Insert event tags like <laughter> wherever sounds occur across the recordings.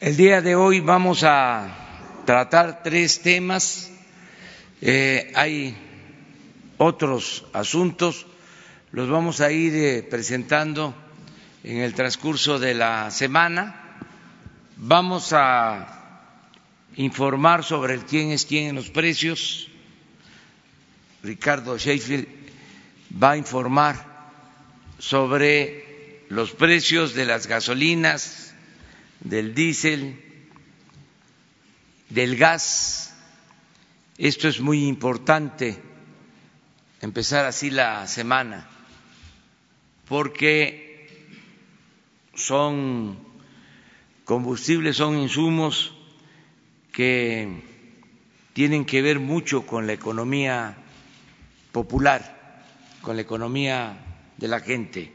El día de hoy vamos a tratar tres temas. Eh, hay otros asuntos, los vamos a ir eh, presentando en el transcurso de la semana. Vamos a informar sobre quién es quién en los precios. Ricardo Sheffield va a informar sobre los precios de las gasolinas, del diésel, del gas. Esto es muy importante, empezar así la semana, porque son combustibles, son insumos que tienen que ver mucho con la economía popular, con la economía de la gente.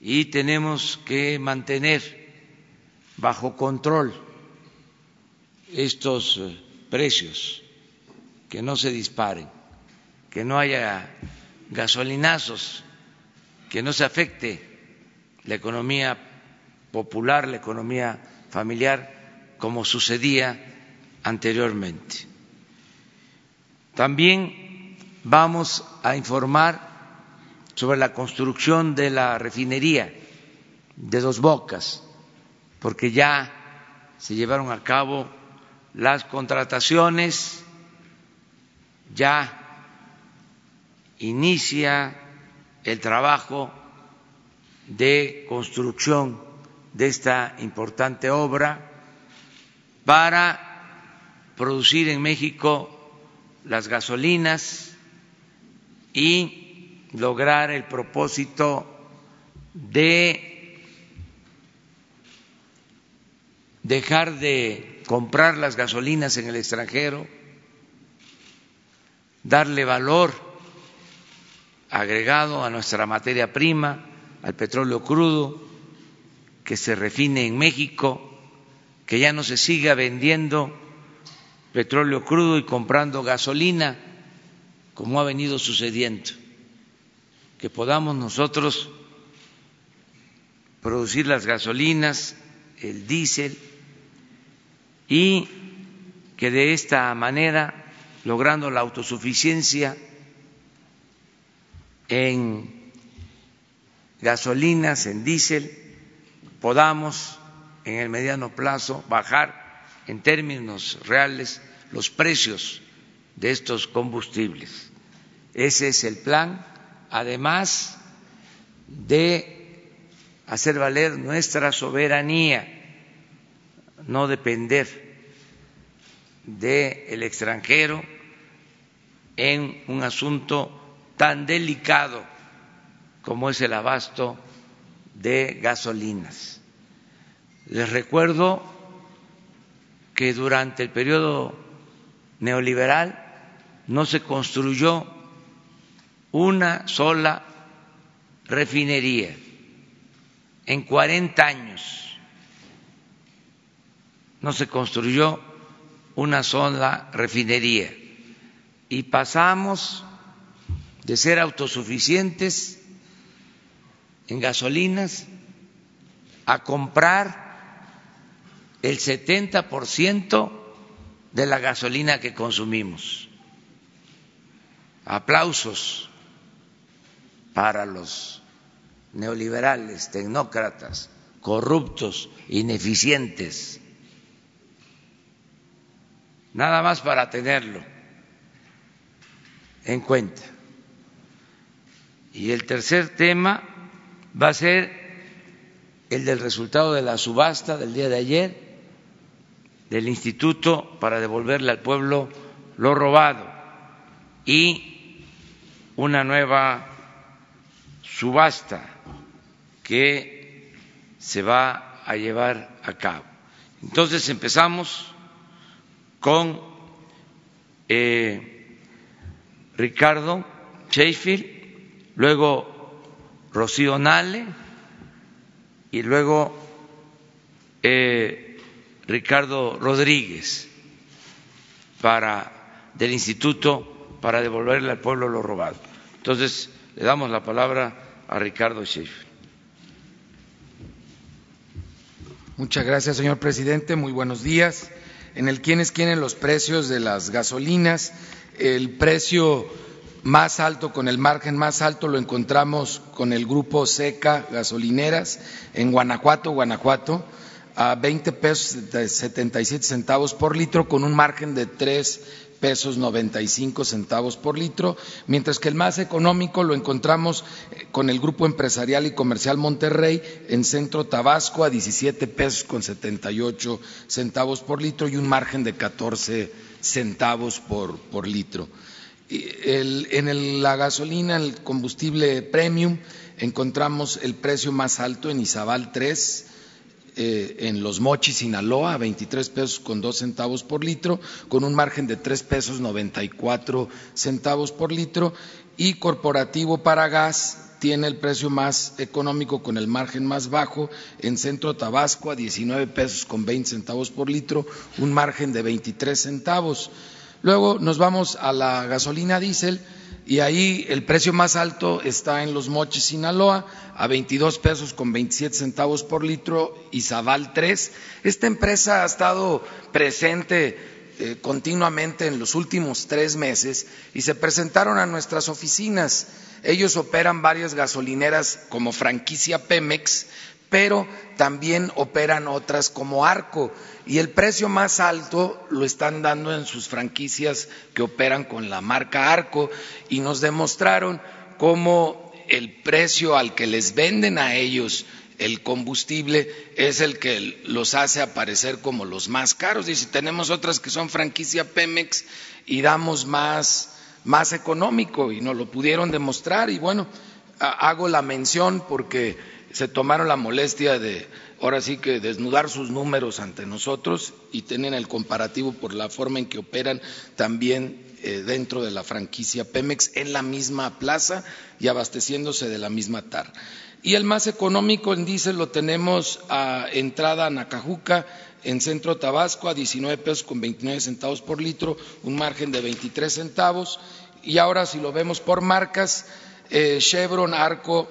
Y tenemos que mantener bajo control estos eh, precios, que no se disparen, que no haya gasolinazos, que no se afecte la economía popular, la economía familiar, como sucedía anteriormente. También vamos a informar sobre la construcción de la refinería de Dos Bocas, porque ya se llevaron a cabo las contrataciones, ya inicia el trabajo de construcción de esta importante obra para producir en México las gasolinas y lograr el propósito de dejar de comprar las gasolinas en el extranjero, darle valor agregado a nuestra materia prima, al petróleo crudo, que se refine en México, que ya no se siga vendiendo petróleo crudo y comprando gasolina, como ha venido sucediendo, que podamos nosotros producir las gasolinas, el diésel, y que de esta manera, logrando la autosuficiencia en gasolinas, en diésel, podamos en el mediano plazo bajar en términos reales los precios de estos combustibles. Ese es el plan, además de hacer valer nuestra soberanía no depender del extranjero en un asunto tan delicado como es el abasto de gasolinas. Les recuerdo que durante el periodo neoliberal no se construyó una sola refinería en 40 años no se construyó una sola refinería y pasamos de ser autosuficientes en gasolinas a comprar el 70% de la gasolina que consumimos. Aplausos para los neoliberales, tecnócratas, corruptos, ineficientes nada más para tenerlo en cuenta. Y el tercer tema va a ser el del resultado de la subasta del día de ayer del instituto para devolverle al pueblo lo robado y una nueva subasta que se va a llevar a cabo. Entonces empezamos con eh, Ricardo Sheffield, luego Rocío Nale y luego eh, Ricardo Rodríguez para del Instituto para devolverle al pueblo lo robado. Entonces le damos la palabra a Ricardo Sheffield. Muchas gracias, señor presidente. Muy buenos días. En el quiénes quieren los precios de las gasolinas, el precio más alto, con el margen más alto, lo encontramos con el grupo Seca Gasolineras en Guanajuato, Guanajuato, a 20 pesos 77 centavos por litro, con un margen de tres pesos 95 centavos por litro, mientras que el más económico lo encontramos eh, con el Grupo Empresarial y Comercial Monterrey en Centro Tabasco a 17 pesos con 78 centavos por litro y un margen de 14 centavos por, por litro. en la gasolina, el combustible premium, encontramos el precio más alto en Izabal 3 eh, en Los Mochis, Sinaloa, a 23 pesos con dos centavos por litro, con un margen de tres pesos 94 centavos por litro, y Corporativo para Gas tiene el precio más económico con el margen más bajo en Centro Tabasco a 19 pesos con 20 centavos por litro, un margen de 23 centavos. Luego nos vamos a la gasolina diésel y ahí el precio más alto está en Los Mochis, Sinaloa, a 22 pesos con 27 centavos por litro, y Zaval 3. Esta empresa ha estado presente eh, continuamente en los últimos tres meses y se presentaron a nuestras oficinas. Ellos operan varias gasolineras como franquicia Pemex, pero también operan otras como Arco. Y el precio más alto lo están dando en sus franquicias que operan con la marca Arco. Y nos demostraron cómo el precio al que les venden a ellos el combustible es el que los hace aparecer como los más caros. Y si tenemos otras que son franquicia Pemex y damos más, más económico y nos lo pudieron demostrar. Y bueno, hago la mención porque se tomaron la molestia de, ahora sí que desnudar sus números ante nosotros y tienen el comparativo por la forma en que operan también eh, dentro de la franquicia Pemex en la misma plaza y abasteciéndose de la misma TAR. Y el más económico en diésel lo tenemos a entrada a Nacajuca, en Centro Tabasco, a 19 pesos con 29 centavos por litro, un margen de 23 centavos. Y ahora, si lo vemos por marcas, eh, Chevron, Arco,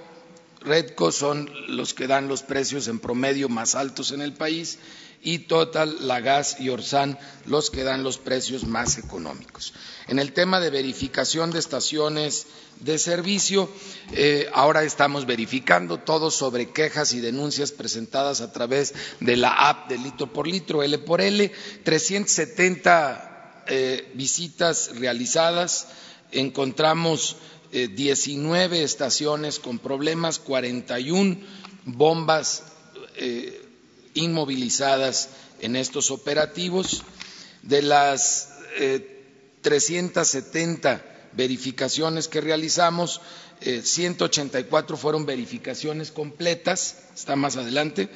Redco son los que dan los precios en promedio más altos en el país y Total, Lagas y Orsan los que dan los precios más económicos. En el tema de verificación de estaciones de servicio, eh, ahora estamos verificando todo sobre quejas y denuncias presentadas a través de la app de litro por litro, L por L, 370 eh, visitas realizadas, encontramos 19 eh, estaciones con problemas, 41 bombas eh, inmovilizadas en estos operativos. De las 370 eh, verificaciones que realizamos, 184 fueron verificaciones completas, está más adelante,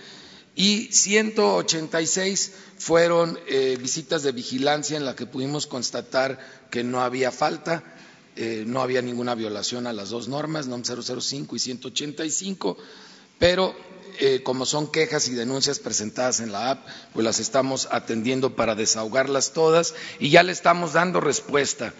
y 186 fueron visitas de vigilancia en las que pudimos constatar que no había falta eh, no había ninguna violación a las dos normas, NOM 005 y 185, pero eh, como son quejas y denuncias presentadas en la app, pues las estamos atendiendo para desahogarlas todas y ya le estamos dando respuesta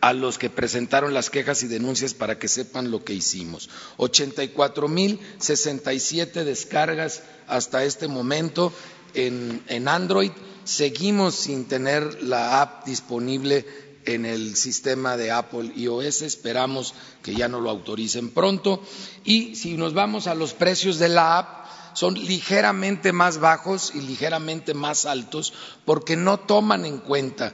a los que presentaron las quejas y denuncias para que sepan lo que hicimos. 84.067 descargas hasta este momento en, en Android. Seguimos sin tener la app disponible en el sistema de Apple iOS. Esperamos que ya no lo autoricen pronto. Y si nos vamos a los precios de la app, son ligeramente más bajos y ligeramente más altos porque no toman en cuenta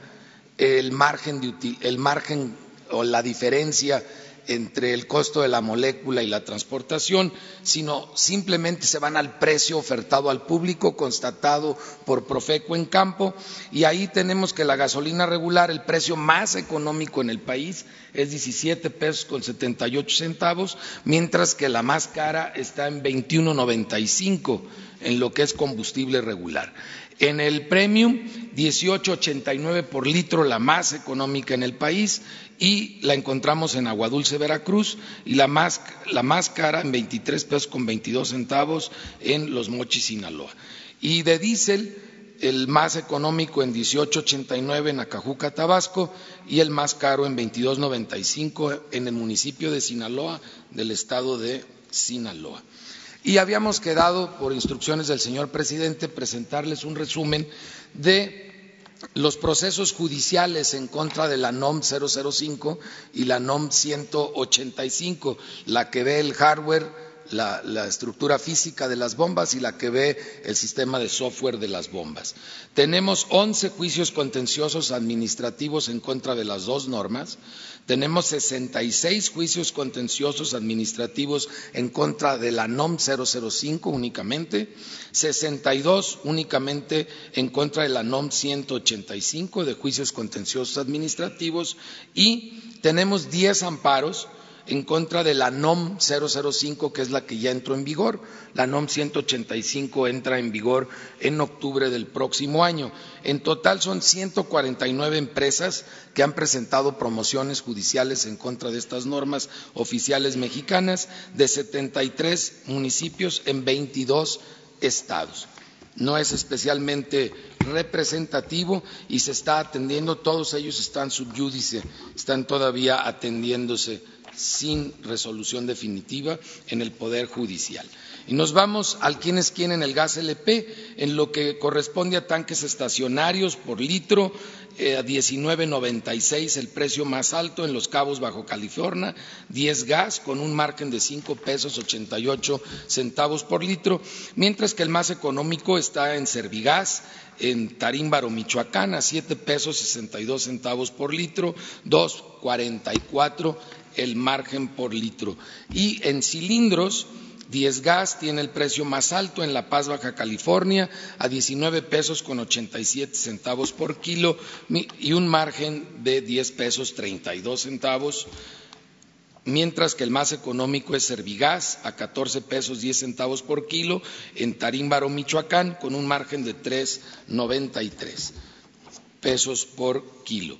el margen, de, el margen o la diferencia entre el costo de la molécula y la transportación, sino simplemente se van al precio ofertado al público, constatado por Profeco en campo, y ahí tenemos que la gasolina regular, el precio más económico en el país, es 17 pesos con 78 centavos, mientras que la más cara está en 21.95 en lo que es combustible regular. En el premium, 18.89 por litro, la más económica en el país, y la encontramos en Aguadulce, Veracruz, y la más, la más cara en 23 pesos con 22 centavos en Los Mochis, Sinaloa. Y de diésel, el más económico en 18.89 en Acajuca, Tabasco, y el más caro en 22.95 en el municipio de Sinaloa, del estado de Sinaloa. Y habíamos quedado, por instrucciones del señor presidente, presentarles un resumen de los procesos judiciales en contra de la NOM 005 y la NOM 185, la que ve el hardware la, estructura física de las bombas y la que ve el sistema de software de las bombas. Tenemos 11 juicios contenciosos administrativos en contra de las dos normas. Tenemos 66 juicios contenciosos administrativos en contra de la NOM 005 únicamente, 62 únicamente en contra de la NOM 185 de juicios contenciosos administrativos y tenemos 10 amparos en contra de la NOM 005, que es la que ya entró en vigor. La NOM 185 entra en vigor en octubre del próximo año. En total son 149 empresas que han presentado promociones judiciales en contra de estas normas oficiales mexicanas de 73 municipios en 22 estados no es especialmente representativo y se está atendiendo, todos ellos están subyúdice, están todavía atendiéndose sin resolución definitiva en el Poder Judicial. Y nos vamos al quienes quieren el gas LP, en lo que corresponde a tanques estacionarios por litro, eh, a 19.96 el precio más alto en Los Cabos, Bajo California, 10 gas con un margen de 5 pesos 88 centavos por litro, mientras que el más económico está en Servigas, en Tarímbaro, Michoacán, a 7 pesos 62 centavos por litro, 2.44 el margen por litro. Y en cilindros, 10 gas tiene el precio más alto en La Paz, Baja California, a 19 pesos con 87 centavos por kilo y un margen de 10 pesos 32 centavos, mientras que el más económico es Servigas, a 14 pesos 10 centavos por kilo en Tarímbaro, Michoacán, con un margen de 3,93 pesos por kilo.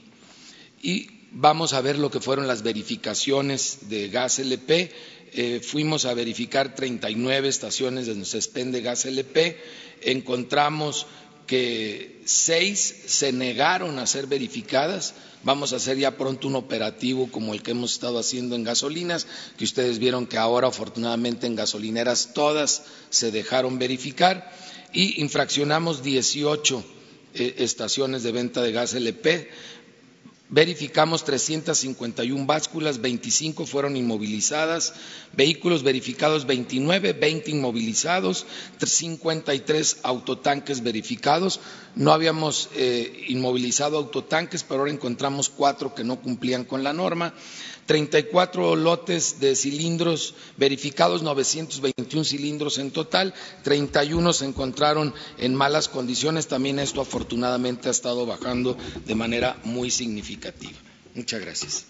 Y Vamos a ver lo que fueron las verificaciones de gas LP. Eh, fuimos a verificar 39 estaciones donde se expende gas LP. Encontramos que seis se negaron a ser verificadas. Vamos a hacer ya pronto un operativo como el que hemos estado haciendo en gasolinas, que ustedes vieron que ahora afortunadamente en gasolineras todas se dejaron verificar y infraccionamos 18 eh, estaciones de venta de gas LP Verificamos 351 básculas, 25 fueron inmovilizadas, vehículos verificados 29, 20 inmovilizados, 53 autotanques verificados. No habíamos eh, inmovilizado autotanques, pero ahora encontramos cuatro que no cumplían con la norma. 34 lotes de cilindros verificados, 921 cilindros en total, 31 se encontraron en malas condiciones. También esto afortunadamente ha estado bajando de manera muy significativa. Muchas gracias.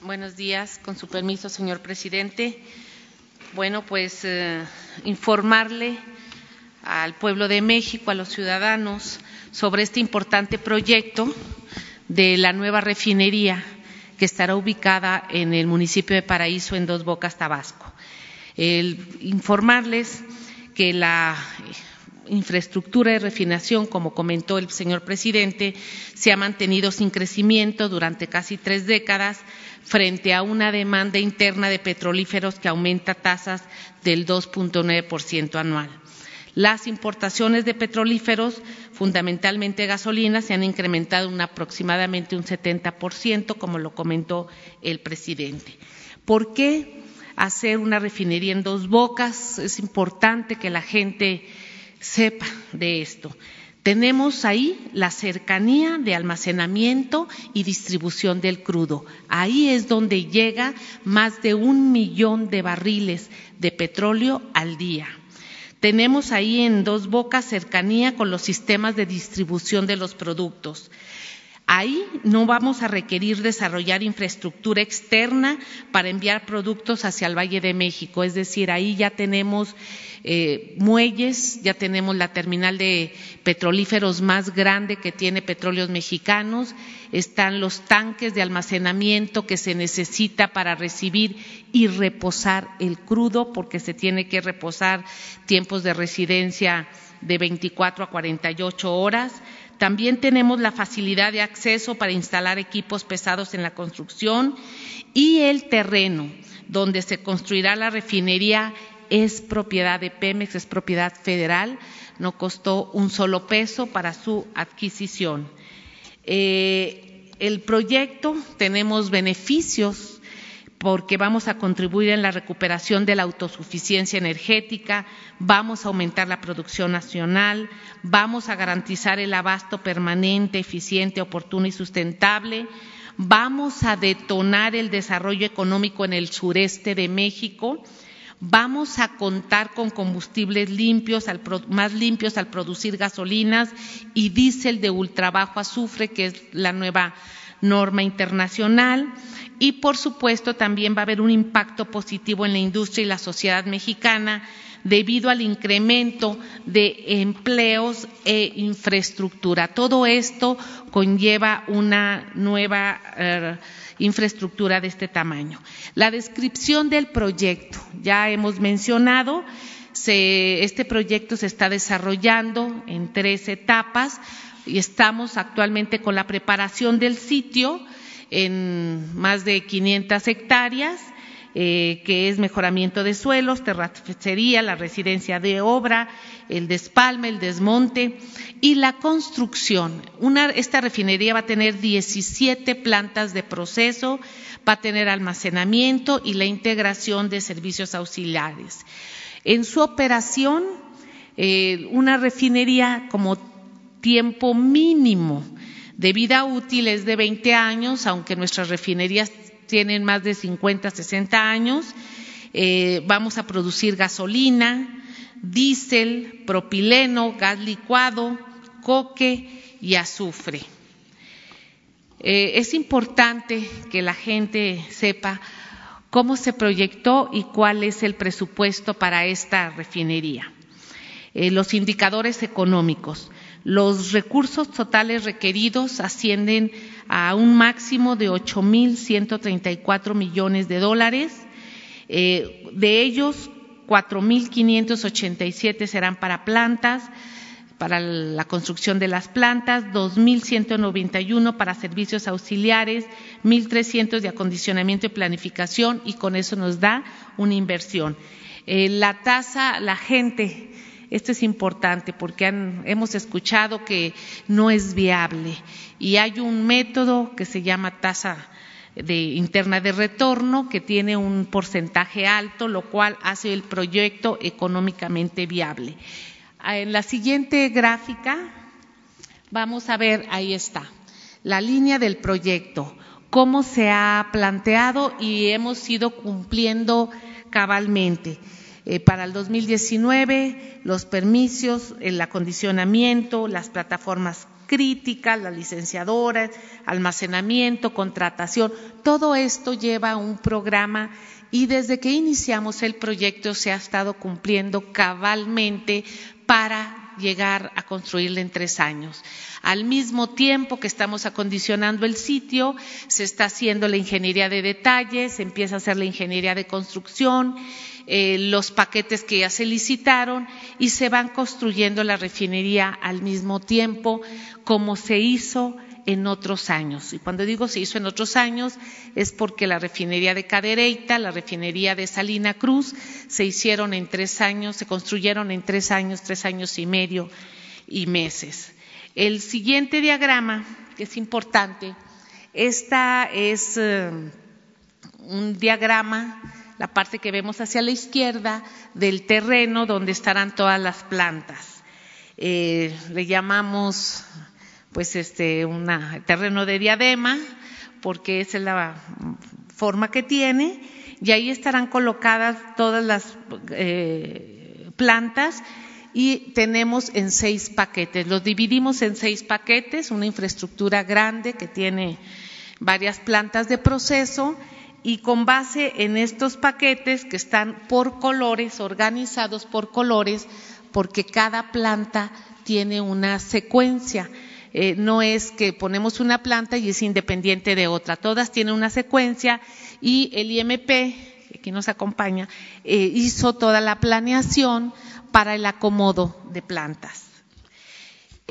Buenos días, con su permiso, señor presidente. Bueno, pues eh, informarle al pueblo de México, a los ciudadanos, sobre este importante proyecto de la nueva refinería que estará ubicada en el municipio de Paraíso, en Dos Bocas, Tabasco. informarles que la infraestructura de refinación, como comentó el señor presidente, se ha mantenido sin crecimiento durante casi tres décadas frente a una demanda interna de petrolíferos que aumenta tasas del 2.9% anual. Las importaciones de petrolíferos, fundamentalmente gasolina, se han incrementado aproximadamente un 70%, como lo comentó el presidente. ¿Por qué hacer una refinería en dos bocas? Es importante que la gente sepa de esto. Tenemos ahí la cercanía de almacenamiento y distribución del crudo. Ahí es donde llega más de un millón de barriles de petróleo al día. Tenemos ahí en dos bocas cercanía con los sistemas de distribución de los productos. Ahí no vamos a requerir desarrollar infraestructura externa para enviar productos hacia el Valle de México. Es decir, ahí ya tenemos eh, muelles, ya tenemos la terminal de petrolíferos más grande que tiene petróleos mexicanos, están los tanques de almacenamiento que se necesita para recibir y reposar el crudo, porque se tiene que reposar tiempos de residencia de 24 a 48 horas También tenemos la facilidad de acceso para instalar equipos pesados en la construcción y el terreno donde se construirá la refinería es propiedad de Pemex, es propiedad federal, no costó un solo peso para su adquisición. Eh, el proyecto tenemos beneficios porque vamos a contribuir en la recuperación de la autosuficiencia energética, vamos a aumentar la producción nacional, vamos a garantizar el abasto permanente, eficiente, oportuno y sustentable, vamos a detonar el desarrollo económico en el sureste de México, vamos a contar con combustibles limpios, más limpios al producir gasolinas y diésel de ultra bajo azufre, que es la nueva norma internacional y, por supuesto, también va a haber un impacto positivo en la industria y la sociedad mexicana debido al incremento de empleos e infraestructura. Todo esto conlleva una nueva eh, infraestructura de este tamaño. La descripción del proyecto, ya hemos mencionado, este proyecto se está desarrollando en tres etapas y estamos actualmente con la preparación del sitio en más de 500 hectáreas, eh, que es mejoramiento de suelos, terracería, la residencia de obra, el despalme, el desmonte y la construcción. esta refinería va a tener 17 plantas de proceso, va a tener almacenamiento y la integración de servicios auxiliares. En su operación, eh, una refinería como tiempo mínimo de vida útil es de 20 años, aunque nuestras refinerías tienen más de 50, 60 años. Eh, vamos a producir gasolina, diésel, propileno, gas licuado, coque y azufre. Eh, es importante que la gente sepa cómo se proyectó y cuál es el presupuesto para esta refinería. Eh, los indicadores económicos. Los recursos totales requeridos ascienden a un máximo de 8.134 millones de dólares. Eh, de ellos, 4.587 serán para plantas, para la construcción de las plantas, 2.191 para servicios auxiliares, 1.300 de acondicionamiento y planificación y con eso nos da una inversión. Eh, la tasa, la gente esto es importante porque hemos escuchado que no es viable y hay un método que se llama tasa de, interna de retorno que tiene un porcentaje alto, lo cual hace el proyecto económicamente viable. Ah, en la siguiente gráfica vamos a ver, ahí está, la línea del proyecto, cómo se ha planteado y hemos ido cumpliendo cabalmente. Eh, para el 2019, los permisos, el acondicionamiento, las plataformas críticas, las licenciadoras, almacenamiento, contratación, todo esto lleva un programa y desde que iniciamos el proyecto se ha estado cumpliendo cabalmente para llegar a construirla en tres años. Al mismo tiempo que estamos acondicionando el sitio, se está haciendo la ingeniería de detalles, se empieza a hacer la ingeniería de construcción, eh, los paquetes que ya se licitaron y se van construyendo la refinería al mismo tiempo, como se hizo en otros años. Y cuando digo se hizo en otros años es porque la refinería de Cadereyta, la refinería de Salina Cruz se hicieron en tres años, se construyeron en tres años, tres años y medio y meses. El siguiente diagrama, que es importante, esta es eh, un diagrama la parte que vemos hacia la izquierda del terreno donde estarán todas las plantas. Eh, le llamamos pues este un terreno de diadema porque esa es la forma que tiene y ahí estarán colocadas todas las eh, plantas y tenemos en seis paquetes. Los dividimos en seis paquetes, una infraestructura grande que tiene varias plantas de proceso y con base en estos paquetes que están por colores, organizados por colores, porque cada planta tiene una secuencia. Eh, no es que ponemos una planta y es independiente de otra, todas tienen una secuencia y el IMP, que aquí nos acompaña, eh, hizo toda la planeación para el acomodo de plantas.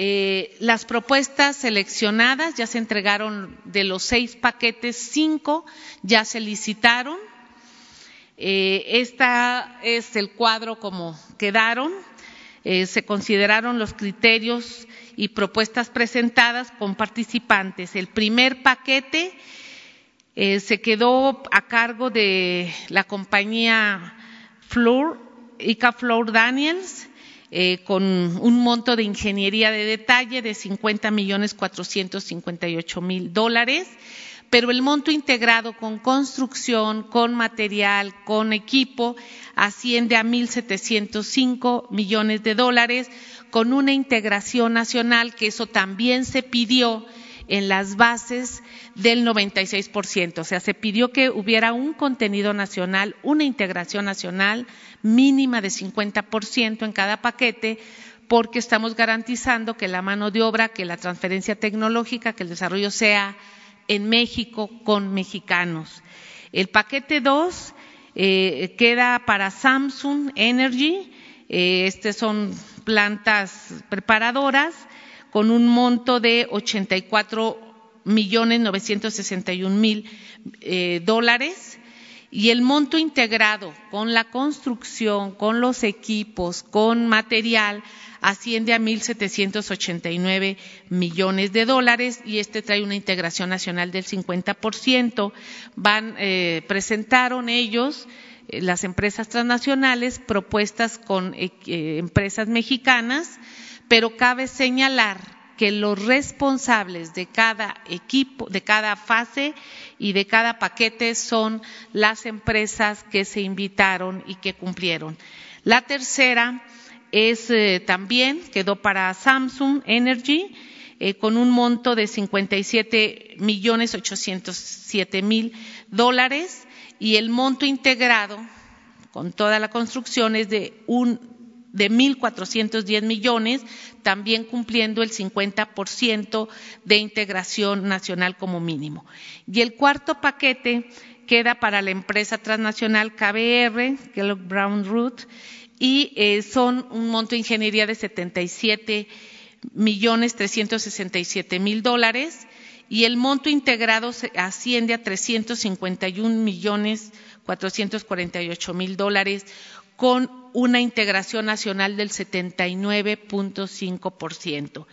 Eh, las propuestas seleccionadas ya se entregaron de los seis paquetes, cinco ya se licitaron. este es el cuadro como quedaron. Eh, se consideraron los criterios y propuestas presentadas con participantes. El primer paquete se quedó a cargo de la compañía Floor, Ica Floor Daniels, eh, con un monto de ingeniería de detalle de 50 millones 458 mil dólares, pero el monto integrado con construcción, con material, con equipo, asciende a 1.705 millones de dólares, con una integración nacional, que eso también se pidió en las bases del 96%. O sea, se pidió que hubiera un contenido nacional, una integración nacional mínima de 50% en cada paquete, porque estamos garantizando que la mano de obra, que la transferencia tecnológica, que el desarrollo sea en México con mexicanos. El paquete 2 eh, queda para Samsung Energy. Eh, estas son plantas preparadoras con un monto de 84 millones 961 mil eh, dólares y el monto integrado con la construcción, con los equipos, con material, asciende a 1.789 millones de dólares y este trae una integración nacional del 50%. Van, eh, presentaron ellos, eh, las empresas transnacionales, propuestas con empresas mexicanas pero cabe señalar que los responsables de cada equipo, de cada fase y de cada paquete son las empresas que se invitaron y que cumplieron. La tercera es eh, también, quedó para Samsung Energy, eh, con un monto de 57 millones 807 mil dólares y el monto integrado con toda la construcción es de un de 1.410 millones, también cumpliendo el 50% de integración nacional como mínimo. Y el cuarto paquete queda para la empresa transnacional KBR, Kellogg Brown Root, y eh, son un monto de ingeniería de 77 millones 367 mil dólares y el monto integrado asciende a 351 millones 448 mil dólares con una integración nacional del 79.5%.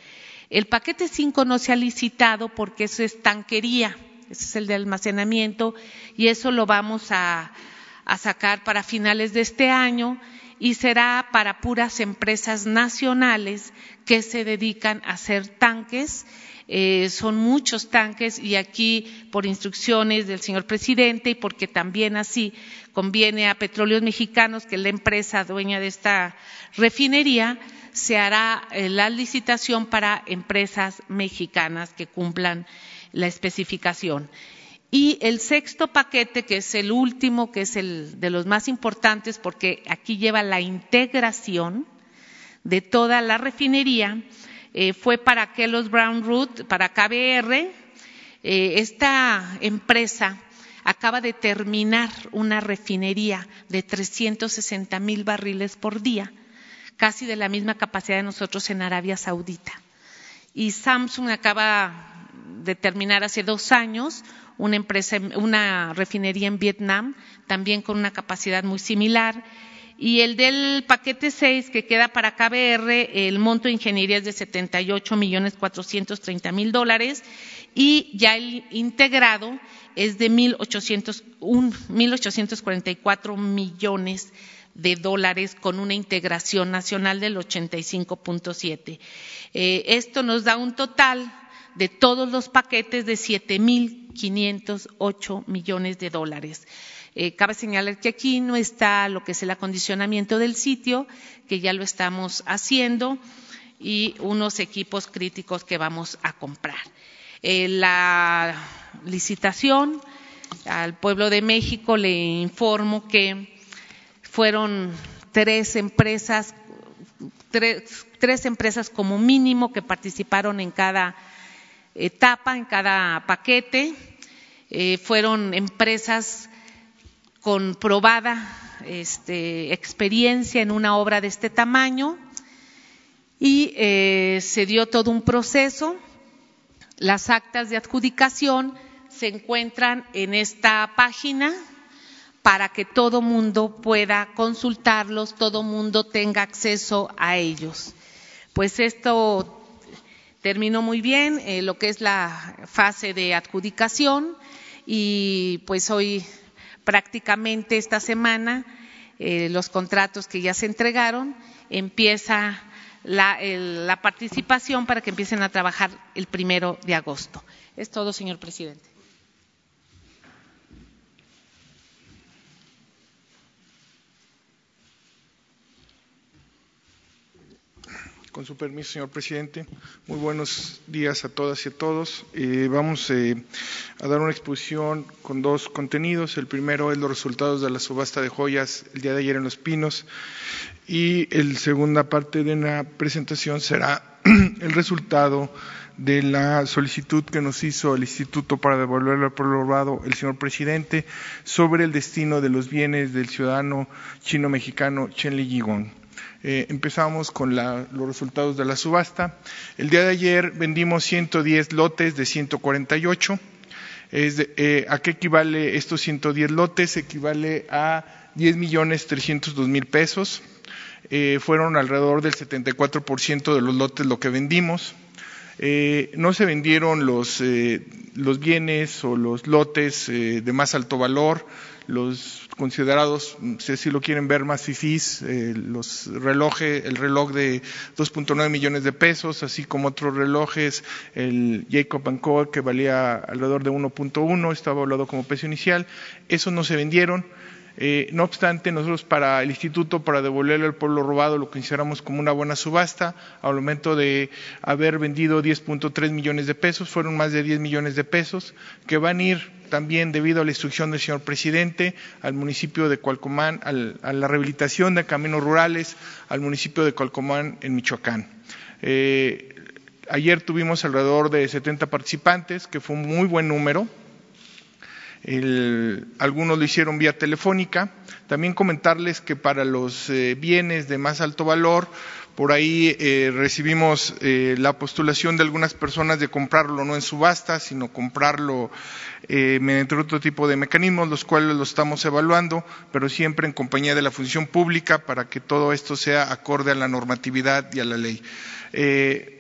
El paquete 5 no se ha licitado porque eso es tanquería, ese es el de almacenamiento y eso lo vamos a, a sacar para finales de este año y será para puras empresas nacionales que se dedican a hacer tanques eh, son muchos tanques y aquí por instrucciones del señor presidente y porque también así conviene a Petróleos Mexicanos, que es la empresa dueña de esta refinería, se hará eh, la licitación para empresas mexicanas que cumplan la especificación. Y el sexto paquete, que es el último, que es el de los más importantes, porque aquí lleva la integración de toda la refinería, eh, fue para Kellogg's Brown Root, para KBR. Eh, esta empresa acaba de terminar una refinería de 360 mil barriles por día, casi de la misma capacidad de nosotros en Arabia Saudita. Y Samsung acaba de terminar hace dos años una empresa, una refinería en Vietnam, también con una capacidad muy similar y el del paquete 6 que queda para KBR, el monto de ingeniería es de 78 millones 430 mil dólares y ya el integrado es de 1.844 millones de dólares con una integración nacional del 85.7. Eh, esto nos da un total de todos los paquetes de 7.508 millones de dólares. Eh, cabe señalar que aquí no está lo que es el acondicionamiento del sitio, que ya lo estamos haciendo, y unos equipos críticos que vamos a comprar. Eh, la licitación al pueblo de México le informo que fueron tres empresas, tres, empresas como mínimo que participaron en cada etapa, en cada paquete. Eh, fueron empresas con probada este, experiencia en una obra de este tamaño y eh, se dio todo un proceso. Las actas de adjudicación se encuentran en esta página para que todo mundo pueda consultarlos, todo mundo tenga acceso a ellos. Pues esto terminó muy bien, eh, lo que es la fase de adjudicación y pues hoy prácticamente esta semana eh, los contratos que ya se entregaron empieza la, la participación para que empiecen a trabajar el primero de agosto. Es todo, señor presidente. Con su permiso, señor presidente. Muy buenos días a todas y a todos. Eh, vamos eh, a dar una exposición con dos contenidos. El primero es los resultados de la subasta de joyas el día de ayer en Los Pinos y la segunda parte de la presentación será <clears throat> el resultado de la solicitud que nos hizo el Instituto para devolverle al pueblo robado el señor presidente sobre el destino de los bienes del ciudadano chino-mexicano Chen Li Yigong. Eh, empezamos con los resultados de la subasta. El día de ayer vendimos 110 lotes de 148. Eh, ¿A qué equivale estos 110 lotes? Equivale a 10 millones 302 mil pesos. Eh, fueron alrededor del 74% de los lotes lo que vendimos. no se vendieron los, los, bienes o los lotes de más alto valor, los considerados, si lo quieren ver, más fifís, eh, los relojes, el reloj de 2.9 millones de pesos, así como otros relojes, el Jacob Co. que valía alrededor de 1.1, estaba hablado como precio inicial, esos no se vendieron. Eh, no obstante, nosotros para el instituto, para devolverle al pueblo robado, lo consideramos como una buena subasta. Al momento de haber vendido 10.3 millones de pesos, fueron más de 10 millones de pesos, que van a ir también debido a la instrucción del señor presidente al municipio de Cualcomán, a la rehabilitación de caminos rurales, al municipio de Cualcomán en Michoacán. Eh, ayer tuvimos alrededor de 70 participantes, que fue un muy buen número. Algunos lo hicieron vía telefónica. También comentarles que para los eh, bienes de más alto valor, por ahí eh, recibimos eh, la postulación de algunas personas de comprarlo no en subasta, sino comprarlo eh, mediante otro tipo de mecanismos, los cuales lo estamos evaluando, pero siempre en compañía de la función pública para que todo esto sea acorde a la normatividad y a la ley.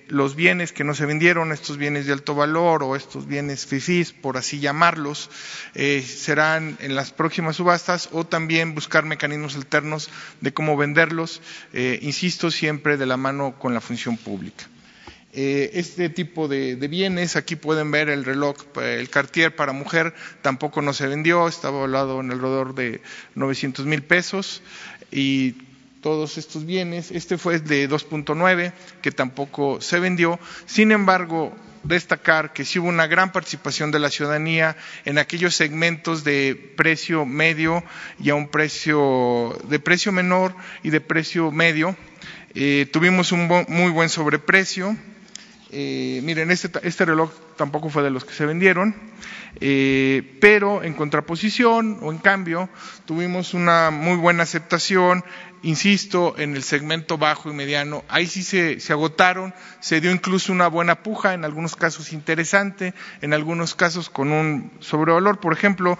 Los bienes que no se vendieron, estos bienes de alto valor o estos bienes FIFIs, por así llamarlos, eh, serán en las próximas subastas o también buscar mecanismos alternos de cómo venderlos, eh, insisto, siempre de la mano con la función pública. Eh, este tipo de, de, bienes, aquí pueden ver el reloj, el Cartier para mujer, tampoco no se vendió, estaba hablado en alrededor de 900 mil pesos y todos estos bienes. Este fue de 2.9, que tampoco se vendió. Sin embargo, destacar que sí hubo una gran participación de la ciudadanía en aquellos segmentos de precio medio y a un precio de precio menor y de precio medio. Eh, tuvimos un muy buen sobreprecio. Eh, miren, este, este, reloj tampoco fue de los que se vendieron, eh, pero en contraposición o en cambio tuvimos una muy buena aceptación insisto, en el segmento bajo y mediano, ahí sí se, agotaron, se dio incluso una buena puja, en algunos casos interesante, en algunos casos con un sobrevalor. Por ejemplo,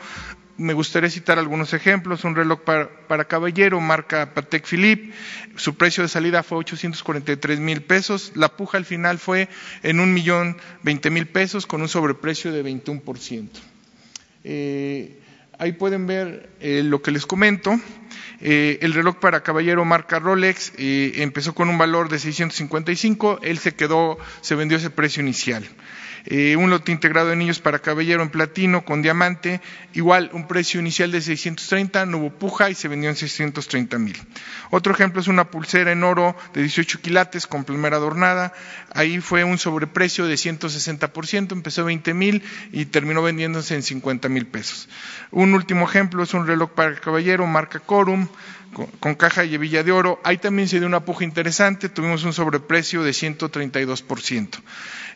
me gustaría citar algunos ejemplos. Un reloj para, caballero, marca Patek Philippe, su precio de salida fue 843 mil pesos. La puja al final fue en un millón veinte mil pesos con un sobreprecio de 21%. Eh, ahí pueden ver eh, lo que les comento. Eh, el reloj para caballero marca Rolex eh, empezó con un valor de 655, él se quedó, se vendió ese precio inicial. Eh, un lote integrado de niños para caballero en platino con diamante, igual un precio inicial de 630, no hubo puja y se vendió en 630 mil. Otro ejemplo es una pulsera en oro de 18 quilates con primera adornada, ahí fue un sobreprecio de 160%, empezó 20 mil y terminó vendiéndose en 50 mil pesos. Un último ejemplo es un reloj para caballero marca Corum, con, caja y hebilla de oro. Ahí también se dio una puja interesante, tuvimos un sobreprecio de 132%.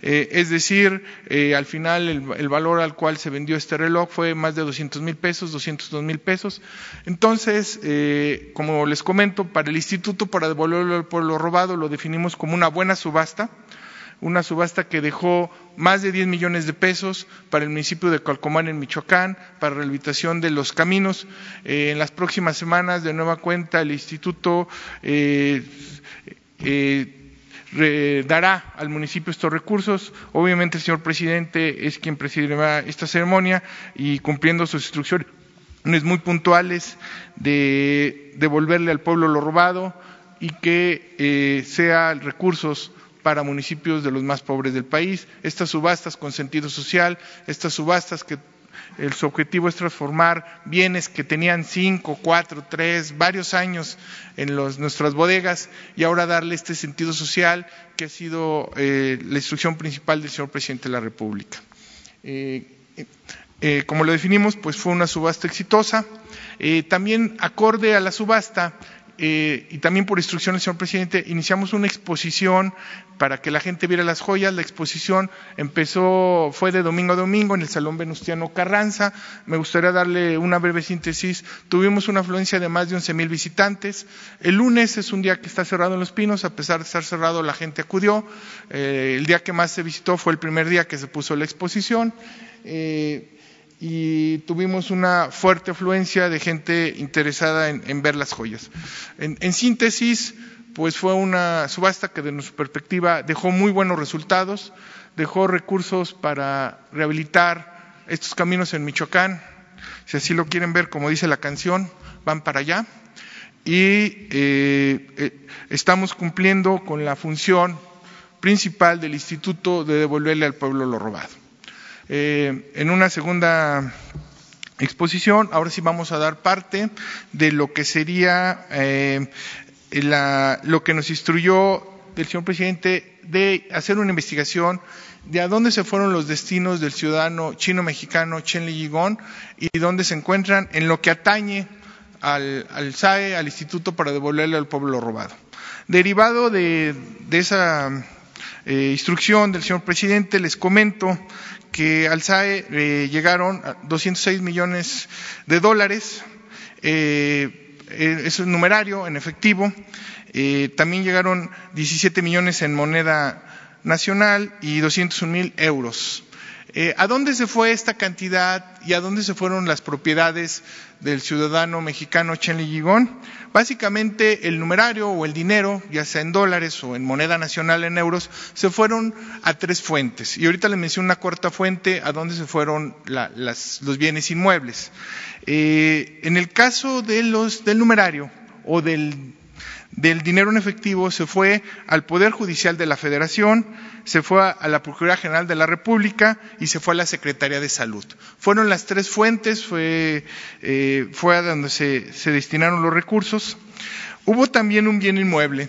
Eh, es decir, eh, al final el, valor al cual se vendió este reloj fue más de 200 mil pesos, 202 mil pesos. Entonces, eh, como les comento, para el instituto, para devolverlo al pueblo robado, lo definimos como una buena subasta, una subasta que dejó más de 10 millones de pesos para el municipio de Calcomán en Michoacán, para rehabilitación de los caminos. En las próximas semanas, de nueva cuenta, el instituto dará al municipio estos recursos. Obviamente el señor presidente es quien presidirá esta ceremonia y cumpliendo sus instrucciones muy puntuales de devolverle al pueblo lo robado y que sea recursos para municipios de los más pobres del país. Estas subastas con sentido social, estas subastas que el, su objetivo es transformar bienes que tenían cinco, cuatro, tres, varios años en nuestras bodegas y ahora darle este sentido social que ha sido eh, la instrucción principal del señor presidente de la República. Eh, eh, como lo definimos, pues fue una subasta exitosa. también acorde a la subasta, eh, y también por instrucción del señor presidente, iniciamos una exposición para que la gente viera las joyas. La exposición empezó, fue de domingo a domingo en el Salón Venustiano Carranza. Me gustaría darle una breve síntesis. Tuvimos una afluencia de más de 11 mil visitantes. El lunes es un día que está cerrado en Los Pinos, a pesar de estar cerrado la gente acudió. Eh, el día que más se visitó fue el primer día que se puso la exposición. Eh, y tuvimos una fuerte afluencia de gente interesada en, ver las joyas. En, síntesis, pues fue una subasta que desde nuestra perspectiva dejó muy buenos resultados, dejó recursos para rehabilitar estos caminos en Michoacán, si así lo quieren ver, como dice la canción, van para allá, y eh, eh, estamos cumpliendo con la función principal del instituto de devolverle al pueblo lo robado. Eh, en una segunda exposición, ahora sí vamos a dar parte de lo que sería eh, lo que nos instruyó el señor presidente de hacer una investigación de a dónde se fueron los destinos del ciudadano chino-mexicano Chen Li Yigong y dónde se encuentran en lo que atañe al, SAE, al Instituto para devolverle al pueblo robado. Derivado de, esa eh, instrucción del señor presidente, les comento que al SAE eh, llegaron 206 millones de dólares, eh, eh, es un numerario en efectivo, también llegaron 17 millones en moneda nacional y 201 mil euros. ¿A dónde se fue esta cantidad y a dónde se fueron las propiedades del ciudadano mexicano Chen Gigón? Básicamente el numerario o el dinero, ya sea en dólares o en moneda nacional en euros, se fueron a tres fuentes. Y ahorita les menciono una cuarta fuente a dónde se fueron los bienes inmuebles. Eh, en el caso del numerario o del dinero en efectivo se fue al Poder Judicial de la Federación, se fue a la Procuraduría General de la República y se fue a la Secretaría de Salud. Fueron las tres fuentes, fue, eh, fue a donde se, se destinaron los recursos. Hubo también un bien inmueble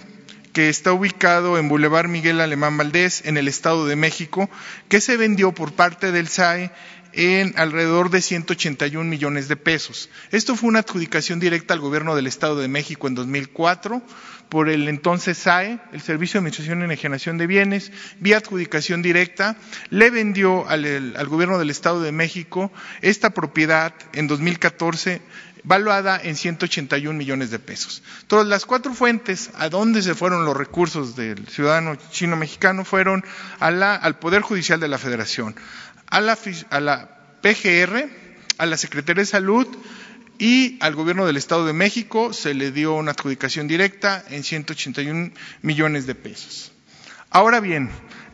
que está ubicado en Boulevard Miguel Alemán Valdés, en el Estado de México, que se vendió por parte del SAE en alrededor de 181 millones de pesos. Esto fue una adjudicación directa al gobierno del Estado de México en 2004 por el entonces SAE, el Servicio de Administración y Enajenación de Bienes, vía adjudicación directa, le vendió al, gobierno del Estado de México esta propiedad en 2014 valuada en 181 millones de pesos. Todas las cuatro fuentes a dónde se fueron los recursos del ciudadano chino-mexicano fueron a la, al Poder Judicial de la Federación, a la, PGR, a la Secretaría de Salud y al Gobierno del Estado de México se le dio una adjudicación directa en 181 millones de pesos. Ahora bien,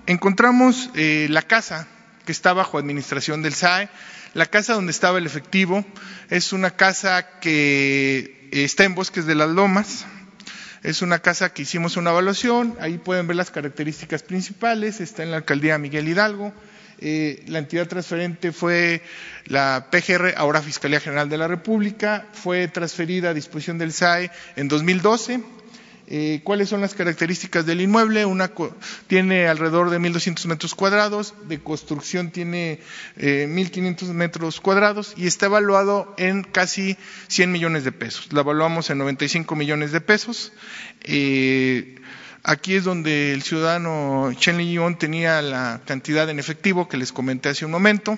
encontramos eh, la casa que está bajo administración del SAE, la casa donde estaba el efectivo, es una casa que está en Bosques de las Lomas, es una casa que hicimos una evaluación, ahí pueden ver las características principales, está en la alcaldía Miguel Hidalgo, eh, la entidad transferente fue la PGR, ahora Fiscalía General de la República, fue transferida a disposición del SAE en 2012. Eh, ¿Cuáles son las características del inmueble? Una tiene alrededor de 1.200 metros cuadrados, de construcción tiene eh, 1.500 metros cuadrados y está evaluado en casi 100 millones de pesos. La evaluamos en 95 millones de pesos. Eh, Aquí es donde el ciudadano Chen Liyón tenía la cantidad en efectivo que les comenté hace un momento.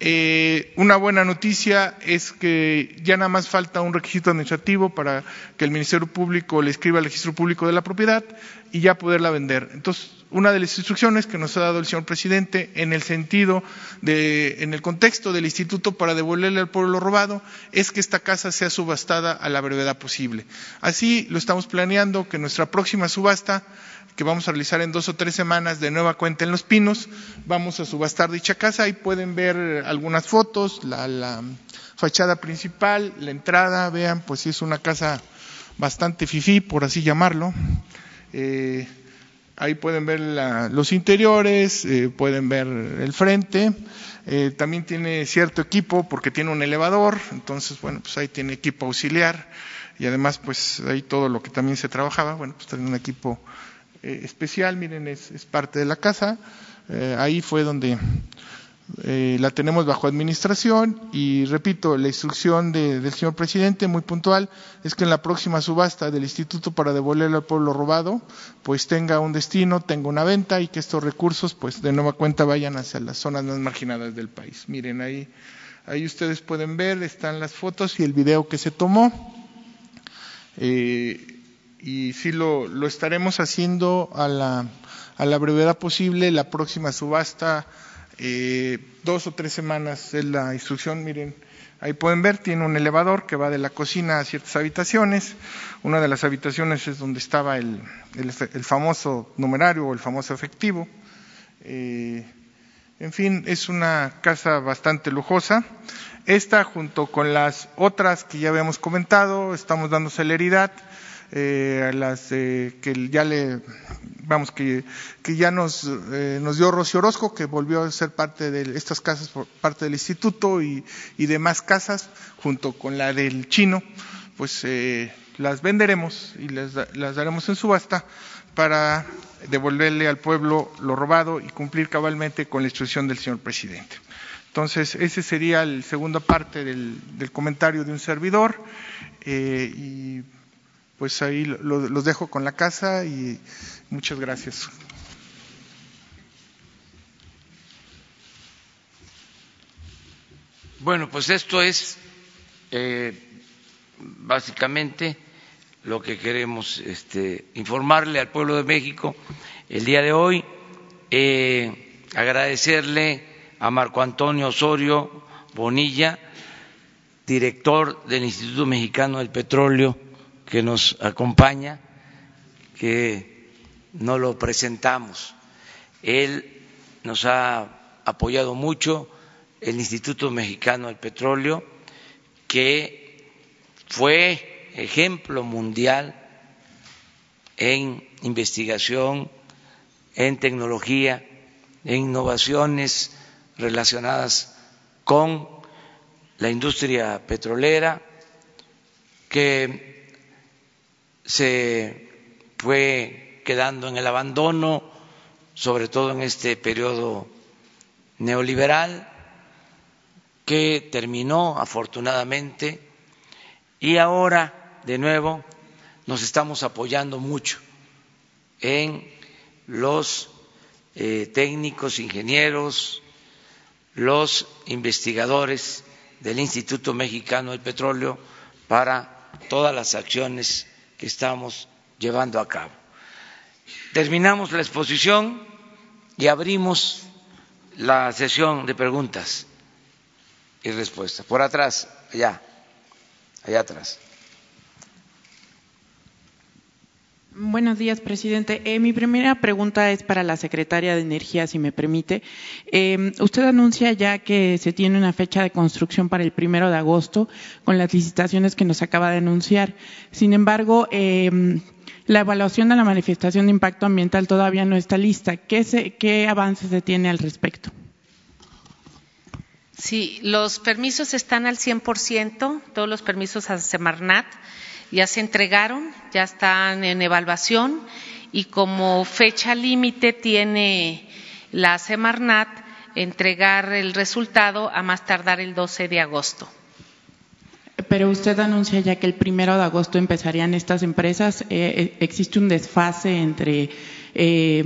Eh, una buena noticia es que ya nada más falta un requisito administrativo para que el Ministerio Público le escriba al registro público de la propiedad y ya poderla vender. Entonces, una de las instrucciones que nos ha dado el señor presidente en el sentido de, en el contexto del instituto para devolverle al pueblo robado, es que esta casa sea subastada a la brevedad posible. Así lo estamos planeando que nuestra próxima subasta que vamos a realizar en dos o tres semanas de nueva cuenta en Los Pinos. Vamos a subastar dicha casa. Ahí pueden ver algunas fotos, la, fachada principal, la entrada. Vean, pues sí es una casa bastante fifí, por así llamarlo. Eh, ahí pueden ver los interiores, eh, pueden ver el frente. Eh, también tiene cierto equipo porque tiene un elevador, entonces, bueno, pues ahí tiene equipo auxiliar y además, pues ahí todo lo que también se trabajaba, bueno, pues tiene un equipo eh, especial, miren, es, parte de la casa. Eh, ahí fue donde eh, la tenemos bajo administración y repito, la instrucción del señor presidente muy puntual es que en la próxima subasta del instituto para devolverle al pueblo robado, pues tenga un destino, tenga una venta y que estos recursos, pues de nueva cuenta vayan hacia las zonas más marginadas del país. Miren ahí, ahí ustedes pueden ver, están las fotos y el video que se tomó. Eh, y sí lo, lo estaremos haciendo a la, a la, brevedad posible. La próxima subasta, eh, dos o tres semanas es la instrucción. Miren, ahí pueden ver, tiene un elevador que va de la cocina a ciertas habitaciones. Una de las habitaciones es donde estaba el, el, famoso numerario o el famoso efectivo. Eh, en fin, es una casa bastante lujosa. Esta, junto con las otras que ya habíamos comentado, estamos dando celeridad eh, a las eh, que ya le vamos que, que ya nos, eh, nos dio Rocío Orozco que volvió a ser parte de estas casas por parte del instituto y, y demás casas junto con la del chino pues eh, las venderemos y las, las daremos en subasta para devolverle al pueblo lo robado y cumplir cabalmente con la instrucción del señor presidente. Entonces, ese sería la segunda parte del, del comentario de un servidor. Eh, y pues ahí los dejo con la casa y muchas gracias. Bueno, pues esto es eh, básicamente lo que queremos este, informarle al pueblo de México el día de hoy. Eh, agradecerle a Marco Antonio Osorio Bonilla, director del Instituto Mexicano del Petróleo que nos acompaña, que no lo presentamos. Él nos ha apoyado mucho, el Instituto Mexicano del Petróleo, que fue ejemplo mundial en investigación, en tecnología, en innovaciones relacionadas con la industria petrolera, que se fue quedando en el abandono, sobre todo en este periodo neoliberal, que terminó afortunadamente. Y ahora de nuevo nos estamos apoyando mucho en los eh, técnicos, ingenieros, los investigadores del Instituto Mexicano del Petróleo para todas las acciones que estamos llevando a cabo. Terminamos la exposición y abrimos la sesión de preguntas y respuestas. Por atrás, allá, allá atrás. Buenos días, presidente. Eh, mi primera pregunta es para la secretaria de Energía, si me permite. Eh, usted anuncia ya que se tiene una fecha de construcción para el primero de agosto con las licitaciones que nos acaba de anunciar. Sin embargo, eh, la evaluación de la manifestación de impacto ambiental todavía no está lista. ¿Qué, se, qué avances se tiene al respecto? Sí, los permisos están al 100%, todos los permisos a Semarnat ya se entregaron, ya están en evaluación y como fecha límite tiene la Semarnat entregar el resultado a más tardar el 12 de agosto. Pero usted anuncia ya que el primero de agosto empezarían estas empresas. Eh, ¿Existe un desfase entre eh,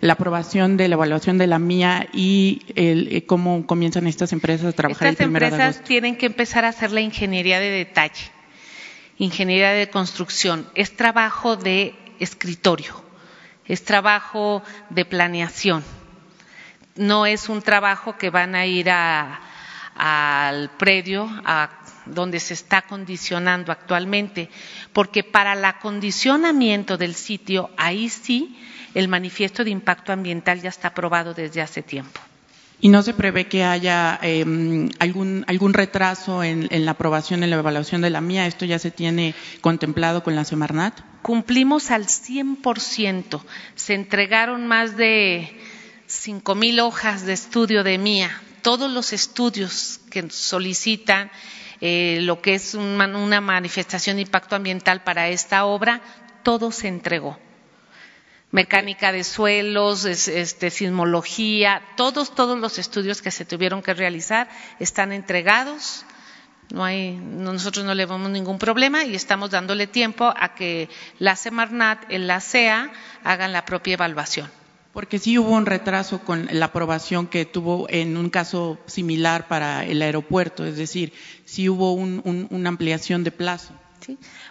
la aprobación de la evaluación de la mía y el, cómo comienzan estas empresas a trabajar el primero de agosto? Estas empresas tienen que empezar a hacer la ingeniería de detalle, ingeniería de construcción. Es trabajo de escritorio, es trabajo de planeación. No es un trabajo que van a ir al predio a donde se está acondicionando actualmente, porque para el acondicionamiento del sitio, ahí sí, el manifiesto de impacto ambiental ya está aprobado desde hace tiempo. ¿Y no se prevé que haya em, algún, algún retraso en, la aprobación, en la evaluación de la mía? ¿Esto ya se tiene contemplado con la Semarnat? Cumplimos al 100%. Se entregaron más de 5 mil hojas de estudio de mía. Todos los estudios que solicitan eh, lo que es una manifestación de impacto ambiental para esta obra, todo se entregó. Mecánica de suelos, este, sismología, todos, todos los estudios que se tuvieron que realizar están entregados. No hay, nosotros no le vemos ningún problema y estamos dándole tiempo a que la Semarnat, la CEA, hagan la propia evaluación. Porque sí hubo un retraso con la aprobación que tuvo en un caso similar para el aeropuerto, es decir, sí hubo una ampliación de plazo.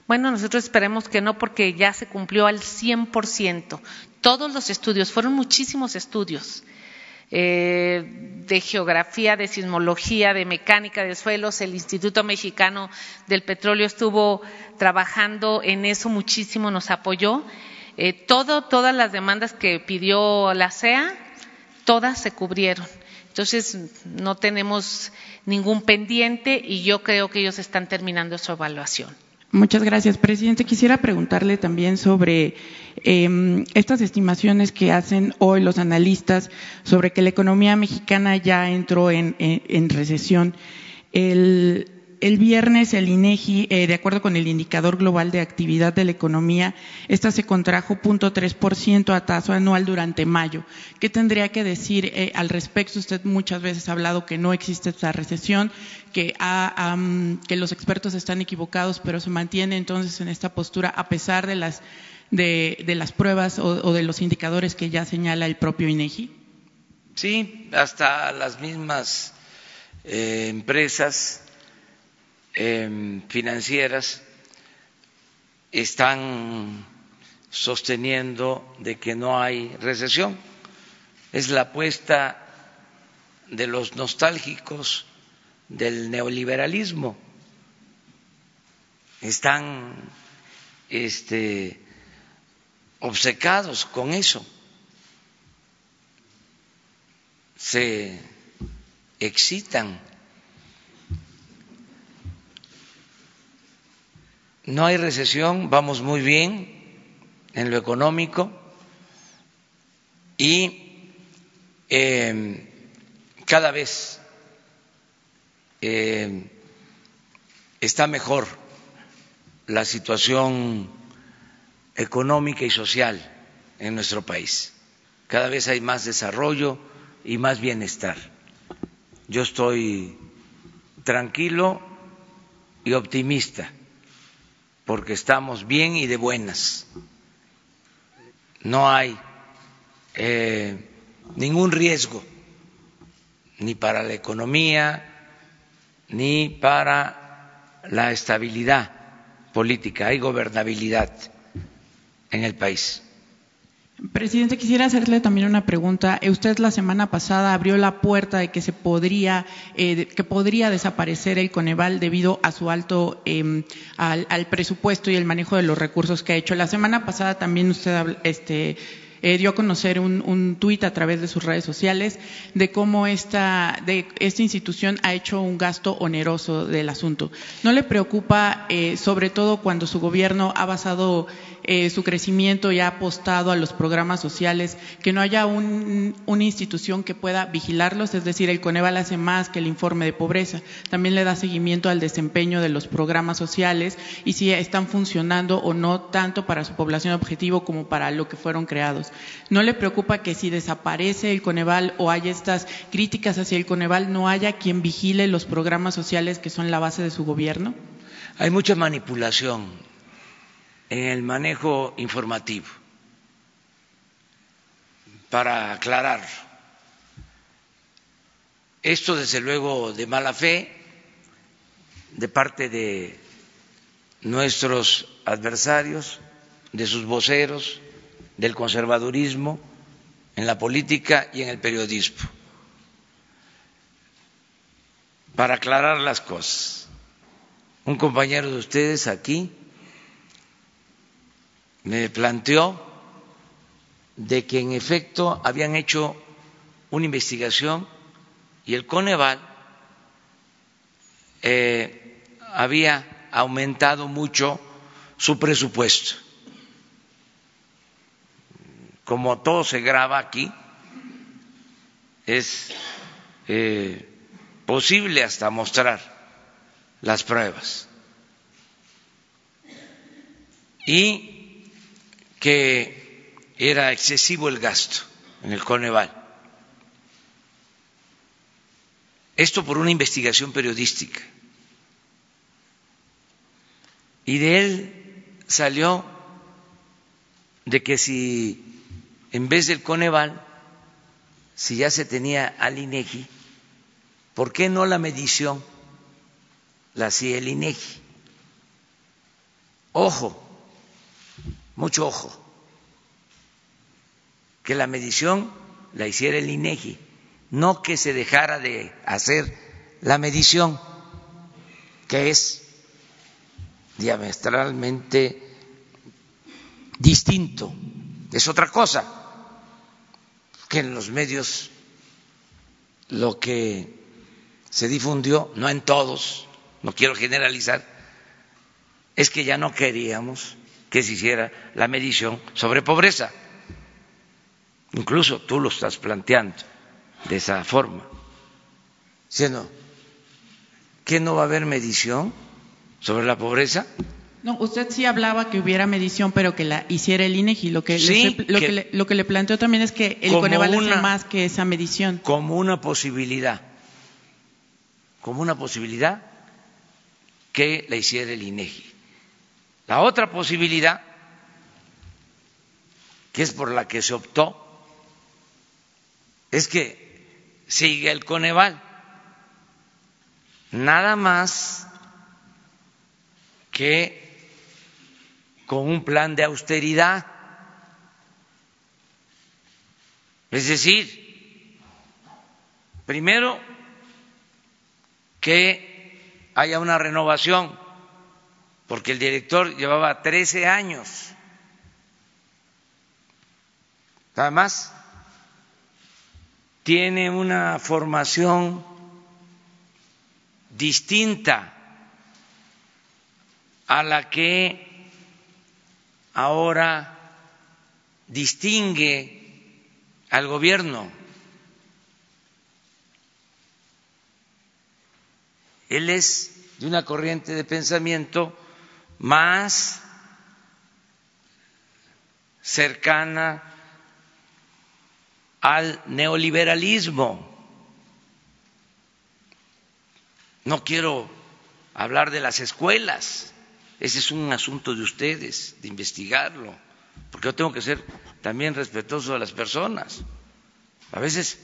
Bueno, nosotros esperemos que no, porque ya se cumplió al 100%. Todos los estudios, fueron muchísimos estudios. Eh, de geografía, de sismología, de mecánica de suelos. El Instituto Mexicano del Petróleo estuvo trabajando en eso muchísimo, nos apoyó eh, todas las demandas que pidió la CEA, todas se cubrieron. Entonces, no tenemos ningún pendiente y yo creo que ellos están terminando su evaluación. Muchas gracias, presidente. Quisiera preguntarle también sobre em, estas estimaciones que hacen hoy los analistas sobre que la economía mexicana ya entró en, en recesión. El, el viernes el INEGI, eh, de acuerdo con el indicador global de actividad de la economía, esta se contrajo 0.3% a tasa anual durante mayo. ¿Qué tendría que decir eh, al respecto? Usted muchas veces ha hablado que no existe esta recesión, que, que los expertos están equivocados, pero se mantiene entonces en esta postura a pesar de las, de, las pruebas o, de los indicadores que ya señala el propio INEGI. Sí, hasta las mismas eh, empresas Em, financieras están sosteniendo de que no hay recesión. Es la apuesta de los nostálgicos del neoliberalismo. Están este, obcecados con eso. Se excitan No hay recesión, vamos muy bien en lo económico y em, cada vez em, está mejor la situación económica y social en nuestro país. Cada vez hay más desarrollo y más bienestar. Yo estoy tranquilo y optimista porque estamos bien y de buenas. No hay eh, ningún riesgo ni para la economía ni para la estabilidad política. Hay gobernabilidad en el país. Presidente, quisiera hacerle también una pregunta. Eh, usted la semana pasada abrió la puerta de que se podría, eh, que podría desaparecer el Coneval debido a su alto em, al, al, presupuesto y el manejo de los recursos que ha hecho. La semana pasada también usted este, eh, dio a conocer un, tuit a través de sus redes sociales de cómo esta, de esta institución ha hecho un gasto oneroso del asunto. ¿No le preocupa, eh, sobre todo cuando su gobierno ha basado eh, su crecimiento y ha apostado a los programas sociales, que no haya un, una institución que pueda vigilarlos? Es decir, el Coneval hace más que el informe de pobreza. También le da seguimiento al desempeño de los programas sociales y si están funcionando o no tanto para su población objetivo como para lo que fueron creados. ¿No le preocupa que si desaparece el Coneval o hay estas críticas hacia el Coneval, no haya quien vigile los programas sociales que son la base de su gobierno? Hay mucha manipulación en el manejo informativo. Para aclarar, esto desde luego de mala fe de parte de nuestros adversarios, de sus voceros, del conservadurismo en la política y en el periodismo. Para aclarar las cosas, un compañero de ustedes aquí me planteó de que en efecto habían hecho una investigación y el Coneval eh, había aumentado mucho su presupuesto. Como todo se graba aquí, es eh, posible hasta mostrar las pruebas. Y que era excesivo el gasto en el Coneval. Esto por una investigación periodística. Y de él salió de que si en vez del Coneval, si ya se tenía al INEGI, ¿por qué no la medición la hacía el INEGI? Ojo, mucho ojo, que la medición la hiciera el INEGI, no que se dejara de hacer la medición, que es diametralmente distinto, es otra cosa que en los medios lo que se difundió, no en todos, no quiero generalizar, es que ya no queríamos que se hiciera la medición sobre pobreza. Incluso tú lo estás planteando de esa forma, diciendo que no va a haber medición sobre la pobreza. No, usted sí hablaba que hubiera medición, pero que la hiciera el INEGI. Lo que, le, lo, que, le, lo que le planteó también es que el Coneval hace más que esa medición. Como una posibilidad, como una posibilidad que la hiciera el INEGI. La otra posibilidad, que es por la que se optó, es que siga el Coneval. Nada más que con un plan de austeridad. Es decir, primero que haya una renovación, porque el director llevaba 13 años. Además, tiene una formación distinta a la que ahora distingue al gobierno. Él es de una corriente de pensamiento más cercana al neoliberalismo. No quiero hablar de las escuelas, ese es un asunto de ustedes, de investigarlo, porque yo tengo que ser también respetuoso de las personas. A veces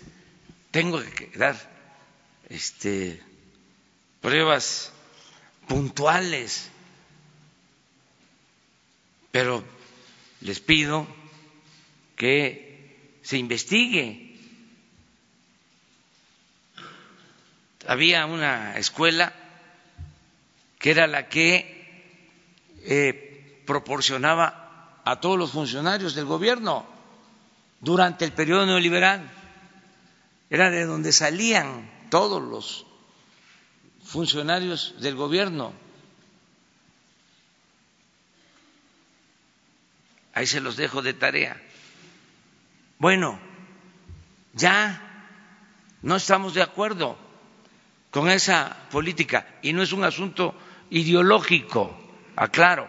tengo que dar este, pruebas puntuales, pero les pido que se investigue. Había una escuela que era la que eh, proporcionaba a todos los funcionarios del gobierno durante el periodo neoliberal. Era de donde salían todos los funcionarios del gobierno. Ahí se los dejo de tarea. Bueno, ya no estamos de acuerdo con esa política y no es un asunto ideológico aclaro,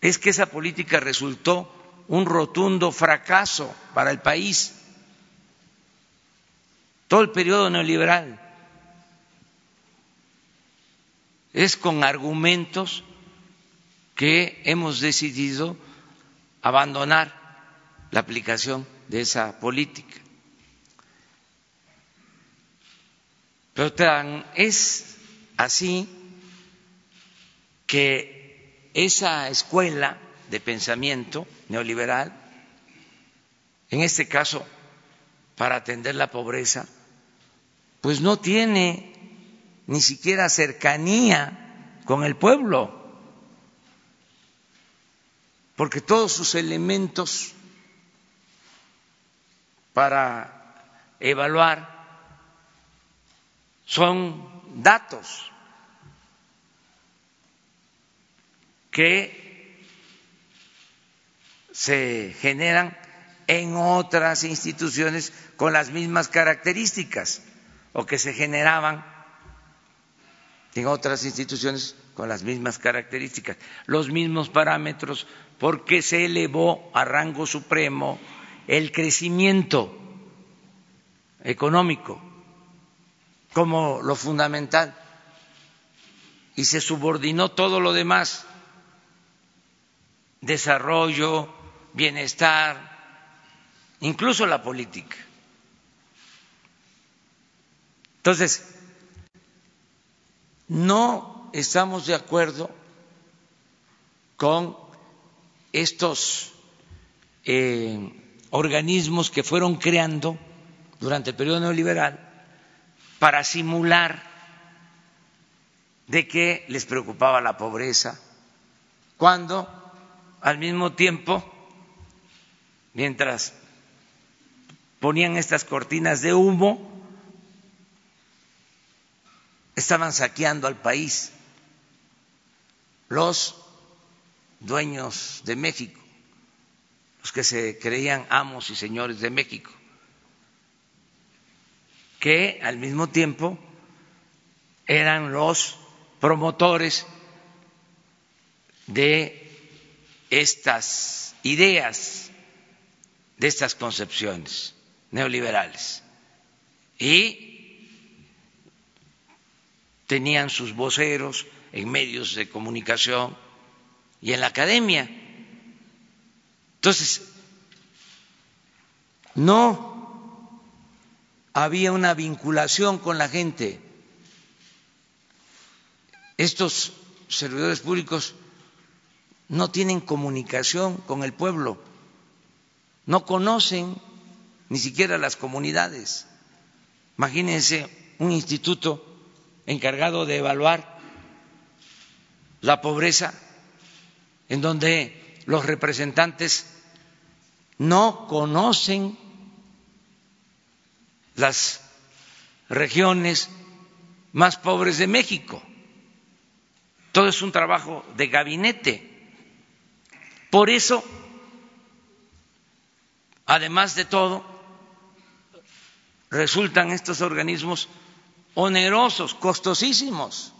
es que esa política resultó un rotundo fracaso para el país. Todo el periodo neoliberal. es con argumentos que hemos decidido abandonar la aplicación de esa política. Pero tan es así que esa escuela de pensamiento neoliberal, en este caso para atender la pobreza, pues no tiene ni siquiera cercanía con el pueblo, porque todos sus elementos para evaluar son datos que se generan en otras instituciones con las mismas características o que se generaban en otras instituciones con las mismas características, los mismos parámetros, porque se elevó a rango supremo el crecimiento económico como lo fundamental y se subordinó todo lo demás, desarrollo, bienestar, incluso la política. Entonces, no estamos de acuerdo con estos eh, organismos que fueron creando durante el periodo neoliberal para simular de que les preocupaba la pobreza, cuando al mismo tiempo, mientras ponían estas cortinas de humo, estaban saqueando al país. Los dueños de México, los que se creían amos y señores de México, que al mismo tiempo eran los promotores de estas ideas, de estas concepciones neoliberales. Y tenían sus voceros en medios de comunicación y en la academia. Entonces, no había una vinculación con la gente. Estos servidores públicos no tienen comunicación con el pueblo, no conocen ni siquiera las comunidades. Imagínense un instituto encargado de evaluar la pobreza en donde los representantes no conocen las regiones más pobres de México. Todo es un trabajo de gabinete. Por eso, además de todo, resultan estos organismos onerosos, costosísimos,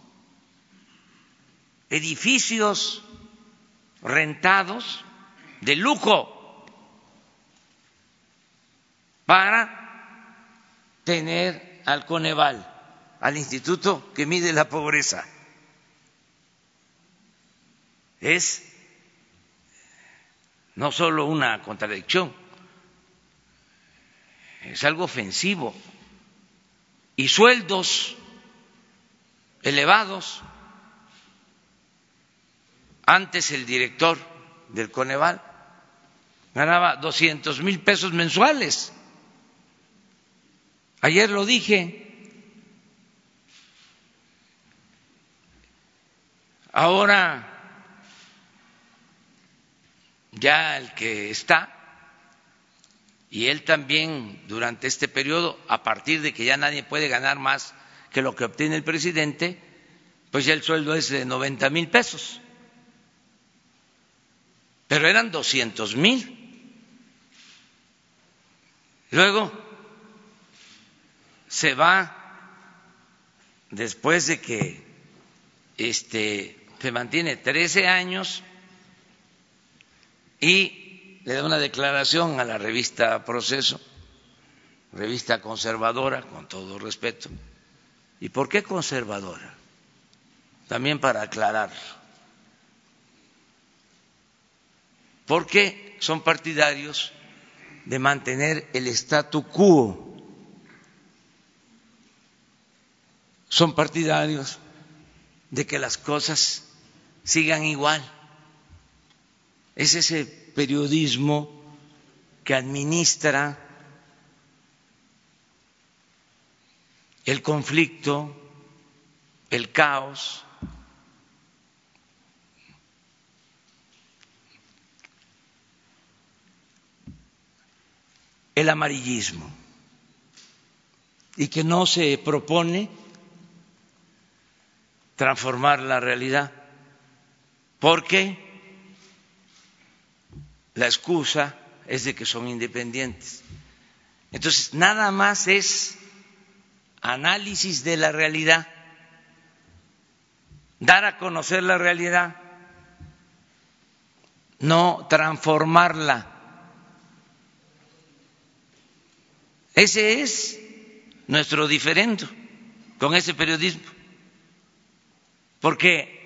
edificios rentados de lujo para tener al Coneval, al instituto que mide la pobreza. Es no solo una contradicción, es algo ofensivo. Y sueldos elevados. Antes el director del Coneval ganaba 200 mil pesos mensuales. Ayer lo dije. Ahora ya el que está, y él también durante este periodo, a partir de que ya nadie puede ganar más que lo que obtiene el presidente, pues ya el sueldo es de 90 mil pesos. Pero eran 200 mil. Luego se va, después de que este, se mantiene 13 años, y le da una declaración a la revista Proceso, revista conservadora, con todo respeto. ¿Y por qué conservadora? también para aclarar, porque son partidarios de mantener el statu quo, son partidarios de que las cosas sigan igual. Es ese periodismo que administra el conflicto, el caos, el amarillismo y que no se propone transformar la realidad, porque la excusa es de que son independientes. Entonces, nada más es análisis de la realidad, dar a conocer la realidad, no transformarla. Ese es nuestro diferendo con ese periodismo, porque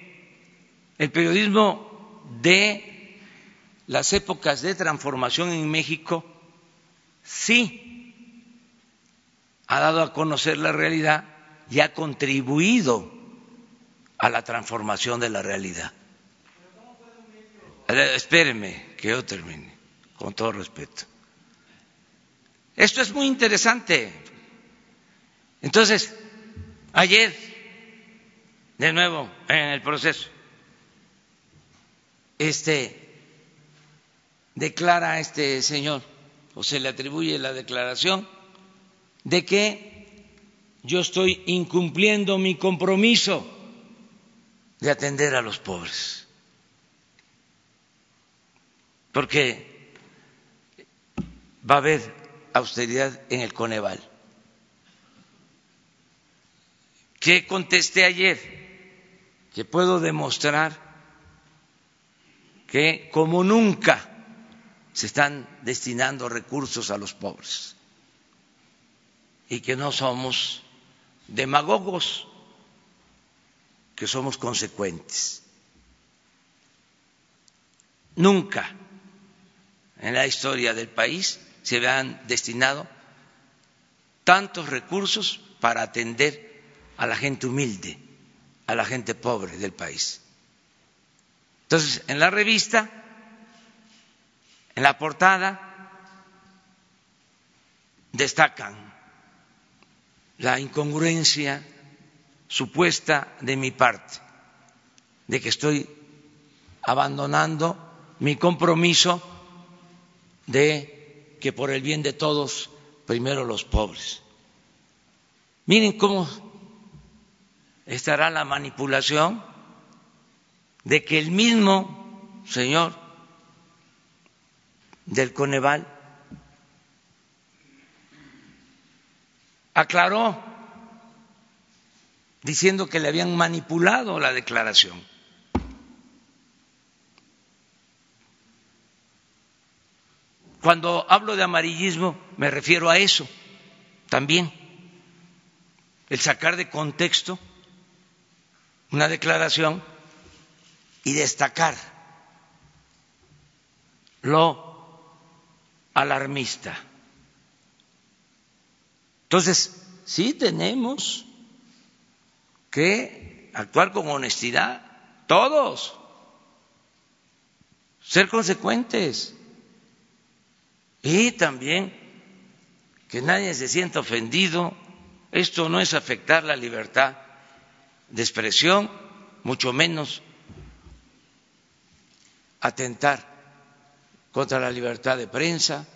el periodismo de las épocas de transformación en México sí ha dado a conocer la realidad y ha contribuido a la transformación de la realidad. Espéreme que yo termine, con todo respeto. Esto es muy interesante. Entonces, ayer, de nuevo, en el proceso, este declara a este señor, o se le atribuye la declaración, de que yo estoy incumpliendo mi compromiso de atender a los pobres. Porque va a haber austeridad en el Coneval. ¿Qué contesté ayer? Que puedo demostrar que como nunca se están destinando recursos a los pobres y que no somos demagogos, que somos consecuentes. Nunca en la historia del país se habían destinado tantos recursos para atender a la gente humilde, a la gente pobre del país. Entonces, en la revista, en la portada, destacan la incongruencia supuesta de mi parte, de que estoy abandonando mi compromiso de que por el bien de todos, primero los pobres. Miren cómo estará la manipulación de que el mismo señor del Coneval aclaró diciendo que le habían manipulado la declaración. Cuando hablo de amarillismo me refiero a eso también, el sacar de contexto una declaración y destacar lo alarmista. Entonces, sí tenemos que actuar con honestidad, todos, ser consecuentes. Y también que nadie se sienta ofendido. Esto no es afectar la libertad de expresión, mucho menos atentar contra la libertad de prensa,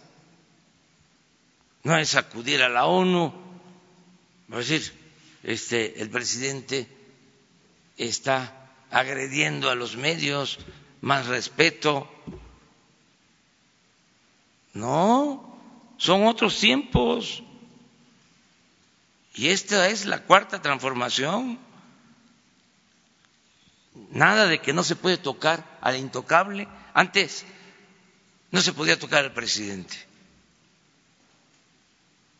no es acudir a la ONU, es decir, este, el presidente está agrediendo a los medios, más respeto, no, son otros tiempos. Y esta es la cuarta transformación. Nada de que no se puede tocar al intocable. Antes no se podía tocar al presidente,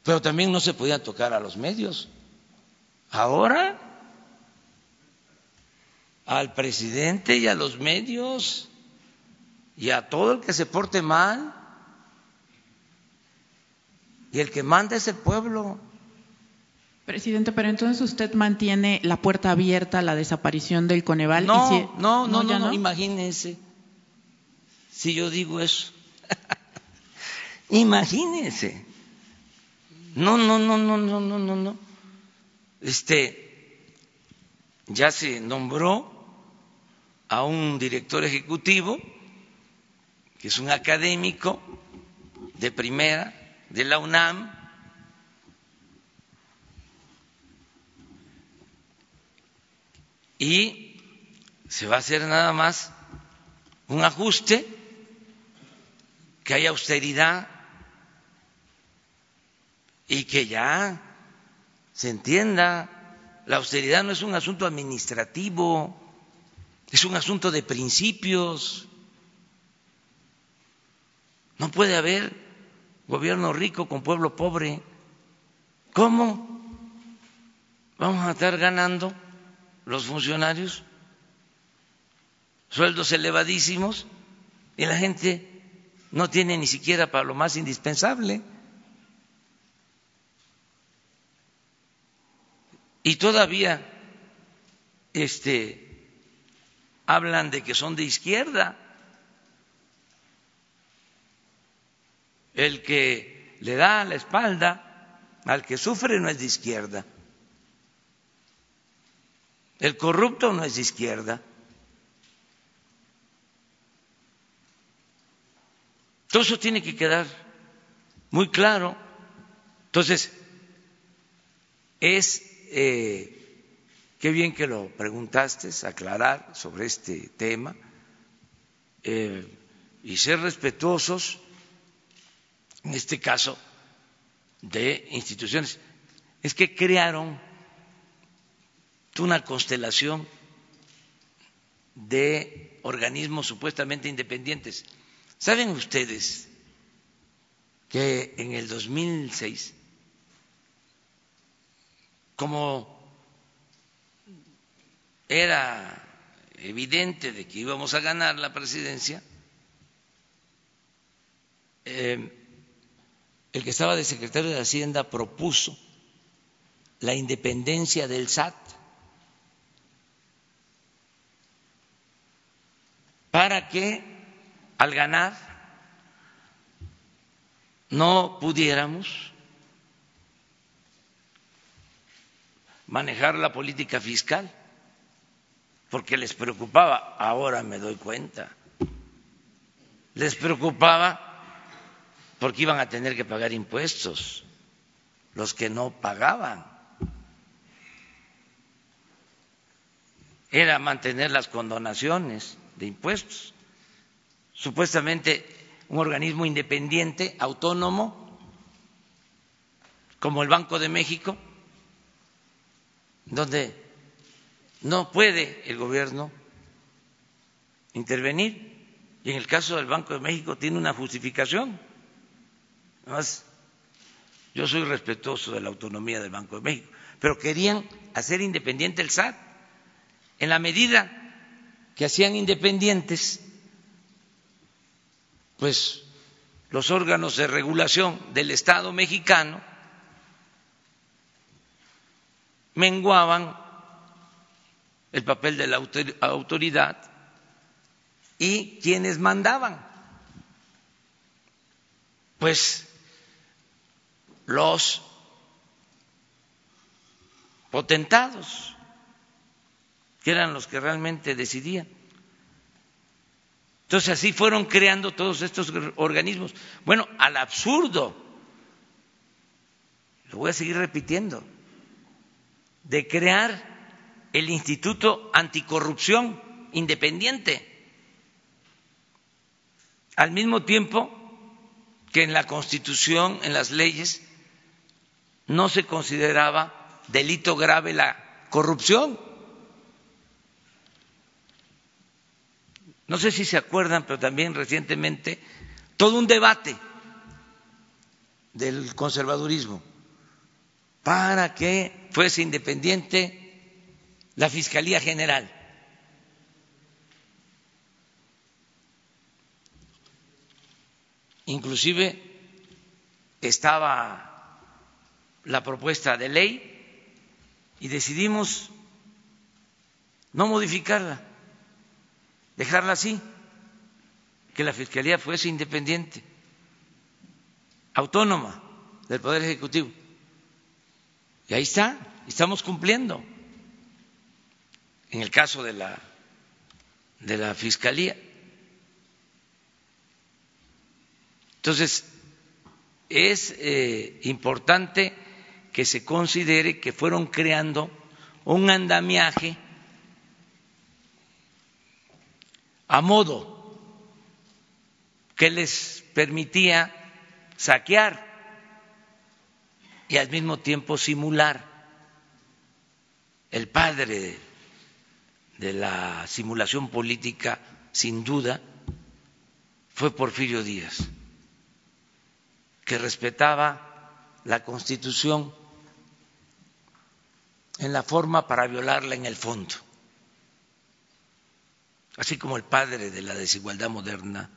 pero también no se podía tocar a los medios. Ahora al presidente y a los medios y a todo el que se porte mal. Y el que manda es el pueblo. Presidente, pero entonces usted mantiene la puerta abierta a la desaparición del Coneval. No, y si- no, no, no, ya no, imagínense. Si yo digo eso. <laughs> imagínense. No, no, no, no, no, no, no, no. Este, ya se nombró a un director ejecutivo, que es un académico de primera de la UNAM, y se va a hacer nada más un ajuste, que haya austeridad y que ya se entienda, la austeridad no es un asunto administrativo, es un asunto de principios. No puede haber gobierno rico con pueblo pobre. ¿Cómo vamos a estar ganando los funcionarios sueldos elevadísimos y la gente no tiene ni siquiera para lo más indispensable? Y todavía este hablan de que son de izquierda. El que le da la espalda al que sufre no es de izquierda. El corrupto no es de izquierda. Todo eso tiene que quedar muy claro. Entonces, es eh, qué bien que lo preguntaste, aclarar sobre este tema eh, y ser respetuosos, en este caso, de instituciones. Es que crearon una constelación de organismos supuestamente independientes. ¿Saben ustedes que en el 2006, como era evidente de que íbamos a ganar la presidencia, eh, el que estaba de secretario de Hacienda propuso la independencia del SAT para que al ganar no pudiéramos manejar la política fiscal, porque les preocupaba, ahora me doy cuenta, les preocupaba porque iban a tener que pagar impuestos los que no pagaban. Era mantener las condonaciones de impuestos. Supuestamente un organismo independiente, autónomo, como el Banco de México, donde no puede el gobierno intervenir. Y en el caso del Banco de México tiene una justificación. Además, yo soy respetuoso de la autonomía del Banco de México, pero querían hacer independiente el SAT. En la medida que hacían independientes, pues los órganos de regulación del Estado mexicano menguaban el papel de la autoridad y quienes mandaban, pues los potentados, que eran los que realmente decidían. Entonces así fueron creando todos estos organismos. Bueno, al absurdo, lo voy a seguir repitiendo, de crear el Instituto Anticorrupción Independiente, al mismo tiempo que en la Constitución, en las leyes, no se consideraba delito grave la corrupción. No sé si se acuerdan, pero también recientemente todo un debate del conservadurismo para que fuese independiente la Fiscalía General. Inclusive estaba la propuesta de ley y decidimos no modificarla, dejarla así, que la Fiscalía fuese independiente, autónoma del Poder Ejecutivo. Y ahí está, estamos cumpliendo. En el caso de la, de la Fiscalía. Entonces, es eh, importante que se considere que fueron creando un andamiaje a modo que les permitía saquear y al mismo tiempo simular. El padre de la simulación política, sin duda, fue Porfirio Díaz que respetaba la Constitución en la forma para violarla en el fondo, así como el padre de la desigualdad moderna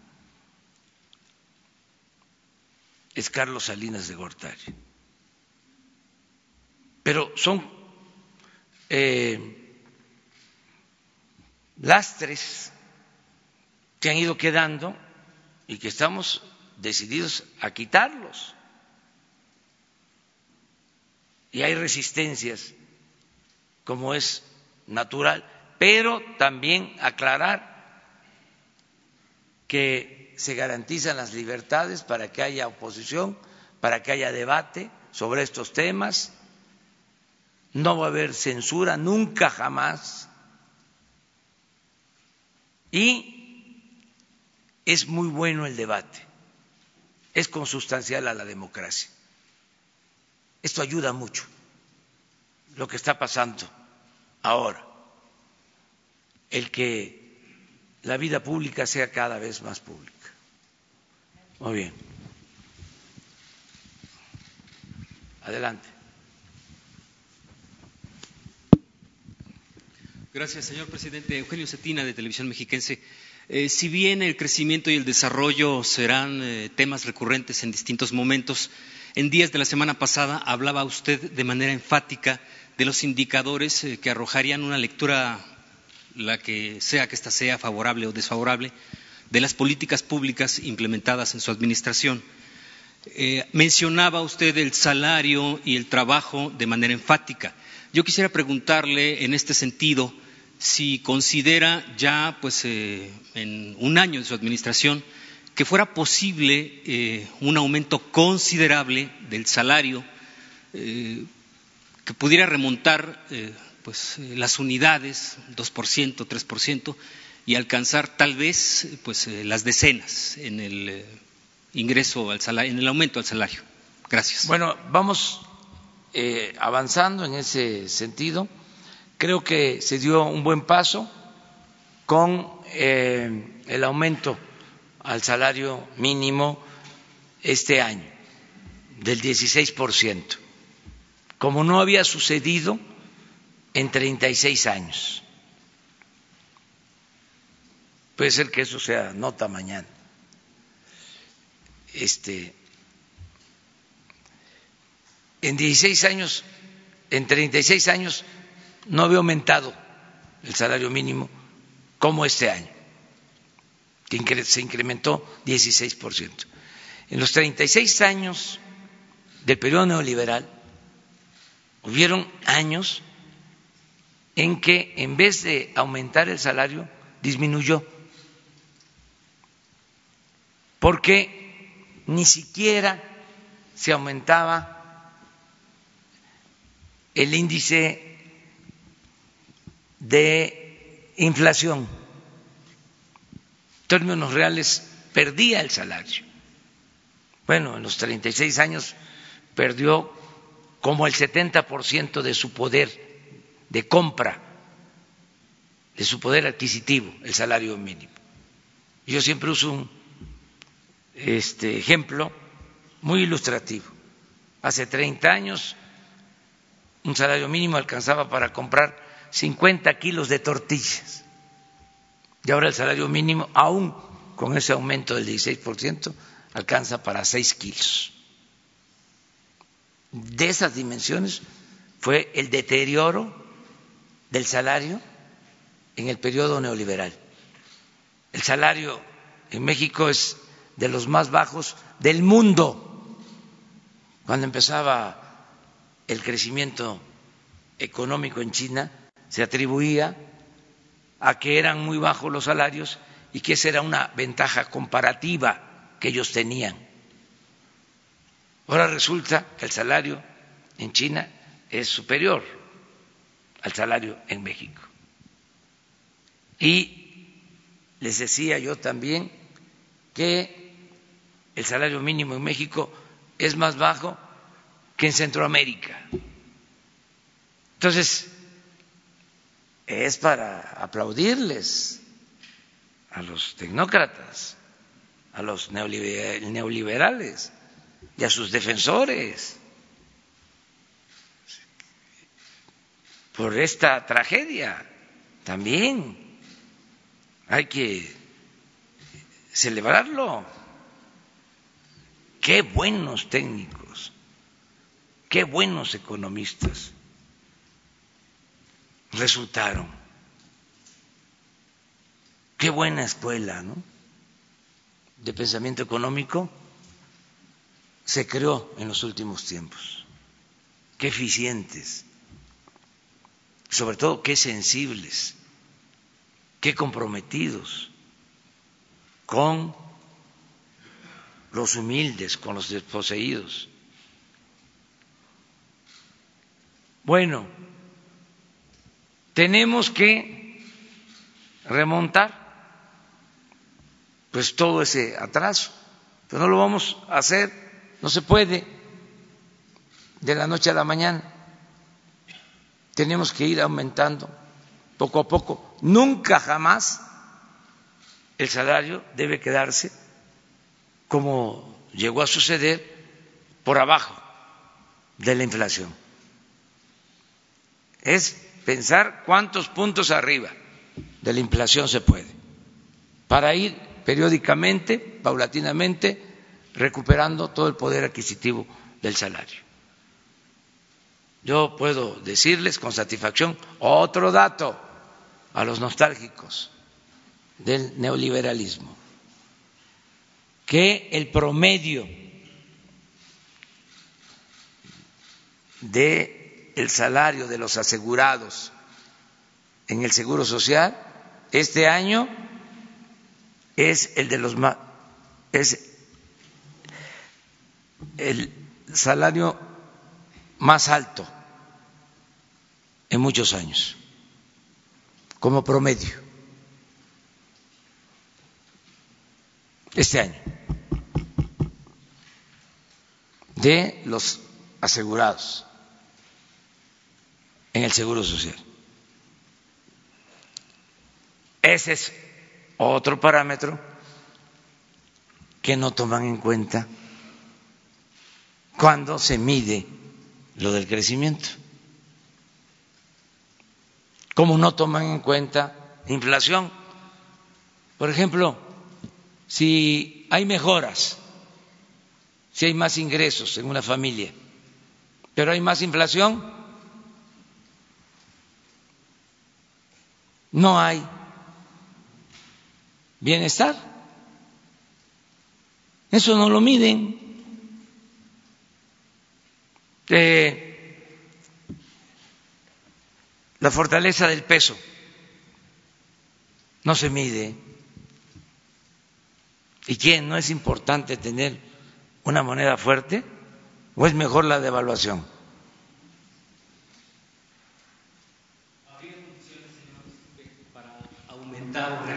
es Carlos Salinas de Gortari. Pero son eh, lastres que han ido quedando y que estamos decididos a quitarlos. Y hay resistencias, como es natural, pero también aclarar que se garantizan las libertades para que haya oposición, para que haya debate sobre estos temas. No va a haber censura nunca jamás. Y es muy bueno el debate es consustancial a la democracia. Esto ayuda mucho, lo que está pasando ahora, el que la vida pública sea cada vez más pública. Muy bien. Adelante. Gracias, señor presidente. Eugenio Cetina, de Televisión Mexiquense. Eh, si bien el crecimiento y el desarrollo serán eh, temas recurrentes en distintos momentos, en días de la semana pasada hablaba usted de manera enfática de los indicadores eh, que arrojarían una lectura, la que sea que ésta sea favorable o desfavorable, de las políticas públicas implementadas en su administración. mencionaba usted el salario y el trabajo de manera enfática. Yo quisiera preguntarle en este sentido si considera ya pues eh, en un año de su administración que fuera posible eh, un aumento considerable del salario eh, que pudiera remontar pues las unidades 2%, 3% y alcanzar tal vez pues las decenas en el ingreso al salario, en el aumento al salario. Gracias. Bueno, vamos avanzando en ese sentido Creo que se dio un buen paso con eh, el aumento al salario mínimo este año del 16%, como no había sucedido en 36 años. Puede ser que eso sea nota mañana. Este, en 16 años, en 36 años no había aumentado el salario mínimo como este año, que se incrementó 16%. En los 36 años del periodo neoliberal, hubieron años en que en vez de aumentar el salario, disminuyó, porque ni siquiera se aumentaba el índice de inflación. En términos reales, perdía el salario. Bueno, en los 36 años perdió como el 70% de su poder de compra, de su poder adquisitivo, el salario mínimo. Yo siempre uso un este, ejemplo muy ilustrativo. Hace 30 años un salario mínimo alcanzaba para comprar 50 kilos de tortillas. Y ahora el salario mínimo, aún con ese aumento del 16%, alcanza para seis kilos. De esas dimensiones fue el deterioro del salario en el periodo neoliberal. El salario en México es de los más bajos del mundo. Cuando empezaba el crecimiento económico en China, se atribuía a que eran muy bajos los salarios y que esa era una ventaja comparativa que ellos tenían. Ahora resulta que el salario en China es superior al salario en México. Y les decía yo también que el salario mínimo en México es más bajo que en Centroamérica. Entonces, es para aplaudirles a los tecnócratas, a los neoliberales y a sus defensores por esta tragedia. También hay que celebrarlo. Qué buenos técnicos, qué buenos economistas resultaron. Qué buena escuela, ¿no? De pensamiento económico se creó en los últimos tiempos. Qué eficientes, sobre todo qué sensibles, qué comprometidos con los humildes, con los desposeídos. Bueno, tenemos que remontar pues todo ese atraso, pero no lo vamos a hacer, no se puede de la noche a la mañana. Tenemos que ir aumentando poco a poco. Nunca jamás el salario debe quedarse como llegó a suceder por abajo de la inflación. Es pensar cuántos puntos arriba de la inflación se puede, para ir periódicamente, paulatinamente, recuperando todo el poder adquisitivo del salario. Yo puedo decirles con satisfacción otro dato a los nostálgicos del neoliberalismo, que el promedio de el salario de los asegurados en el Seguro Social este año es el de los más es el salario más alto en muchos años como promedio este año de los asegurados en el Seguro Social. Ese es otro parámetro que no toman en cuenta cuando se mide lo del crecimiento. Como no toman en cuenta inflación. Por ejemplo, si hay mejoras, si hay más ingresos en una familia, pero hay más inflación, no hay bienestar. Eso no lo miden. La fortaleza del peso no se mide. ¿Y quién? ¿No es importante tener una moneda fuerte? ¿O es mejor la devaluación?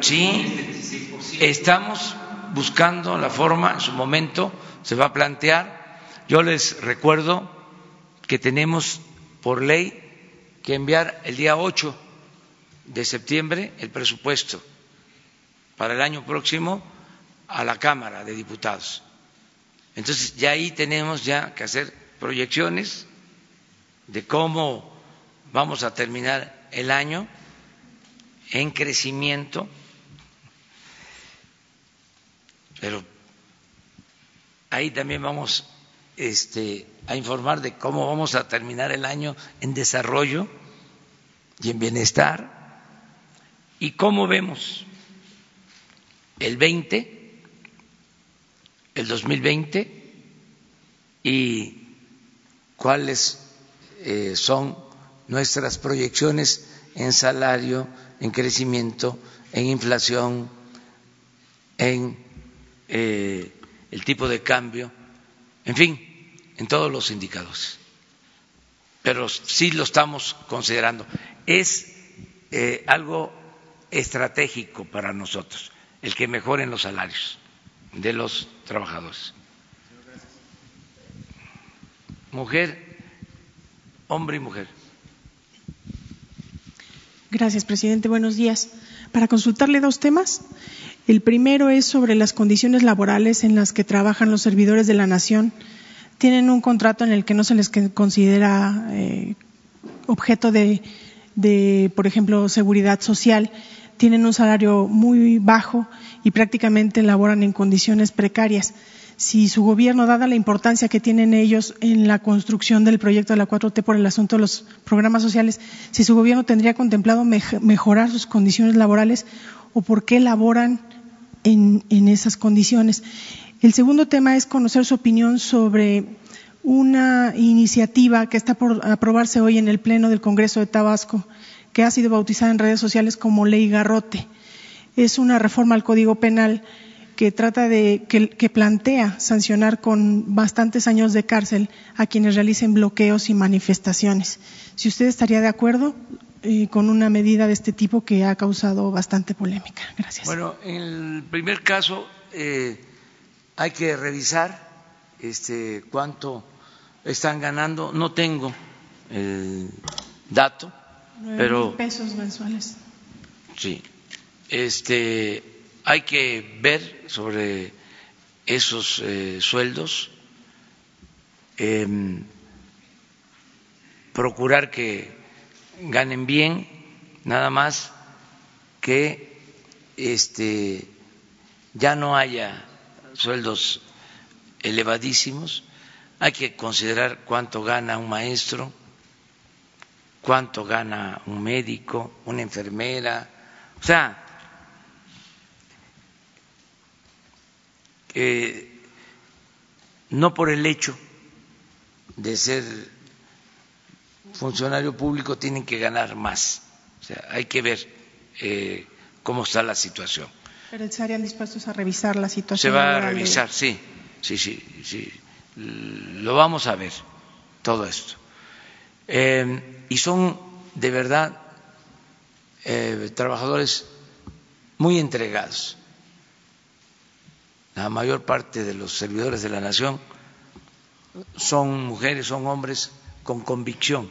Sí, estamos buscando la forma, en su momento se va a plantear. Yo les recuerdo que tenemos por ley que enviar el día 8 de septiembre el presupuesto para el año próximo a la Cámara de Diputados. Entonces ya ahí tenemos ya que hacer proyecciones de cómo vamos a terminar el año en crecimiento, pero ahí también vamos este, a informar de cómo vamos a terminar el año en desarrollo y en bienestar. Y cómo vemos el 20, el 2020 y cuáles eh, son nuestras proyecciones en salario, en crecimiento, en inflación, en eh, el tipo de cambio, en fin, en todos los indicadores. Pero sí lo estamos considerando. Es eh, algo estratégico para nosotros el que mejoren los salarios de los trabajadores. Mujer, hombre y mujer. Gracias, presidente. Buenos días. Para consultarle dos temas. El primero es sobre las condiciones laborales en las que trabajan los servidores de la Nación. Tienen un contrato en el que no se les considera eh, objeto de, de, por ejemplo, seguridad social. Tienen un salario muy bajo y prácticamente laboran en condiciones precarias. Si su gobierno, dada la importancia que tienen ellos en la construcción del proyecto de la 4T por el asunto de los programas sociales, si su gobierno tendría contemplado mejorar sus condiciones laborales o por qué laboran en, esas condiciones. El segundo tema es conocer su opinión sobre una iniciativa que está por aprobarse hoy en el Pleno del Congreso de Tabasco, que ha sido bautizada en redes sociales como Ley Garrote. Es una reforma al Código Penal que trata de, que, plantea sancionar con bastantes años de cárcel a quienes realicen bloqueos y manifestaciones. Si usted estaría de acuerdo eh, con una medida de este tipo que ha causado bastante polémica. Gracias. Bueno, en el primer caso eh, hay que revisar este, cuánto están ganando. No tengo el dato, pero pesos mensuales. Sí, este, hay que ver sobre esos eh, sueldos, em, procurar que ganen bien, nada más que este, ya no haya sueldos elevadísimos, hay que considerar cuánto gana un maestro, cuánto gana un médico, una enfermera, o sea, no por el hecho de ser funcionario público tienen que ganar más. O sea, hay que ver eh, cómo está la situación. Pero estarían dispuestos a revisar la situación. Se va a revisar, sí, sí, sí, sí. Lo vamos a ver, todo esto. Eh, y son de verdad eh, trabajadores muy entregados la mayor parte de los servidores de la nación son mujeres, son hombres con convicción,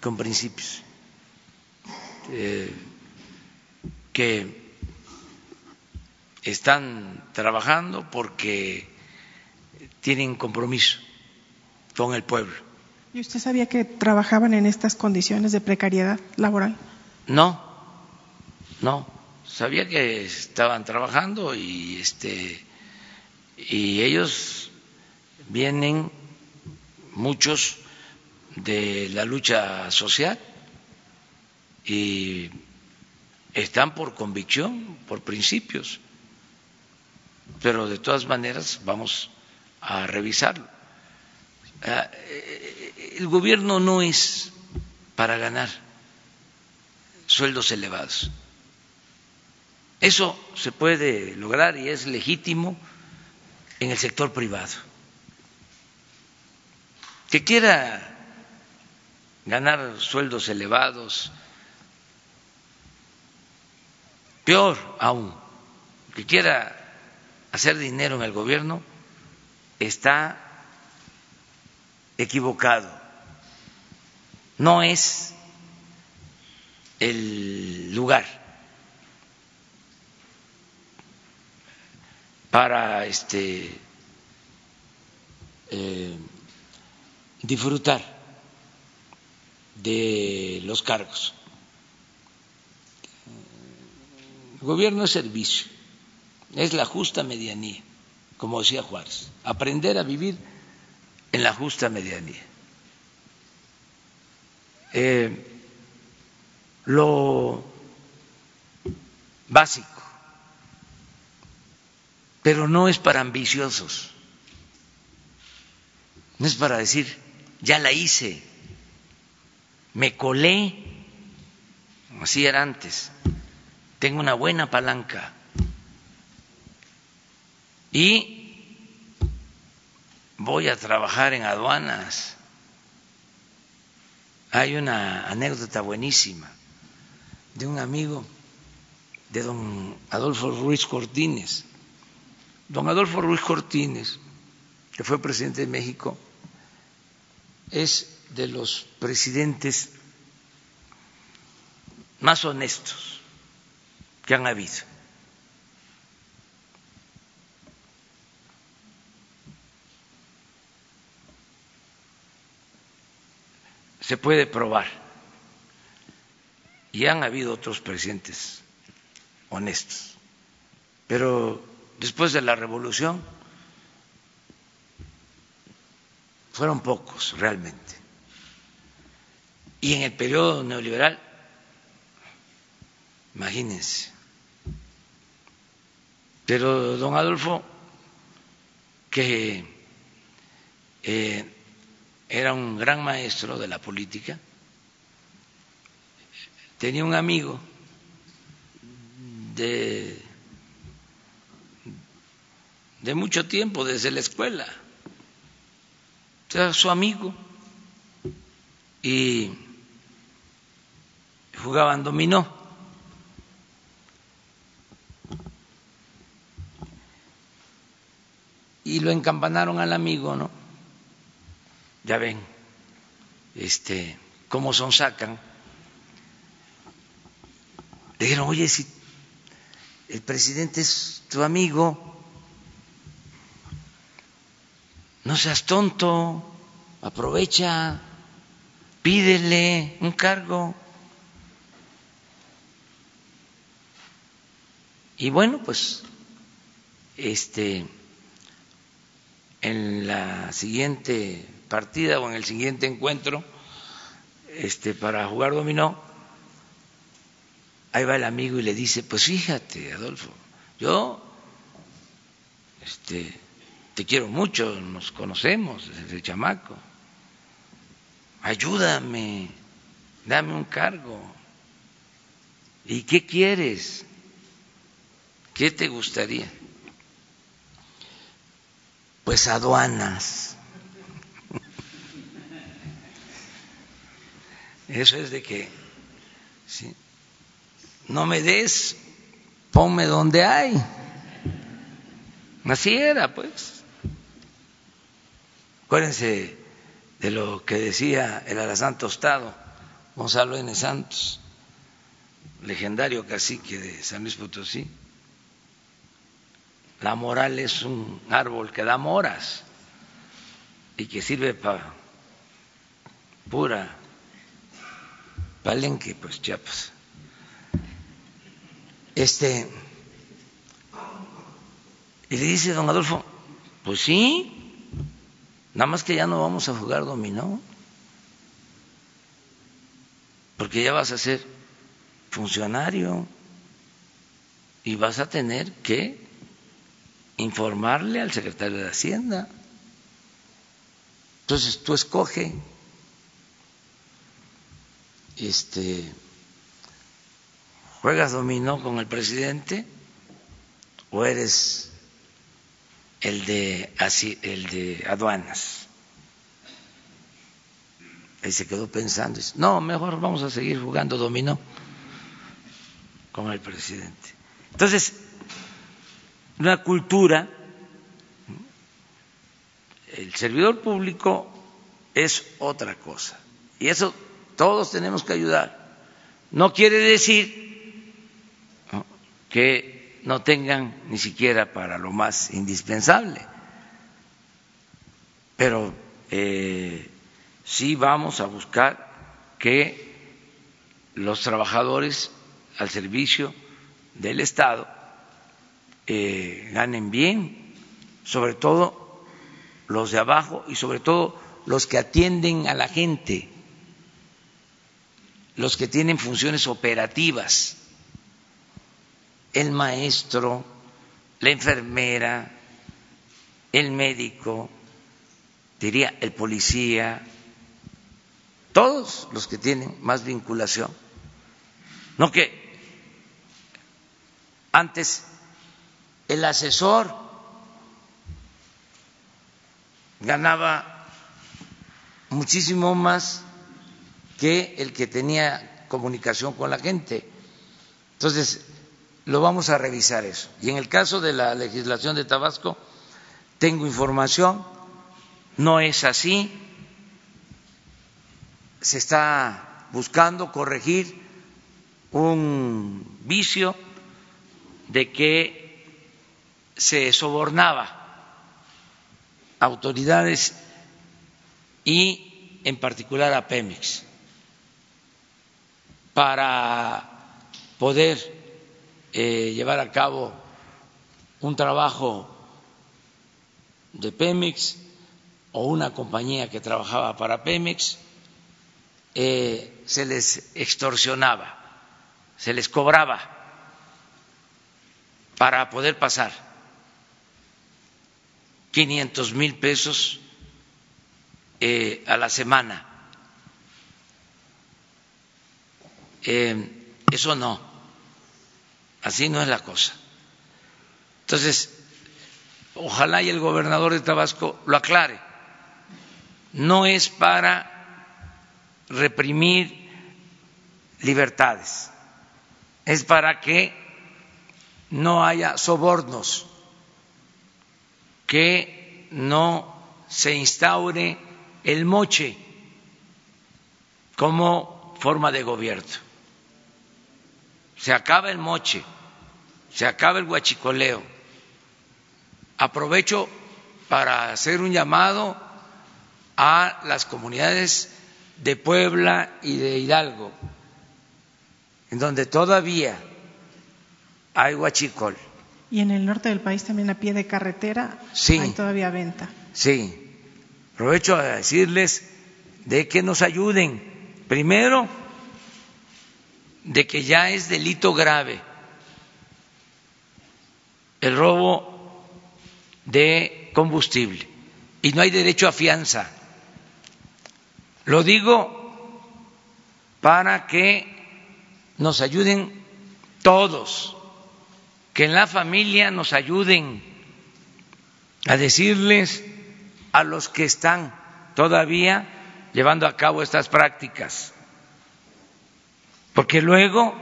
con principios, eh, que están trabajando porque tienen compromiso con el pueblo. ¿Y usted sabía que trabajaban en estas condiciones de precariedad laboral? No, no, sabía que estaban trabajando y este y ellos vienen muchos de la lucha social y están por convicción, por principios, pero de todas maneras vamos a revisarlo. Ah, eh, el gobierno no es para ganar sueldos elevados. Eso se puede lograr y es legítimo en el sector privado. Que quiera ganar sueldos elevados, peor aún, que quiera hacer dinero en el gobierno, está equivocado. No es el lugar para este, eh, disfrutar de los cargos. El gobierno es servicio, es la justa medianía como decía Juárez, aprender a vivir en la justa medianía. Eh, lo básico, pero no es para ambiciosos, no es para decir, ya la hice, me colé, así era antes, tengo una buena palanca y voy a trabajar en aduanas. Hay una anécdota buenísima de un amigo de don Adolfo Ruiz Cortines. Don Adolfo Ruiz Cortines, que fue presidente de México, es de los presidentes más honestos que han habido. Se puede probar. Y han habido otros presidentes honestos. Pero después de la revolución fueron pocos realmente. Y en el periodo neoliberal, imagínense. Pero don Adolfo, que eh, era un gran maestro de la política, tenía un amigo de, mucho tiempo, desde la escuela, era su amigo, y jugaban dominó. Y lo encampanaron al amigo, ¿no? Ya ven, este, cómo son sacan. Dijeron, oye, si el presidente es tu amigo, no seas tonto, aprovecha, pídele un cargo. Y bueno, pues este en la siguiente partida o en el siguiente encuentro este para jugar dominó ahí va el amigo y le dice, "Pues fíjate, Adolfo, yo este te quiero mucho, nos conocemos desde chamaco. Ayúdame, dame un cargo. ¿Y qué quieres? ¿Qué te gustaría? Pues aduanas. Eso es de que no me des, ponme donde hay. Así era, pues. Acuérdense de lo que decía el alazán tostado, Gonzalo N. Santos, legendario cacique de San Luis Potosí la moral es un árbol que da moras y que sirve para pura palenque, pues Chiapas. Este, y le dice don Adolfo, pues sí, nada más que ya no vamos a jugar dominó, porque ya vas a ser funcionario y vas a tener que informarle al secretario de Hacienda. Entonces tú escoge este juegas dominó con el presidente o eres el de el de aduanas. Ahí se quedó pensando, no, mejor vamos a seguir jugando dominó con el presidente. Entonces, una cultura, el servidor público es otra cosa. Y eso todos tenemos que ayudar. No quiere decir que no tengan ni siquiera para lo más indispensable, pero eh, sí vamos a buscar que los trabajadores al servicio del Estado eh, ganen bien sobre todo los de abajo y sobre todo los que atienden a la gente, los que tienen funciones operativas, el maestro, la enfermera, el médico, diría el policía, todos los que tienen más vinculación. No que antes el asesor ganaba muchísimo más que el que tenía comunicación con la gente. Entonces, lo vamos a revisar eso. Y en el caso de la legislación de Tabasco, tengo información, no es así, se está buscando corregir un vicio de que se sobornaba autoridades y en particular a Pemex para poder eh, llevar a cabo un trabajo de Pemex o una compañía que trabajaba para Pemex, eh, se les extorsionaba, se les cobraba para poder pasar 500 mil pesos eh, a la semana. Eh, eso no, así no es la cosa. Entonces, ojalá y el gobernador de Tabasco lo aclare. No es para reprimir libertades, es para que no haya sobornos que no se instaure el moche como forma de gobierno. Se acaba el moche, se acaba el guachicoleo. Aprovecho para hacer un llamado a las comunidades de Puebla y de Hidalgo, en donde todavía hay guachicol y en el norte del país también a pie de carretera hay todavía venta. Sí, aprovecho a decirles de que nos ayuden. Primero, de que ya es delito grave el robo de combustible y no hay derecho a fianza. Lo digo para que nos ayuden todos que en la familia nos ayuden a decirles a los que están todavía llevando a cabo estas prácticas, porque luego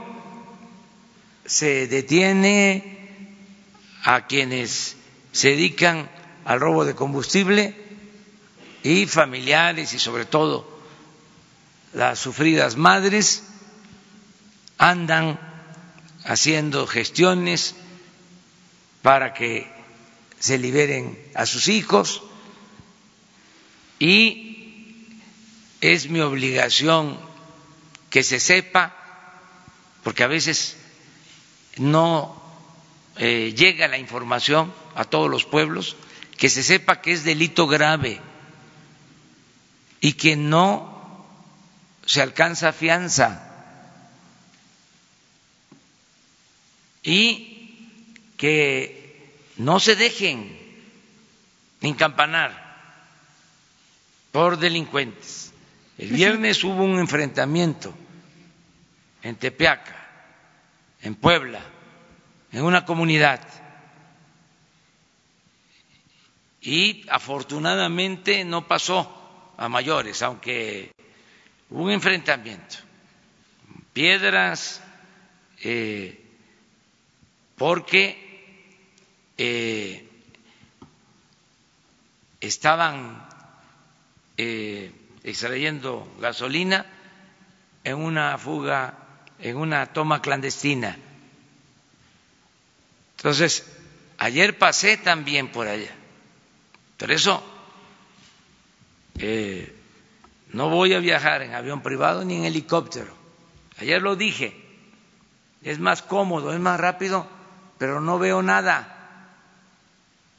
se detiene a quienes se dedican al robo de combustible y familiares y sobre todo las sufridas madres andan haciendo gestiones para que se liberen a sus hijos y es mi obligación que se sepa, porque a veces no eh, llega la información a todos los pueblos, que se sepa que es delito grave y que no se alcanza fianza y que no se dejen encampanar por delincuentes. El viernes hubo un enfrentamiento en Tepeaca, en Puebla, en una comunidad. Y afortunadamente no pasó a mayores, aunque hubo un enfrentamiento. Piedras, eh, porque eh, estaban eh, extrayendo gasolina en una fuga, en una toma clandestina. Entonces, ayer pasé también por allá. Por eso eh, no voy a viajar en avión privado ni en helicóptero. Ayer lo dije, es más cómodo, es más rápido pero no veo nada.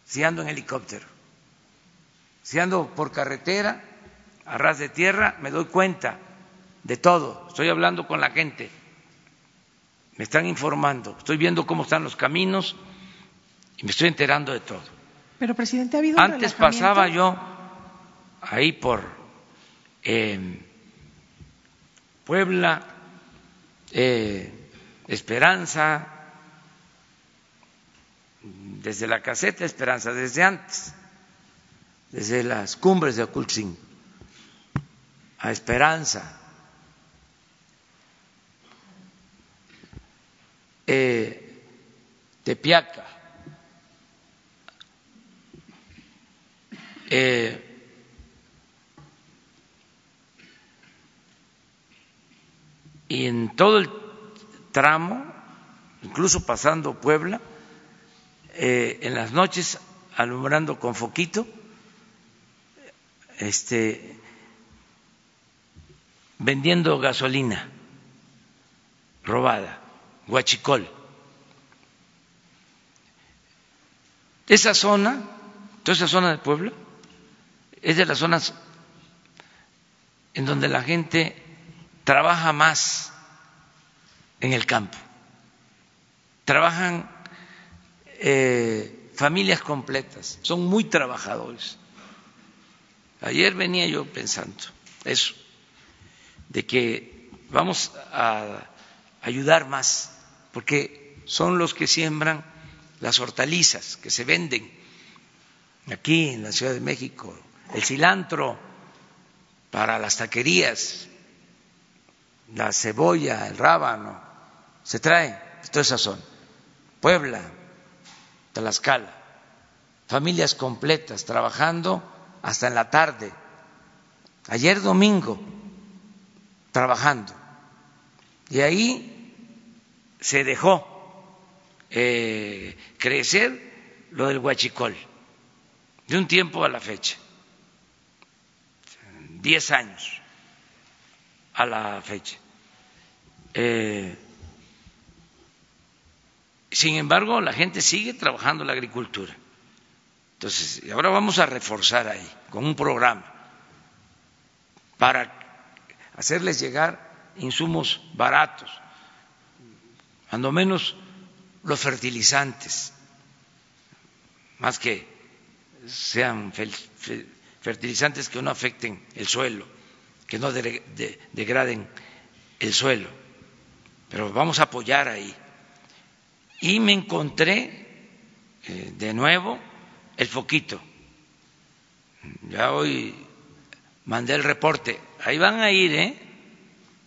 si ando en helicóptero. Si ando por carretera, a ras de tierra, me doy cuenta de todo. Estoy hablando con la gente. Me están informando. Estoy viendo cómo están los caminos y me estoy enterando de todo. Pero, presidente, ha habido un Antes pasaba yo ahí por eh, Puebla, eh, Esperanza, desde la caseta Esperanza, desde antes, desde las cumbres de Oculxin a Esperanza. Eh, Tepiaca, eh, y en todo el tramo, incluso pasando Puebla, eh, en las noches alumbrando con foquito, este, vendiendo gasolina robada, guachicol. Esa zona, toda esa zona de Puebla, es de las zonas en donde la gente trabaja más en el campo. Trabajan eh, familias completas, son muy trabajadores. Ayer venía yo pensando eso, de que vamos a ayudar más, porque son los que siembran las hortalizas que se venden aquí en la Ciudad de México, el cilantro para las taquerías, la cebolla, el rábano, se trae de toda esa zona. Puebla, Tlaxcala, familias completas trabajando hasta en la tarde. Ayer domingo, trabajando. Y ahí se dejó eh, crecer lo del huachicol, de un tiempo a la fecha, diez años a la fecha. Eh, sin embargo, la gente sigue trabajando la agricultura. Entonces, ahora vamos a reforzar ahí con un programa para hacerles llegar insumos baratos, cuando menos los fertilizantes, más que sean fertilizantes que no afecten el suelo, que no degraden el suelo, pero vamos a apoyar ahí. Y me encontré eh, de nuevo el foquito. Ya hoy mandé el reporte. Ahí van a ir, ¿eh?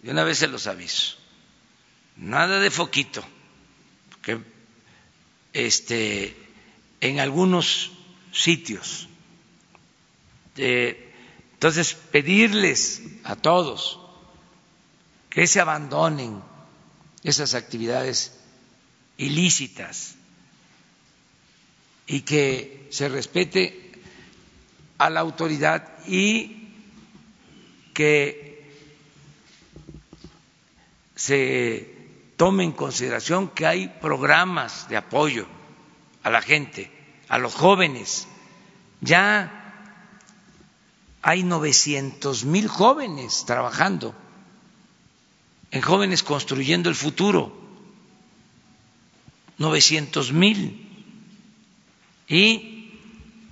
De una vez se los aviso. Nada de foquito. Que este, en algunos sitios. entonces, pedirles a todos que se abandonen esas actividades ilícitas y que se respete a la autoridad y que se tome en consideración que hay programas de apoyo a la gente, a los jóvenes. Ya hay 900 mil jóvenes trabajando en jóvenes construyendo el futuro. 900 mil. Y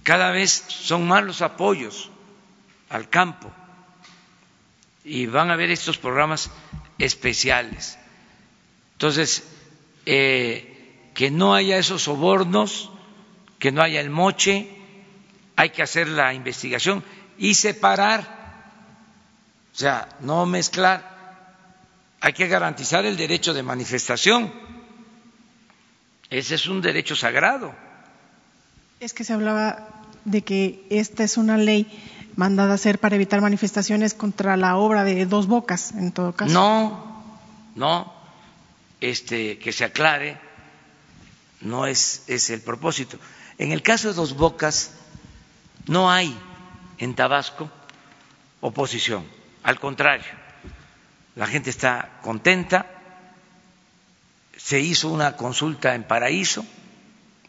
cada vez son más los apoyos al campo. Y van a haber estos programas especiales. Entonces, eh, que no haya esos sobornos, que no haya el moche, hay que hacer la investigación y separar, o sea, no mezclar. Hay que garantizar el derecho de manifestación ese es un derecho sagrado. Es que se hablaba de que esta es una ley mandada a hacer para evitar manifestaciones contra la obra de Dos Bocas, en todo caso. No, no, este, que se aclare, no es, es el propósito. En el caso de Dos Bocas, no hay en Tabasco oposición, al contrario, la gente está contenta se hizo una consulta en Paraíso,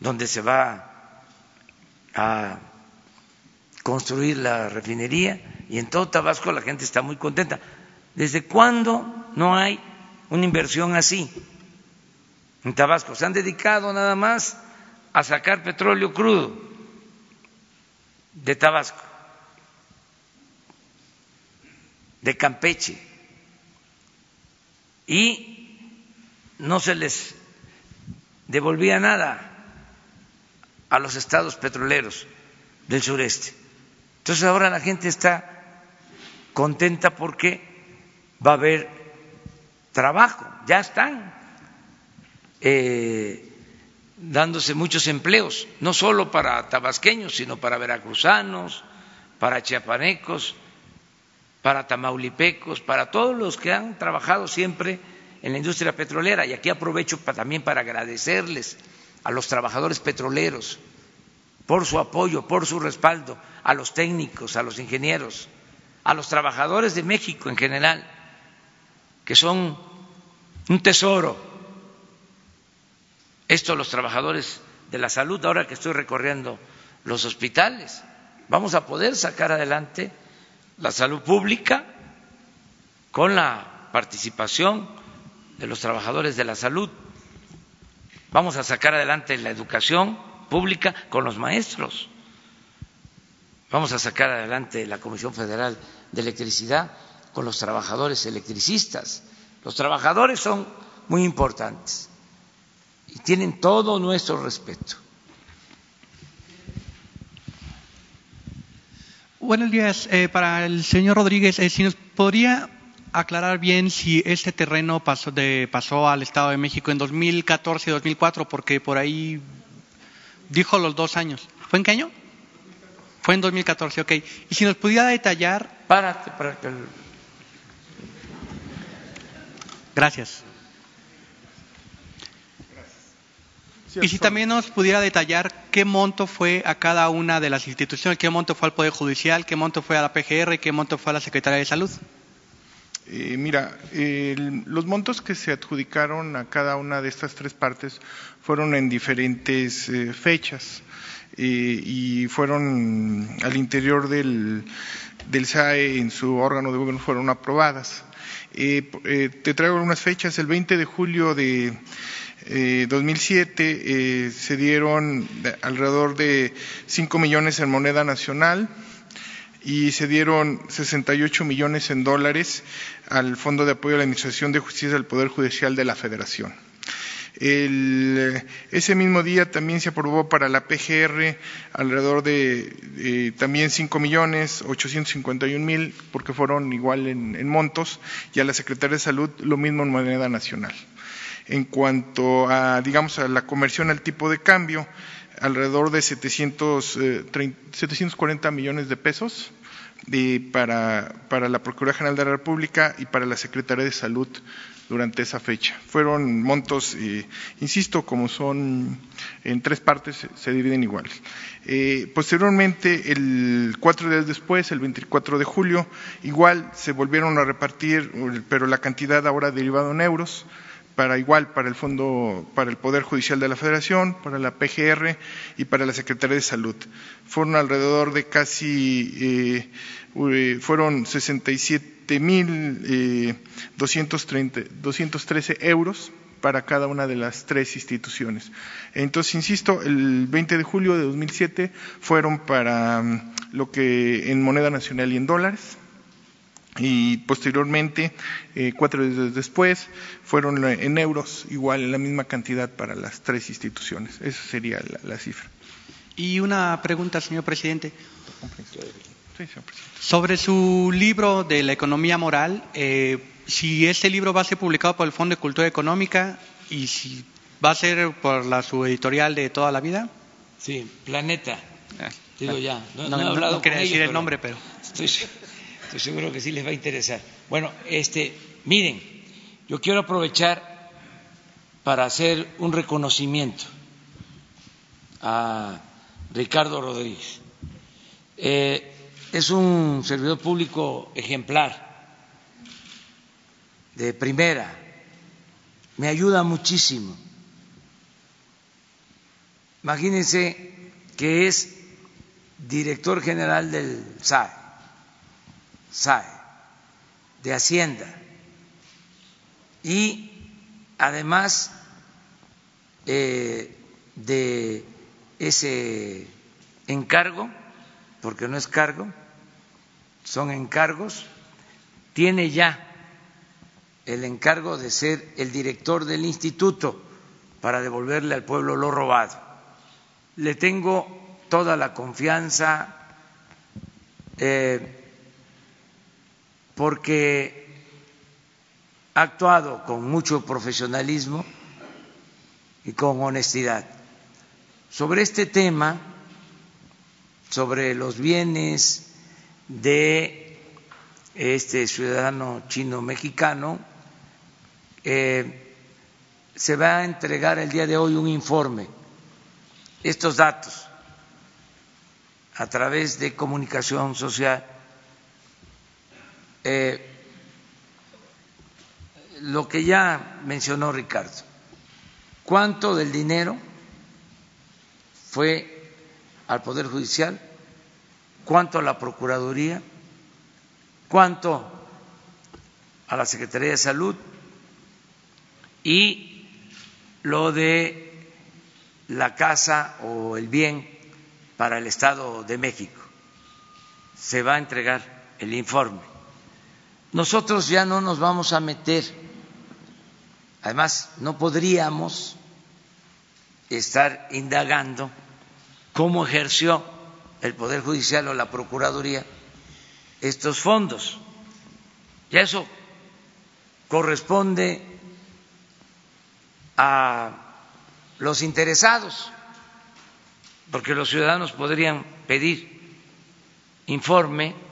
donde se va a construir la refinería y en todo Tabasco la gente está muy contenta. ¿Desde cuándo no hay una inversión así en Tabasco? Se han dedicado nada más a sacar petróleo crudo de Tabasco, de Campeche, y no se les devolvía nada a los estados petroleros del sureste. Entonces ahora la gente está contenta porque va a haber trabajo, ya están eh, dándose muchos empleos, no solo para tabasqueños, sino para veracruzanos, para chiapanecos, para tamaulipecos, para todos los que han trabajado siempre en la industria petrolera. Y aquí aprovecho también para agradecerles a los trabajadores petroleros por su apoyo, por su respaldo, a los técnicos, a los ingenieros, a los trabajadores de México en general, que son un tesoro. Esto los trabajadores de la salud, ahora que estoy recorriendo los hospitales, vamos a poder sacar adelante la salud pública con la participación de los trabajadores de la salud. Vamos a sacar adelante la educación pública con los maestros. Vamos a sacar adelante la Comisión Federal de Electricidad con los trabajadores electricistas. Los trabajadores son muy importantes y tienen todo nuestro respeto. Buenos días. Eh, para el señor Rodríguez, eh, si nos podría aclarar bien si este terreno pasó, de, pasó al Estado de México en 2014 y 2004, porque por ahí dijo los dos años. ¿Fue en qué año? Fue en 2014, ok. Y si nos pudiera detallar. Párate para que. Gracias. Y si también nos pudiera detallar qué monto fue a cada una de las instituciones, qué monto fue al Poder Judicial, qué monto fue a la PGR, qué monto fue a la Secretaría de Salud. Eh, mira, los montos que se adjudicaron a cada una de estas tres partes fueron en diferentes eh, fechas eh, y fueron al interior del, del SAE en su órgano de gobierno fueron aprobadas. Te traigo algunas fechas. El 20 de julio de 2007 se dieron alrededor de 5 millones en moneda nacional y se dieron 68 millones en dólares al Fondo de Apoyo a la Administración de Justicia del Poder Judicial de la Federación. Ese mismo día también se aprobó para la PGR alrededor de también 5 millones 851 mil, porque fueron igual en, montos, y a la Secretaría de Salud lo mismo en moneda nacional. En cuanto a, digamos, a la conversión al tipo de cambio, alrededor de 740 eh, millones de pesos para, para, la Procuraduría General de la República y para la Secretaría de Salud durante esa fecha. Fueron montos, insisto, como son en tres partes, se dividen igual. Eh, posteriormente, el cuatro días después, el 24 de julio, igual se volvieron a repartir, pero la cantidad ahora derivada en euros, para igual para el Fondo, para el Poder Judicial de la Federación, para la PGR y para la Secretaría de Salud. Fueron alrededor de casi, eh, eh fueron 67 mil 213 eh, euros para cada una de las tres instituciones. Entonces, insisto, el 20 de julio de 2007 fueron para mm, lo que en moneda nacional y en dólares, y posteriormente, eh, cuatro días después, fueron en euros, igual en la misma cantidad para las tres instituciones. Esa sería la, cifra. Y una pregunta, señor presidente. Sobre su libro de la economía moral, eh, si este libro va a ser publicado por el Fondo de Cultura Económica y si va a ser por la subeditorial de toda la vida. Sí, Planeta. Ah, Digo ya. No, quería decir el nombre, pero. Estoy seguro que sí les va a interesar. Bueno, este, miren, yo quiero aprovechar para hacer un reconocimiento a Ricardo Rodríguez. Eh, es un servidor público ejemplar, de primera, me ayuda muchísimo. Imagínense que es director general del SAE, SAE, de Hacienda, y además eh, de ese encargo, porque no es cargo, son encargos, tiene ya el encargo de ser el director del instituto para devolverle al pueblo lo robado. Le tengo toda la confianza eh, porque ha actuado con mucho profesionalismo y con honestidad. Sobre este tema, sobre los bienes de este ciudadano chino mexicano, eh, se va a entregar el día de hoy un informe. Estos datos a través de comunicación social. Eh, lo que ya mencionó Ricardo, ¿cuánto del dinero fue al Poder Judicial? ¿Cuánto a la Procuraduría? ¿Cuánto a la Secretaría de Salud? Y lo de la casa o el bien para el Estado de México. Se va a entregar el informe. Nosotros ya no nos vamos a meter, además no podríamos estar indagando cómo ejerció el Poder Judicial o la Procuraduría estos fondos. Y eso corresponde a los interesados porque los ciudadanos podrían pedir informe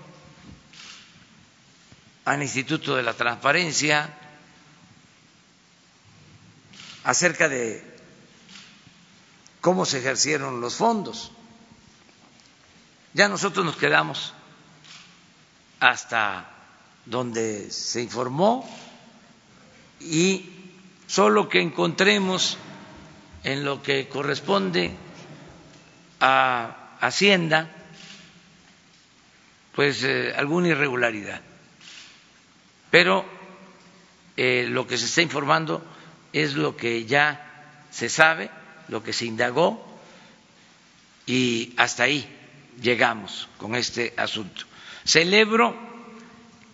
al Instituto de la Transparencia acerca de cómo se ejercieron los fondos. Ya nosotros nos quedamos hasta donde se informó y solo que encontremos en lo que corresponde a Hacienda pues eh, alguna irregularidad. Pero eh, lo que se está informando es lo que ya se sabe, lo que se indagó y hasta ahí llegamos con este asunto. Celebro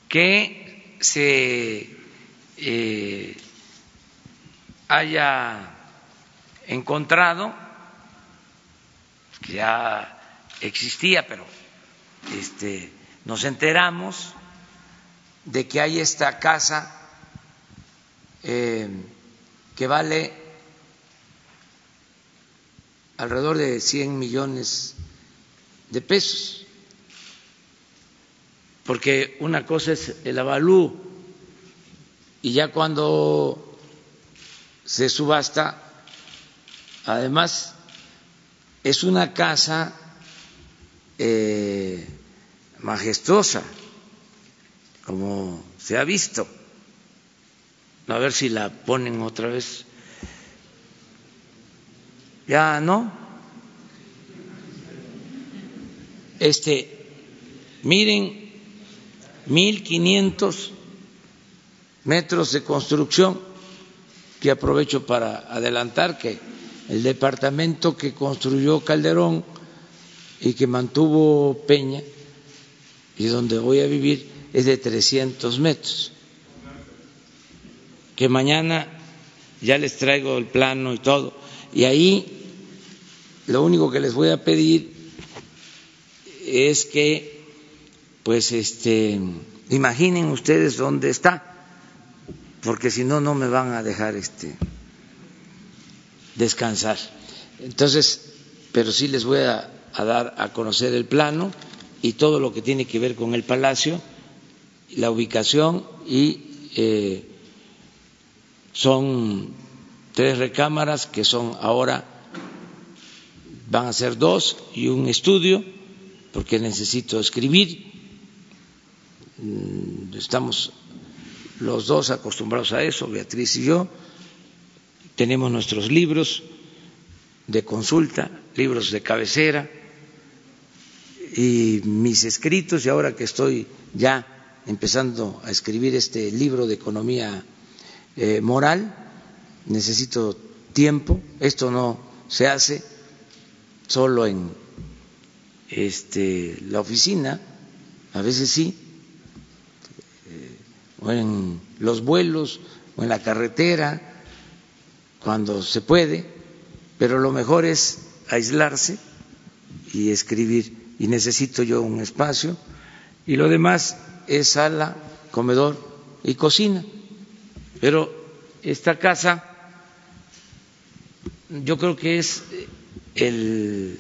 que se eh, haya encontrado que ya existía, pero este, nos enteramos de que hay esta casa eh, que vale alrededor de 100 millones de pesos, porque una cosa es el avalú y ya cuando se subasta, además es una casa eh, majestuosa, como se ha visto. A ver si la ponen otra vez. Ya no. Este, miren, 1.500 metros de construcción que aprovecho para adelantar que el departamento que construyó Calderón y que mantuvo Peña y donde voy a vivir es de 300 metros. Que mañana ya les traigo el plano y todo. Y ahí lo único que les voy a pedir es que, pues, este, imaginen ustedes dónde está, porque si no, no me van a dejar este descansar. Entonces, pero sí les voy a, dar a conocer el plano y todo lo que tiene que ver con el palacio, la ubicación y eh, son tres recámaras que son ahora van a ser dos y un estudio porque necesito escribir. Mm, estamos los dos acostumbrados a eso, Beatriz y yo tenemos nuestros libros de consulta, libros de cabecera, y mis escritos y ahora que estoy ya empezando a escribir este libro de economía eh, moral, necesito tiempo, esto no se hace solo en este, la oficina, a veces sí, eh, o en los vuelos, o en la carretera, cuando se puede, pero lo mejor es aislarse y escribir, y necesito yo un espacio, y lo demás es sala, comedor y cocina. Pero esta casa yo creo que es el,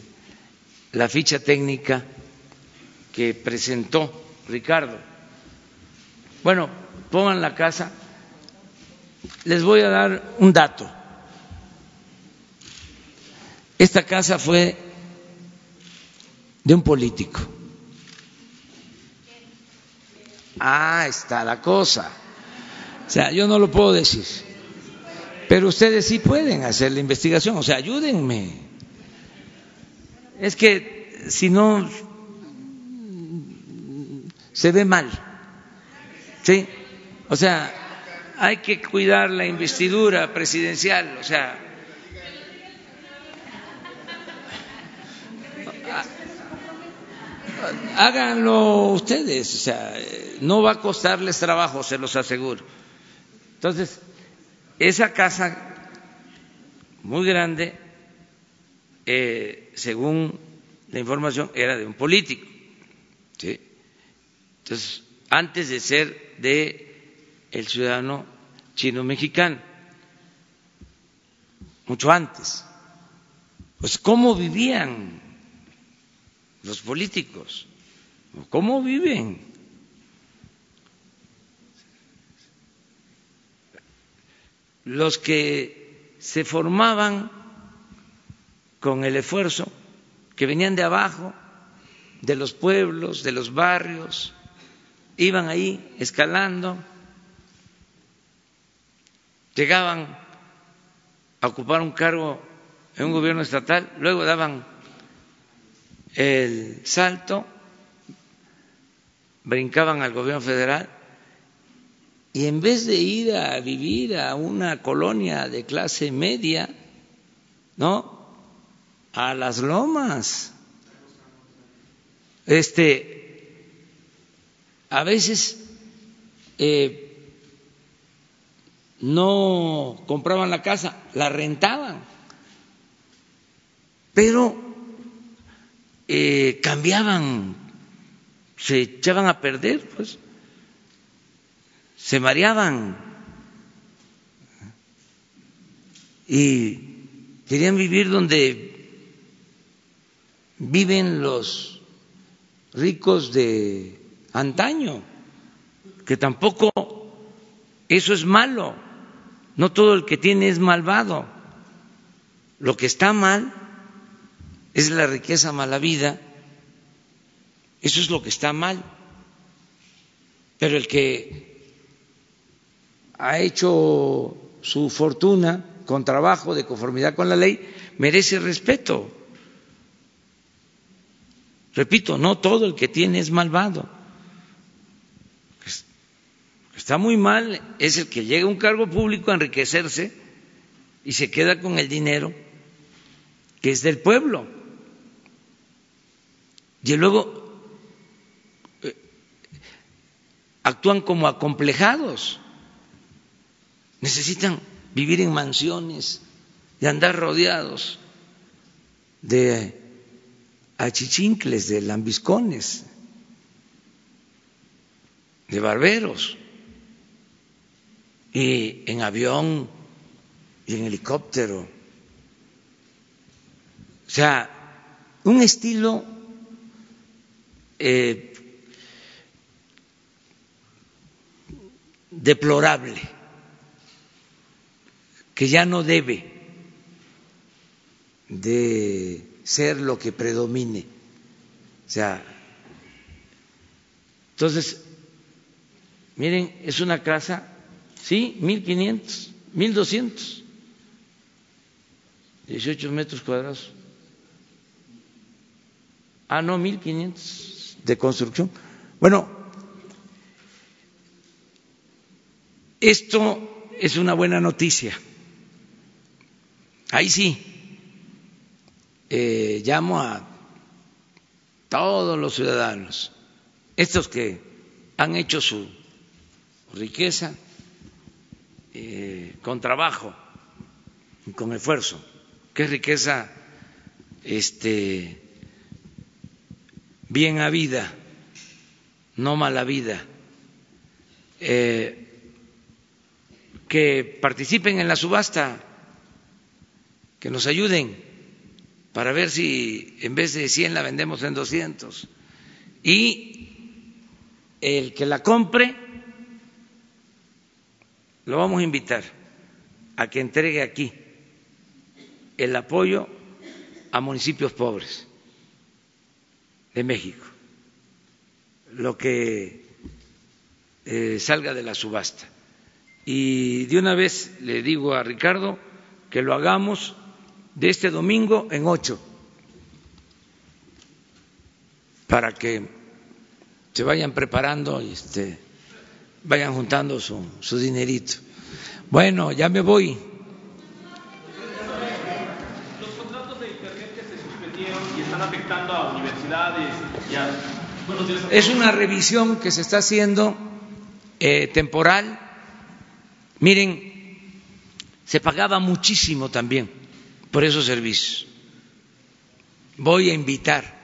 la ficha técnica que presentó Ricardo. Bueno, pongan la casa. Les voy a dar un dato. Esta casa fue de un político. Ah, está la cosa. O sea, yo no lo puedo decir. Pero ustedes sí pueden hacer la investigación, o sea, ayúdenme. Es que si no se ve mal. ¿Sí? O sea, hay que cuidar la investidura presidencial, o sea, háganlo ustedes, o sea, no va a costarles trabajo, se los aseguro. Entonces, esa casa muy grande, eh, según la información, era de un político. ¿sí? Entonces, antes de ser de el ciudadano chino mexicano, mucho antes. Pues cómo vivían los políticos, cómo viven. Los que se formaban con el esfuerzo, que venían de abajo, de los pueblos, de los barrios, iban ahí escalando, llegaban a ocupar un cargo en un gobierno estatal, luego daban el salto, brincaban al gobierno federal y en vez de ir a vivir a una colonia de clase media, ¿no? A las lomas. Este, a veces eh, no compraban la casa, la rentaban, pero eh, cambiaban, se echaban a perder, pues, se mareaban. Y querían vivir donde viven los ricos de antaño, que tampoco eso es malo, no todo el que tiene es malvado, lo que está mal es la riqueza mala vida, eso es lo que está mal. Pero el que ha hecho su fortuna con trabajo de conformidad con la ley merece respeto. Repito, no todo el que tiene es malvado. Está muy mal es el que llega a un cargo público a enriquecerse y se queda con el dinero que es del pueblo. Y luego eh, actúan como acomplejados, necesitan vivir en mansiones y andar rodeados de achichincles, de lambiscones, de barberos, y en avión y en helicóptero. O sea, un estilo eh, deplorable, que ya no debe de ser lo que predomine. O sea, entonces, miren, es una casa, sí, mil quinientos, mil doscientos, dieciocho metros cuadrados. Ah, no, 1.500 de construcción. Bueno, esto es una buena noticia. Ahí sí, eh, llamo a todos los ciudadanos, estos que han hecho su riqueza eh, con trabajo y con esfuerzo, que es riqueza este, bien habida, no mala vida, eh, que participen en la subasta, que nos ayuden para ver si en vez de 100 la vendemos en 200. Y el que la compre, lo vamos a invitar a que entregue aquí el apoyo a municipios pobres de México, lo que eh, salga de la subasta. Y de una vez le digo a Ricardo que lo hagamos de este domingo en ocho, para que se vayan preparando y este, vayan juntando su, su dinerito. Bueno, ya me voy. Es una revisión que se está haciendo eh, temporal. Miren, se pagaba muchísimo también por esos servicios. Voy a invitar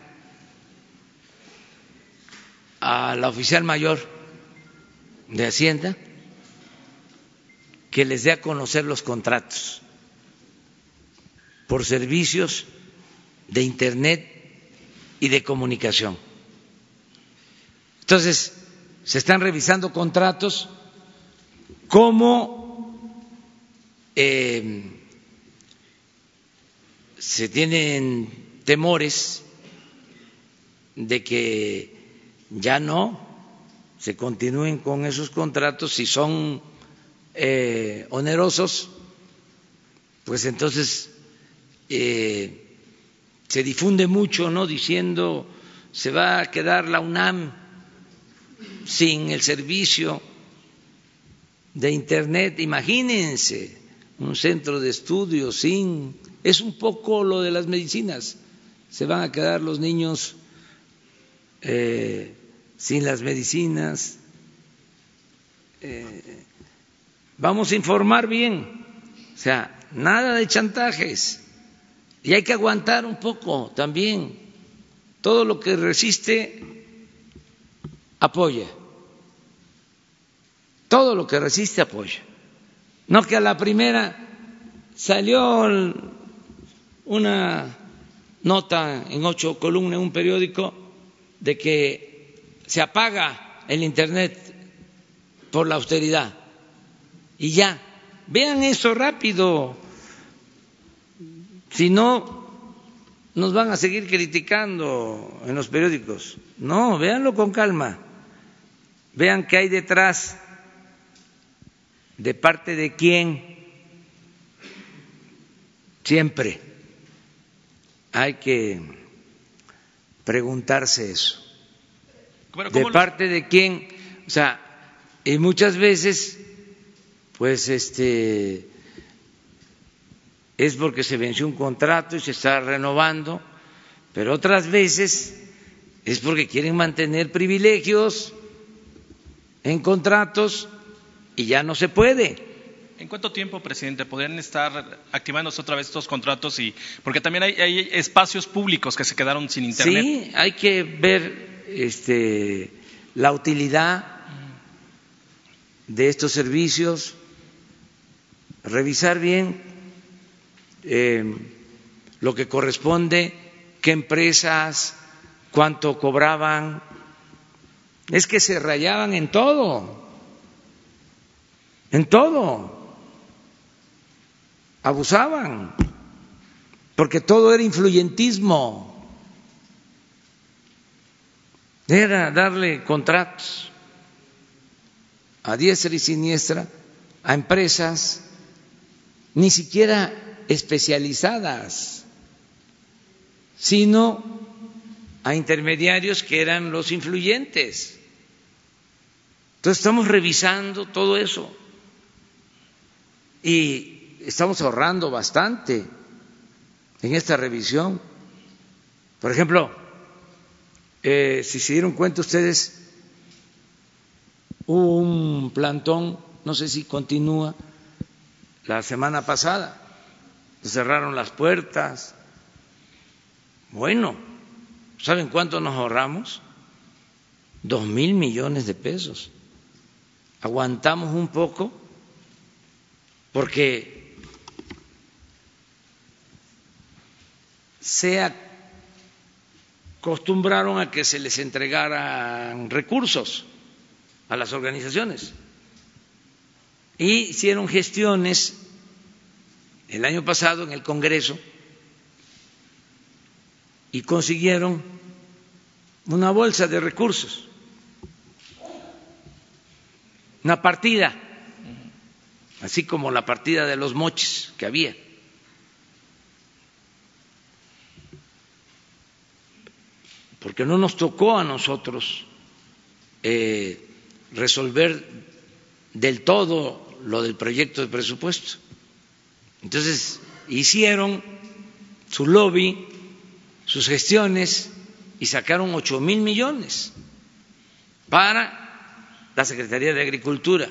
a la oficial mayor de Hacienda que les dé a conocer los contratos por servicios de Internet y de comunicación. Entonces, se están revisando contratos como eh, se tienen temores de que ya no se continúen con esos contratos si son eh, onerosos, pues entonces eh, se difunde mucho, ¿no? Diciendo se va a quedar la UNAM sin el servicio de Internet. Imagínense un centro de estudio sin... Es un poco lo de las medicinas. Se van a quedar los niños eh, sin las medicinas. Eh, vamos a informar bien. O sea, nada de chantajes. Y hay que aguantar un poco también. Todo lo que resiste, apoya. Todo lo que resiste, apoya. No que a la primera salió una nota en ocho columnas en un periódico de que se apaga el Internet por la austeridad. Y ya, vean eso rápido. Si no, nos van a seguir criticando en los periódicos. No, véanlo con calma. Vean qué hay detrás, de parte de quién. Siempre hay que preguntarse eso. Bueno, ¿De ¿cómo lo- parte de quién? O sea, y muchas veces, pues este, es porque se venció un contrato y se está renovando, pero otras veces es porque quieren mantener privilegios en contratos y ya no se puede. ¿En cuánto tiempo, presidente, podrían estar activándose otra vez estos contratos? y Porque también hay, hay espacios públicos que se quedaron sin Internet. Sí, hay que ver este, la utilidad de estos servicios, revisar bien eh, lo que corresponde, qué empresas, cuánto cobraban. Es que se rayaban en todo, en todo. Abusaban, porque todo era influyentismo era darle contratos a diestra y siniestra a empresas ni siquiera especializadas, sino a intermediarios que eran los influyentes. Entonces estamos revisando todo eso y estamos ahorrando bastante en esta revisión. Por ejemplo, eh, si se dieron cuenta ustedes, hubo un plantón, no sé si continúa, la semana pasada, cerraron las puertas. Bueno, ¿saben cuánto nos ahorramos? Dos mil millones de pesos. Aguantamos un poco porque se acostumbraron a que se les entregaran recursos a las organizaciones y hicieron gestiones el año pasado en el Congreso y consiguieron una bolsa de recursos, una partida, así como la partida de los moches que había. Porque no nos tocó a nosotros eh, resolver del todo lo del proyecto de presupuesto. Entonces, hicieron su lobby, sus gestiones y sacaron ocho mil millones para la Secretaría de Agricultura.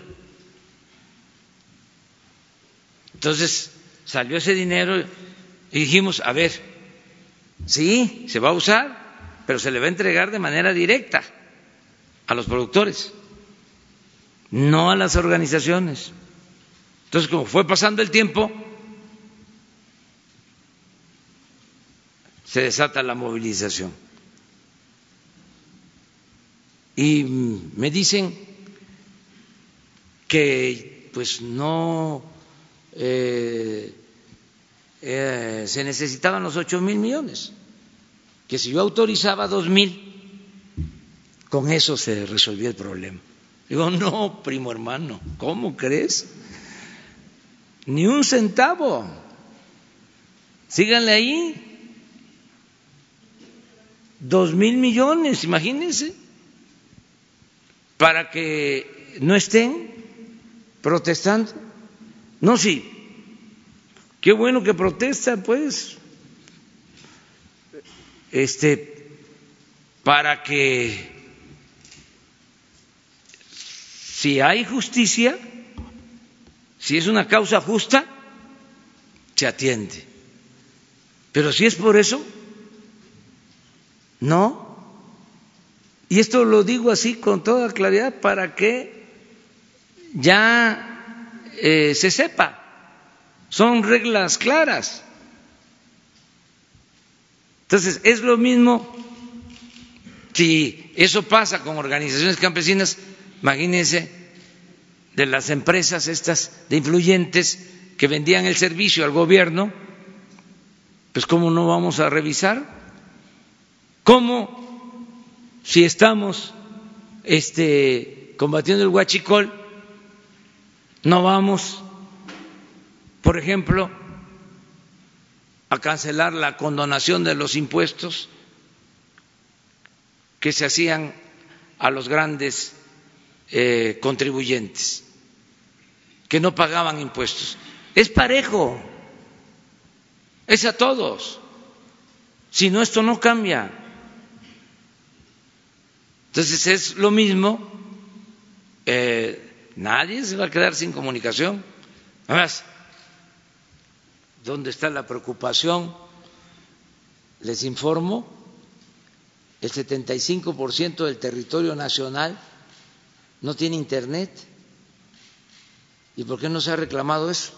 Entonces, salió ese dinero y dijimos, a ver, sí, se va a usar, pero se le va a entregar de manera directa a los productores no a las organizaciones. Entonces, como fue pasando el tiempo, se desata la movilización. Y me dicen que pues no eh, eh, se necesitaban los ocho mil millones, que si yo autorizaba dos mil, con eso se resolvía el problema. Digo, no, primo hermano, ¿cómo crees? Ni un centavo. Síganle ahí. Dos mil millones, imagínense, para que no estén protestando. No, sí, qué bueno que protesta, pues, este, para que Si hay justicia, si es una causa justa, se atiende. Pero si es por eso, no. Y esto lo digo así con toda claridad para que ya eh, se sepa. Son reglas claras. Entonces, es lo mismo si eso pasa con organizaciones campesinas Imagínense de las empresas estas de influyentes que vendían el servicio al gobierno, pues cómo no vamos a revisar, cómo si estamos este, combatiendo el huachicol no vamos, por ejemplo, a cancelar la condonación de los impuestos que se hacían a los grandes eh, contribuyentes que no pagaban impuestos. Es parejo, es a todos. Si no, esto no cambia. Entonces es lo mismo, eh, nadie se va a quedar sin comunicación. Además, ¿dónde está la preocupación? Les informo, el 75% del territorio nacional no tiene internet. ¿Y por qué no se ha reclamado eso?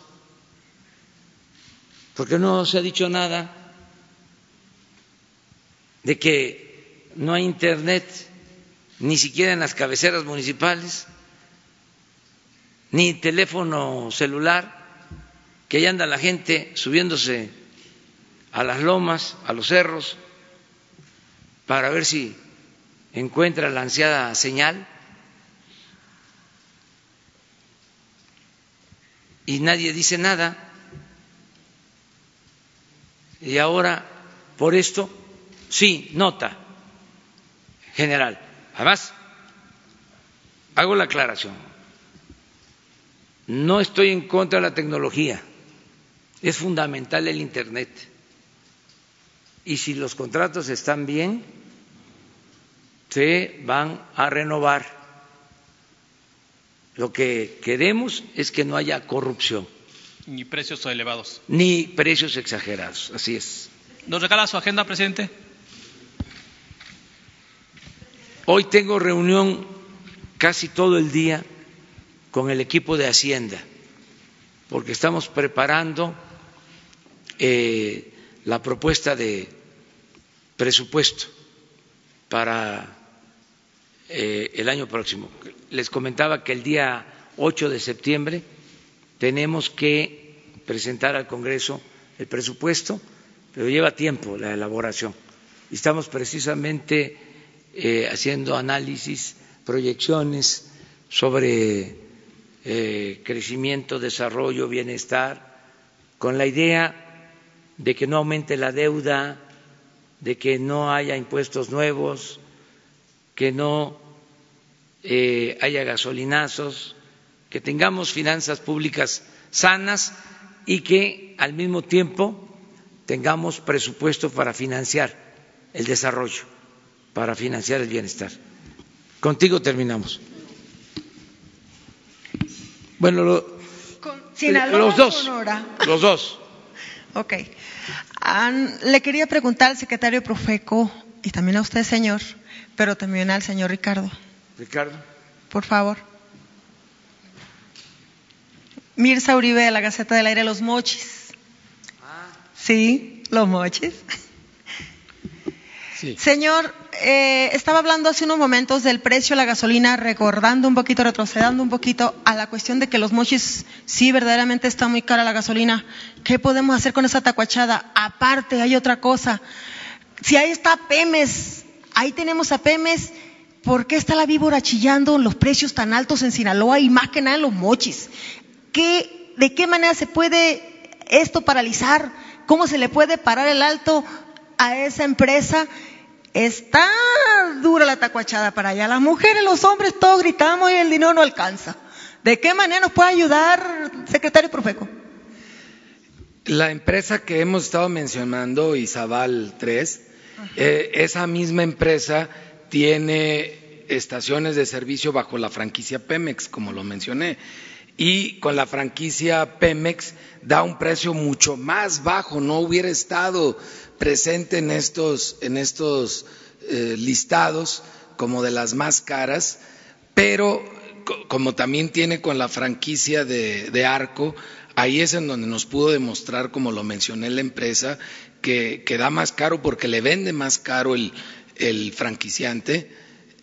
¿Por qué no se ha dicho nada de que no hay internet ni siquiera en las cabeceras municipales, ni teléfono celular, que ahí anda la gente subiéndose a las lomas, a los cerros, para ver si encuentra la ansiada señal? y nadie dice nada. Y ahora, por esto, sí, nota, general. Además, hago la aclaración, no estoy en contra de la tecnología, es fundamental el Internet. Y si los contratos están bien, se van a renovar. Lo que queremos es que no haya corrupción. Ni precios elevados. Ni precios exagerados, así es. ¿Nos regala su agenda, presidente? Hoy tengo reunión casi todo el día con el equipo de Hacienda, porque estamos preparando eh, la propuesta de presupuesto para eh, el año próximo. Les comentaba que el día 8 de septiembre tenemos que presentar al Congreso el presupuesto, pero lleva tiempo la elaboración. Estamos precisamente eh, haciendo análisis, proyecciones sobre eh, crecimiento, desarrollo, bienestar, con la idea de que no aumente la deuda, de que no haya impuestos nuevos, que no eh, haya gasolinazos, que tengamos finanzas públicas sanas y que al mismo tiempo tengamos presupuesto para financiar el desarrollo, para financiar el bienestar. Contigo terminamos. Bueno, lo, los dos. Los dos. <laughs> Ok. le quería preguntar al secretario Profeco y también a usted, señor, pero también al señor Ricardo. Ricardo. Por favor. Mirza Uribe de la Gaceta del Aire, Los Mochis. Ah. Sí, Los Mochis. <laughs> Señor, eh, estaba hablando hace unos momentos del precio de la gasolina, recordando un poquito, retrocedando un poquito a la cuestión de que los mochis sí verdaderamente está muy cara la gasolina. ¿Qué podemos hacer con esa tacuachada? Aparte, hay otra cosa. Si ahí está Pemes, ahí tenemos a Pemes, ¿por qué está la víbora chillando los precios tan altos en Sinaloa y más que nada en los mochis? ¿Qué, ¿De qué manera se puede esto paralizar? ¿Cómo se le puede parar el alto a esa empresa? Está dura la tacuachada para allá. Las mujeres, los hombres, todos gritamos y el dinero no alcanza. ¿De qué manera nos puede ayudar, secretario Profeco? La empresa que hemos estado mencionando, Isabal 3, eh, esa misma empresa tiene estaciones de servicio bajo la franquicia Pemex, como lo mencioné, y con la franquicia Pemex da un precio mucho más bajo, no hubiera estado presente en estos, en estos eh, listados como de las más caras, pero como también tiene con la franquicia de, Arco, ahí es en donde nos pudo demostrar, como lo mencioné la empresa, que, da más caro porque le vende más caro el, franquiciante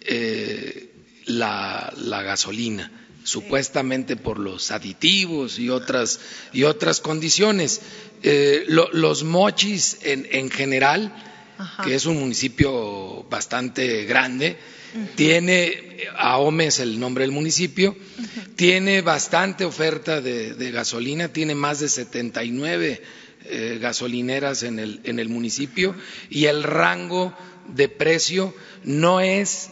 eh, la, gasolina supuestamente por los aditivos y otras, y otras condiciones. Eh, los mochis en, general, que es un municipio bastante grande, tiene, Ahome es el nombre del municipio, tiene bastante oferta de, gasolina, tiene más de 79 eh, gasolineras en el, en el municipio y el rango de precio no es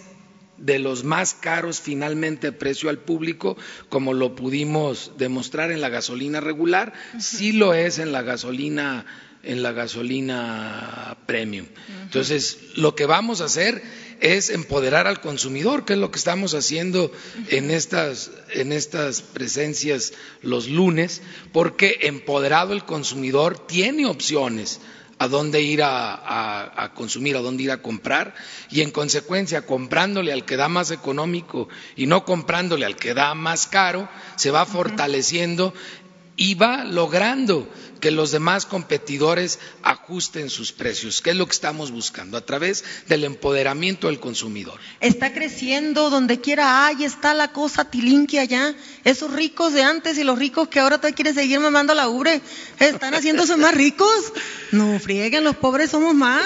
de los más caros finalmente precio al público, como lo pudimos demostrar en la gasolina regular, sí lo es en la gasolina en la gasolina premium. Entonces, lo que vamos a hacer es empoderar al consumidor, que es lo que estamos haciendo en estas, en estas presencias los lunes, porque empoderado el consumidor tiene opciones a dónde ir a, consumir, a dónde ir a comprar. Y en consecuencia comprándole al que da más económico y no comprándole al que da más caro, se va fortaleciendo y va logrando que los demás competidores ajusten sus precios, que es lo que estamos buscando a través del empoderamiento del consumidor. Está creciendo donde quiera hay, está la cosa tilinqui allá. Esos ricos de antes y los ricos que ahora te quieren seguir mamando la ubre, están haciéndose más ricos. No frieguen, los pobres somos más.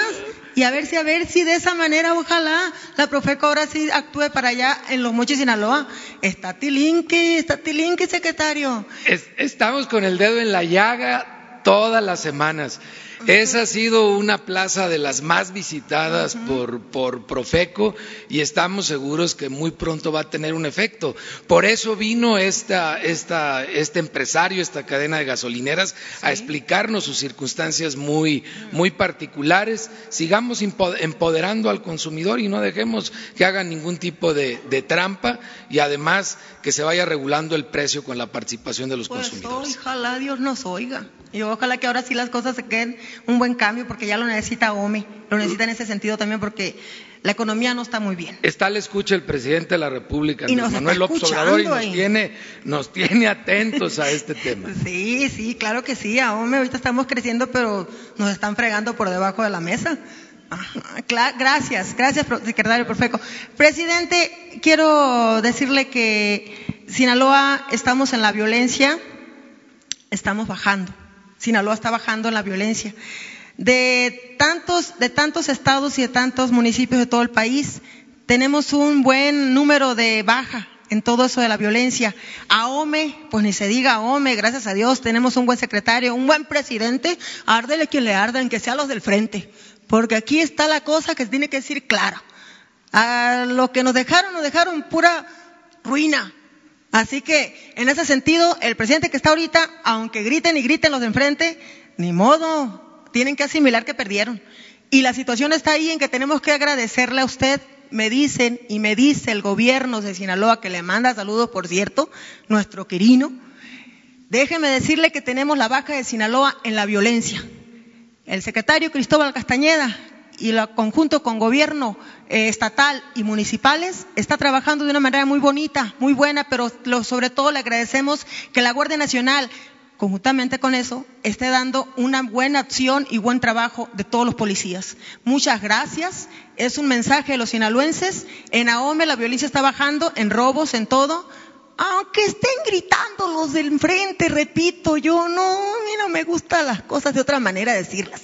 Y a ver si, a ver si de esa manera, ojalá la Profeco ahora sí actúe para allá en los Mochis, Sinaloa. Está tilinqui, está tilinqui, secretario. estamos con el dedo en la llaga todas las semanas. Esa ha sido una plaza de las más visitadas por, por Profeco y estamos seguros que muy pronto va a tener un efecto. Por eso vino esta, esta, este empresario, esta cadena de gasolineras, a explicarnos sus circunstancias muy, muy particulares. Sigamos empoderando al consumidor y no dejemos que hagan ningún tipo de, de trampa y además que se vaya regulando el precio con la participación de los Pues consumidores. ojalá Dios nos oiga. Y ojalá que ahora sí las cosas se queden un buen cambio porque ya lo necesita OME. Lo necesita en ese sentido también porque la economía no está muy bien. Está la escucha el presidente de la República, Y nos Manuel López Obrador, y nos ahí. tiene, nos tiene atentos a este tema. <laughs> Sí, sí, claro que sí. A OME ahorita estamos creciendo, pero nos están fregando por debajo de la mesa. Ajá, Gracias, gracias, secretario Profeco. Presidente, quiero decirle que Sinaloa estamos en la violencia, estamos bajando. Sinaloa está bajando en la violencia. De tantos, de tantos estados y de tantos municipios de todo el país, tenemos un buen número de baja en todo eso de la violencia. A OME, pues ni se diga a OME, gracias a Dios, tenemos un buen secretario, un buen presidente, árdele quien le arda, que sea los del frente. Porque aquí está la cosa que tiene que decir clara. A lo que nos dejaron, nos dejaron pura ruina. Así que, en ese sentido, el presidente que está ahorita, aunque griten y griten los de enfrente, ni modo, tienen que asimilar que perdieron. Y la situación está ahí en que tenemos que agradecerle a usted. Me dicen y me dice el gobierno de Sinaloa, que le manda saludos, por cierto, nuestro querino. Déjeme decirle que tenemos la baja de Sinaloa en la violencia. El secretario Cristóbal Castañeda y el conjunto con gobierno eh, estatal y municipales está trabajando de una manera muy bonita, muy buena, pero sobre todo le agradecemos que la Guardia Nacional, conjuntamente con eso, esté dando una buena acción y buen trabajo de todos los policías. Muchas gracias. Es un mensaje de los sinaloenses. En Ahome la violencia está bajando, en robos, en todo. Aunque estén gritando los del enfrente, repito, yo no, a mí no me gustan las cosas de otra manera de decirlas.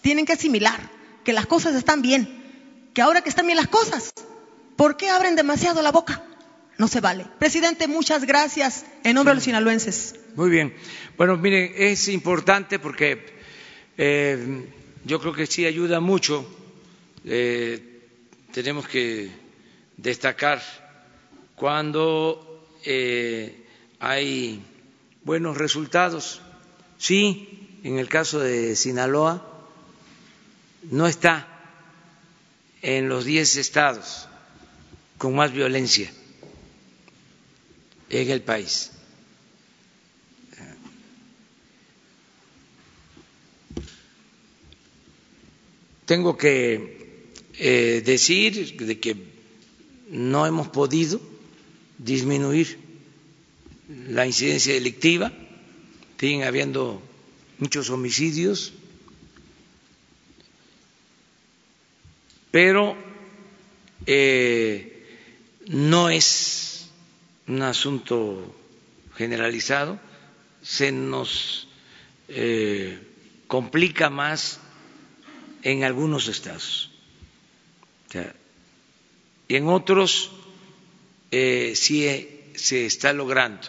Tienen que asimilar que las cosas están bien, que ahora que están bien las cosas, ¿por qué abren demasiado la boca? No se vale. Presidente, muchas gracias en nombre de los sinaloenses. Muy bien. Bueno, miren, es importante porque eh, yo creo que sí ayuda mucho. Eh, tenemos que destacar cuando eh, hay buenos resultados. Sí, en el caso de Sinaloa, no está en los 10 estados con más violencia en el país. Tengo que eh, decir de que no hemos podido disminuir la incidencia delictiva, siguen habiendo muchos homicidios, pero eh, no es un asunto generalizado, se nos eh, complica más en algunos estados. Y en otros eh, sí se está logrando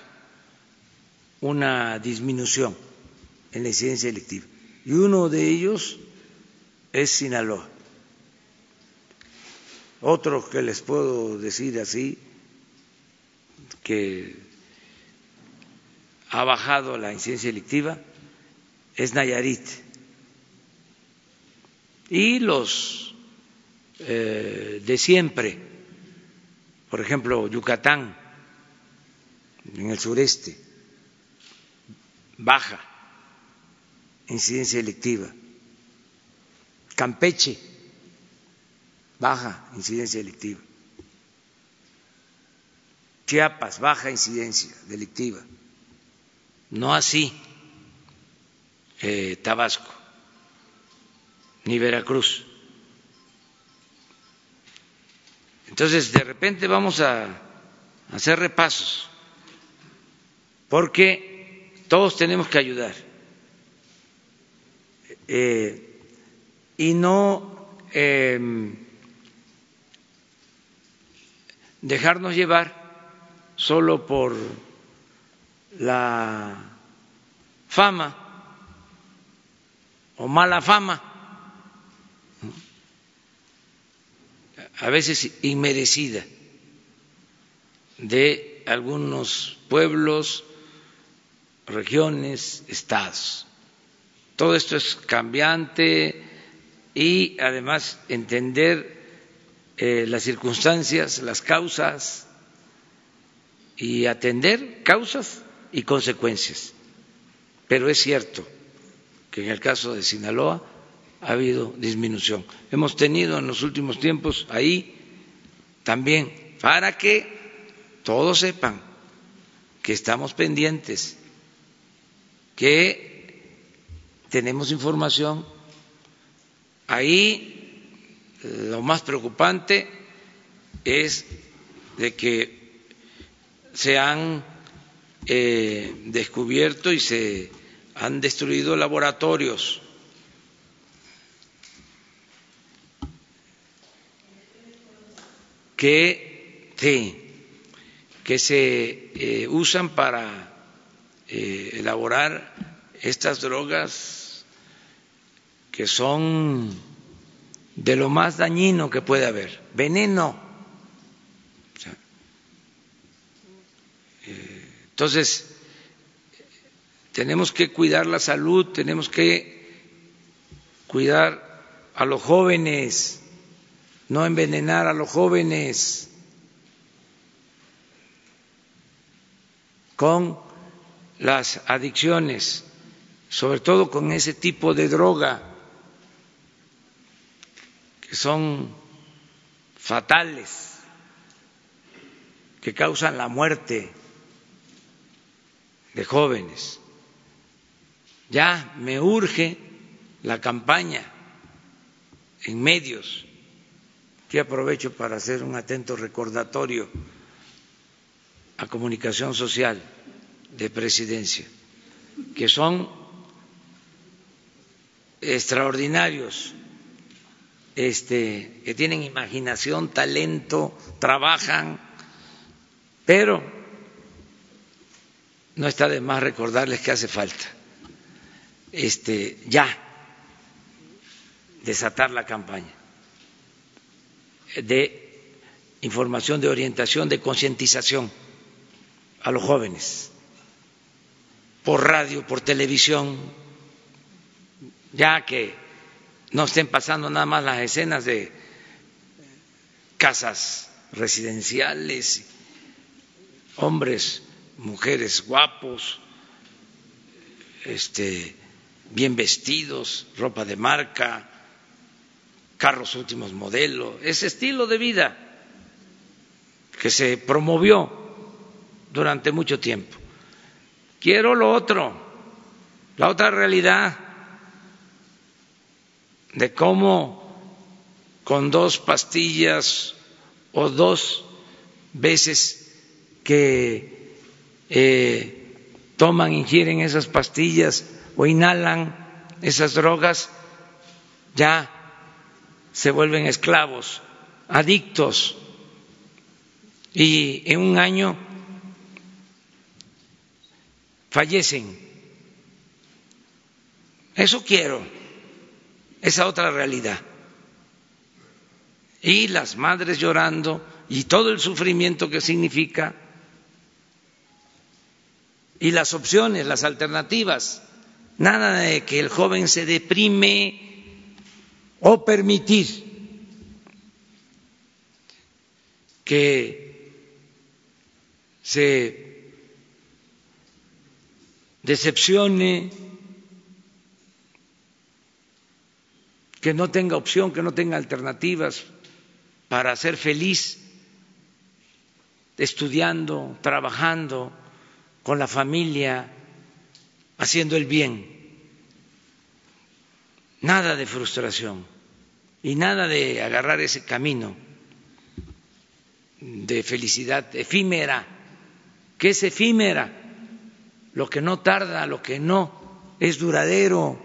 una disminución en la incidencia delictiva. Y uno de ellos es Sinaloa. Otro que les puedo decir así, que ha bajado la incidencia delictiva, es Nayarit. Y los eh, de siempre, por ejemplo, Yucatán, en el sureste, baja incidencia delictiva. Campeche, baja incidencia delictiva. Chiapas, baja incidencia delictiva. No así eh, Tabasco ni Veracruz. Entonces, de repente vamos a hacer repasos, porque todos tenemos que ayudar eh, y no eh, dejarnos llevar solo por la fama o mala fama, a veces inmerecida, de algunos pueblos, regiones, estados. Todo esto es cambiante y además entender eh, las circunstancias, las causas y atender causas y consecuencias. Pero es cierto que en el caso de Sinaloa ha habido disminución. Hemos tenido en los últimos tiempos ahí también, para que todos sepan que estamos pendientes, que tenemos información. Ahí lo más preocupante es de que se han eh, descubierto y se han destruido laboratorios. Que, que se eh, usan para eh, elaborar estas drogas que son de lo más dañino que puede haber, veneno. entonces, tenemos que cuidar la salud, tenemos que cuidar a los jóvenes, no envenenar a los jóvenes con las adicciones, sobre todo con ese tipo de droga que son fatales, que causan la muerte de jóvenes. Ya me urge la campaña en medios, que aprovecho para hacer un atento recordatorio a comunicación social de presidencia, que son extraordinarios, este, que tienen imaginación, talento, trabajan, pero no está de más recordarles que hace falta este, ya desatar la campaña de información, de orientación, de concientización a los jóvenes, por radio, por televisión, ya que no estén pasando nada más las escenas de casas residenciales, hombres, mujeres guapos, este, bien vestidos, ropa de marca, carros últimos modelos, ese estilo de vida que se promovió durante mucho tiempo. Quiero lo otro, la otra realidad de cómo con dos pastillas o dos veces que eh, toman, ingieren esas pastillas, o inhalan esas drogas ya se vuelven esclavos, adictos y en un año fallecen. Eso quiero, esa otra realidad. Y las madres llorando y todo el sufrimiento que significa y las opciones, las alternativas. Nada de que el joven se deprime o permitir que se decepcione, que no tenga opción, que no tenga alternativas para ser feliz estudiando, trabajando con la familia, haciendo el bien. Nada de frustración y nada de agarrar ese camino de felicidad efímera, que es efímera, lo que no tarda, lo que no es duradero,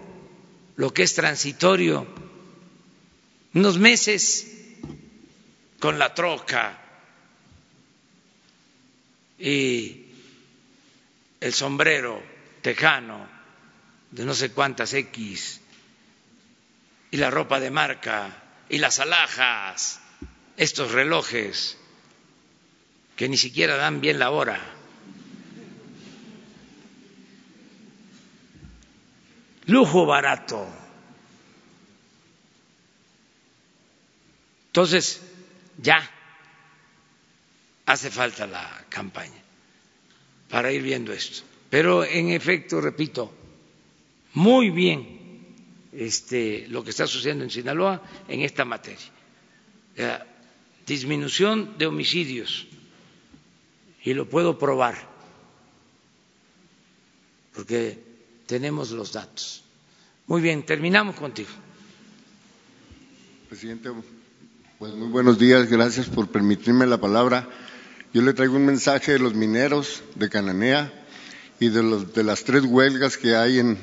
lo que es transitorio. Unos meses con la troca y el sombrero tejano de no sé cuántas X y la ropa de marca y las alhajas, estos relojes que ni siquiera dan bien la hora. Lujo barato. Entonces, ya hace falta la campaña para ir viendo esto. Pero en efecto, repito, muy bien este, lo que está sucediendo en Sinaloa en esta materia. La disminución de homicidios, y lo puedo probar, porque tenemos los datos. Muy bien, terminamos contigo. Presidente, pues muy buenos días, gracias por permitirme la palabra. Yo le traigo un mensaje de los mineros de Cananea y de, los, de las tres huelgas que hay en,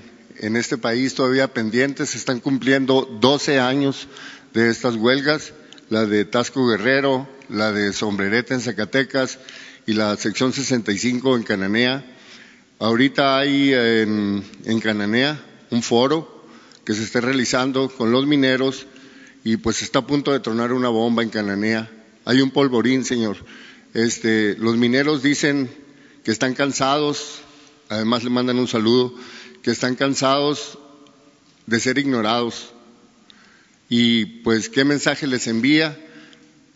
este país todavía pendientes. Se están cumpliendo 12 años de estas huelgas, la de Tasco Guerrero, la de Sombrereta en Zacatecas y la sección 65 en Cananea. Ahorita hay en, en Cananea un foro que se está realizando con los mineros y pues está a punto de tronar una bomba en Cananea. Hay un polvorín, señor. Este, los mineros dicen que están cansados, además le mandan un saludo, que están cansados de ser ignorados. Y pues, ¿qué mensaje les envía?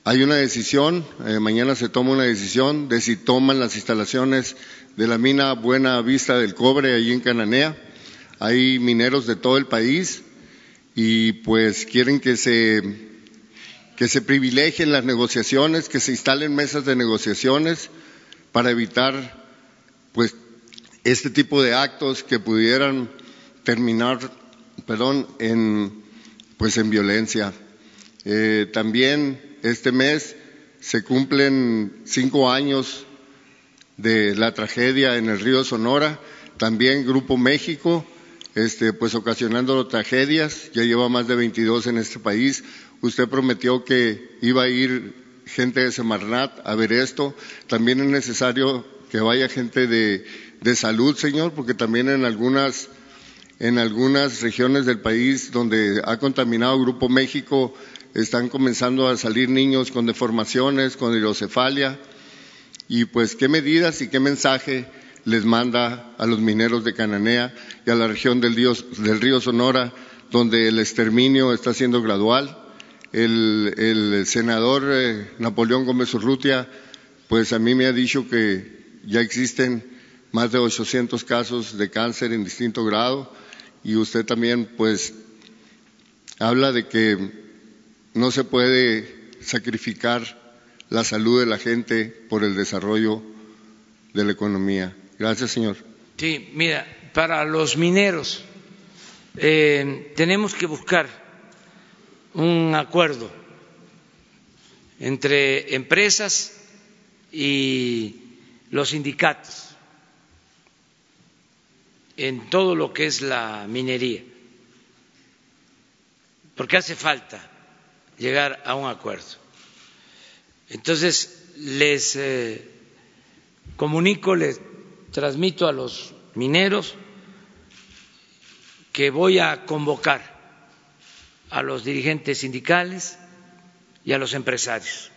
Hay una decisión, eh, mañana se toma una decisión de si toman las instalaciones de la mina Buena Vista del Cobre allí en Cananea. Hay mineros de todo el país y pues quieren que se, que se privilegien las negociaciones, que se instalen mesas de negociaciones para evitar pues este tipo de actos que pudieran terminar, perdón, en, pues en violencia. Eh, también este mes se cumplen cinco años de la tragedia en el río Sonora. También Grupo México, este, pues ocasionando tragedias. Ya lleva más de 22 en este país. Usted prometió que iba a ir gente de Semarnat a ver esto. También es necesario que vaya gente de de salud, Señor, porque también en algunas, en algunas regiones del país donde ha contaminado Grupo México están comenzando a salir niños con deformaciones, con hidrocefalia. Y pues, ¿qué medidas y qué mensaje les manda a los mineros de Cananea y a la región del, del río Sonora, donde el exterminio está siendo gradual? El, senador eh, Napoleón Gómez Urrutia, pues a mí me ha dicho que ya existen más de 800 casos de cáncer en distinto grado y usted también pues habla de que no se puede sacrificar la salud de la gente por el desarrollo de la economía. Gracias, señor. Sí, mira, para los mineros eh, tenemos que buscar un acuerdo entre empresas y los sindicatos en todo lo que es la minería, porque hace falta llegar a un acuerdo. Entonces, les eh, comunico, les transmito a los mineros que voy a convocar a los dirigentes sindicales y a los empresarios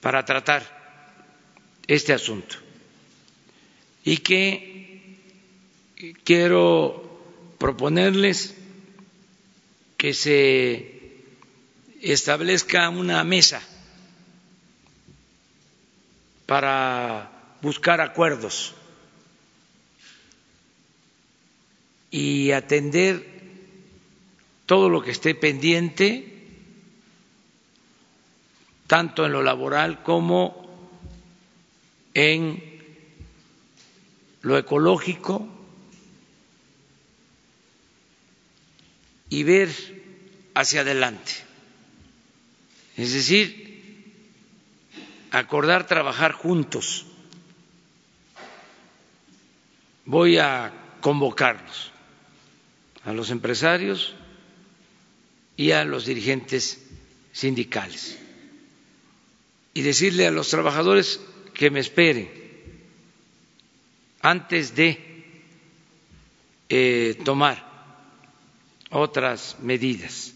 para tratar este asunto. Y que quiero proponerles que se establezca una mesa para buscar acuerdos y atender todo lo que esté pendiente, tanto en lo laboral como en lo ecológico y ver hacia adelante. Es decir, acordar trabajar juntos. Voy a convocarlos a los empresarios y a los dirigentes sindicales. Y decirle a los trabajadores que me esperen antes de eh, tomar otras medidas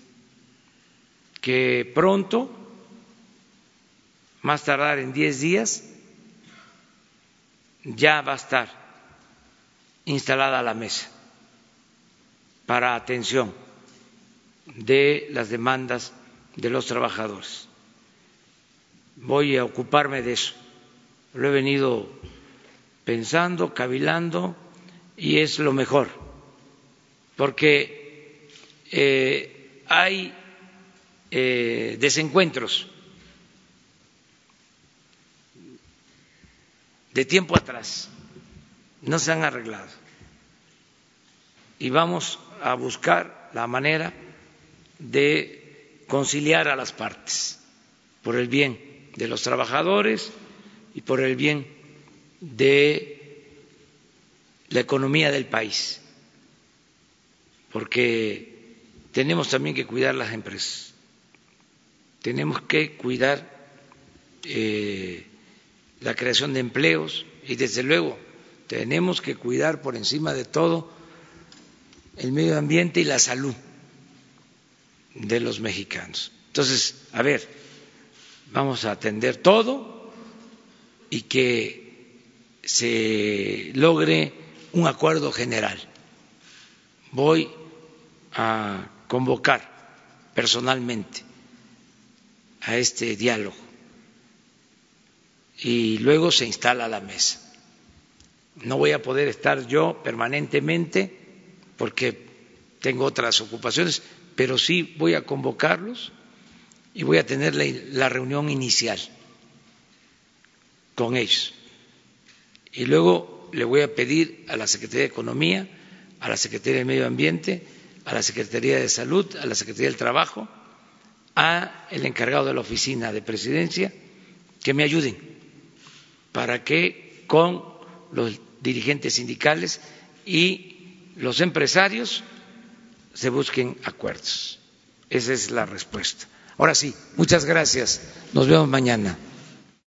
que pronto, más tardar en 10 días, ya va a estar instalada la mesa para atención de las demandas de los trabajadores. Voy a ocuparme de eso. Lo he venido pensando, cavilando y es lo mejor, porque eh, hay eh, desencuentros de tiempo atrás, no se han arreglado. Y vamos a buscar la manera de conciliar a las partes por el bien de los trabajadores y por el bien de la economía del país, porque tenemos también que cuidar las empresas, tenemos que cuidar eh, la creación de empleos y desde luego tenemos que cuidar por encima de todo el medio ambiente y la salud de los mexicanos. Entonces, a ver, vamos a atender todo y que se logre un acuerdo general. Voy a convocar personalmente a este diálogo y luego se instala la mesa. No voy a poder estar yo permanentemente porque tengo otras ocupaciones, pero sí voy a convocarlos y voy a tener la, reunión inicial con ellos. Y luego le voy a pedir a la Secretaría de Economía, a la Secretaría de Medio Ambiente, a la Secretaría de Salud, a la Secretaría del Trabajo, a el encargado de la oficina de presidencia que me ayuden para que con los dirigentes sindicales y los empresarios se busquen acuerdos. Esa es la respuesta. Ahora sí, muchas gracias. Nos vemos mañana.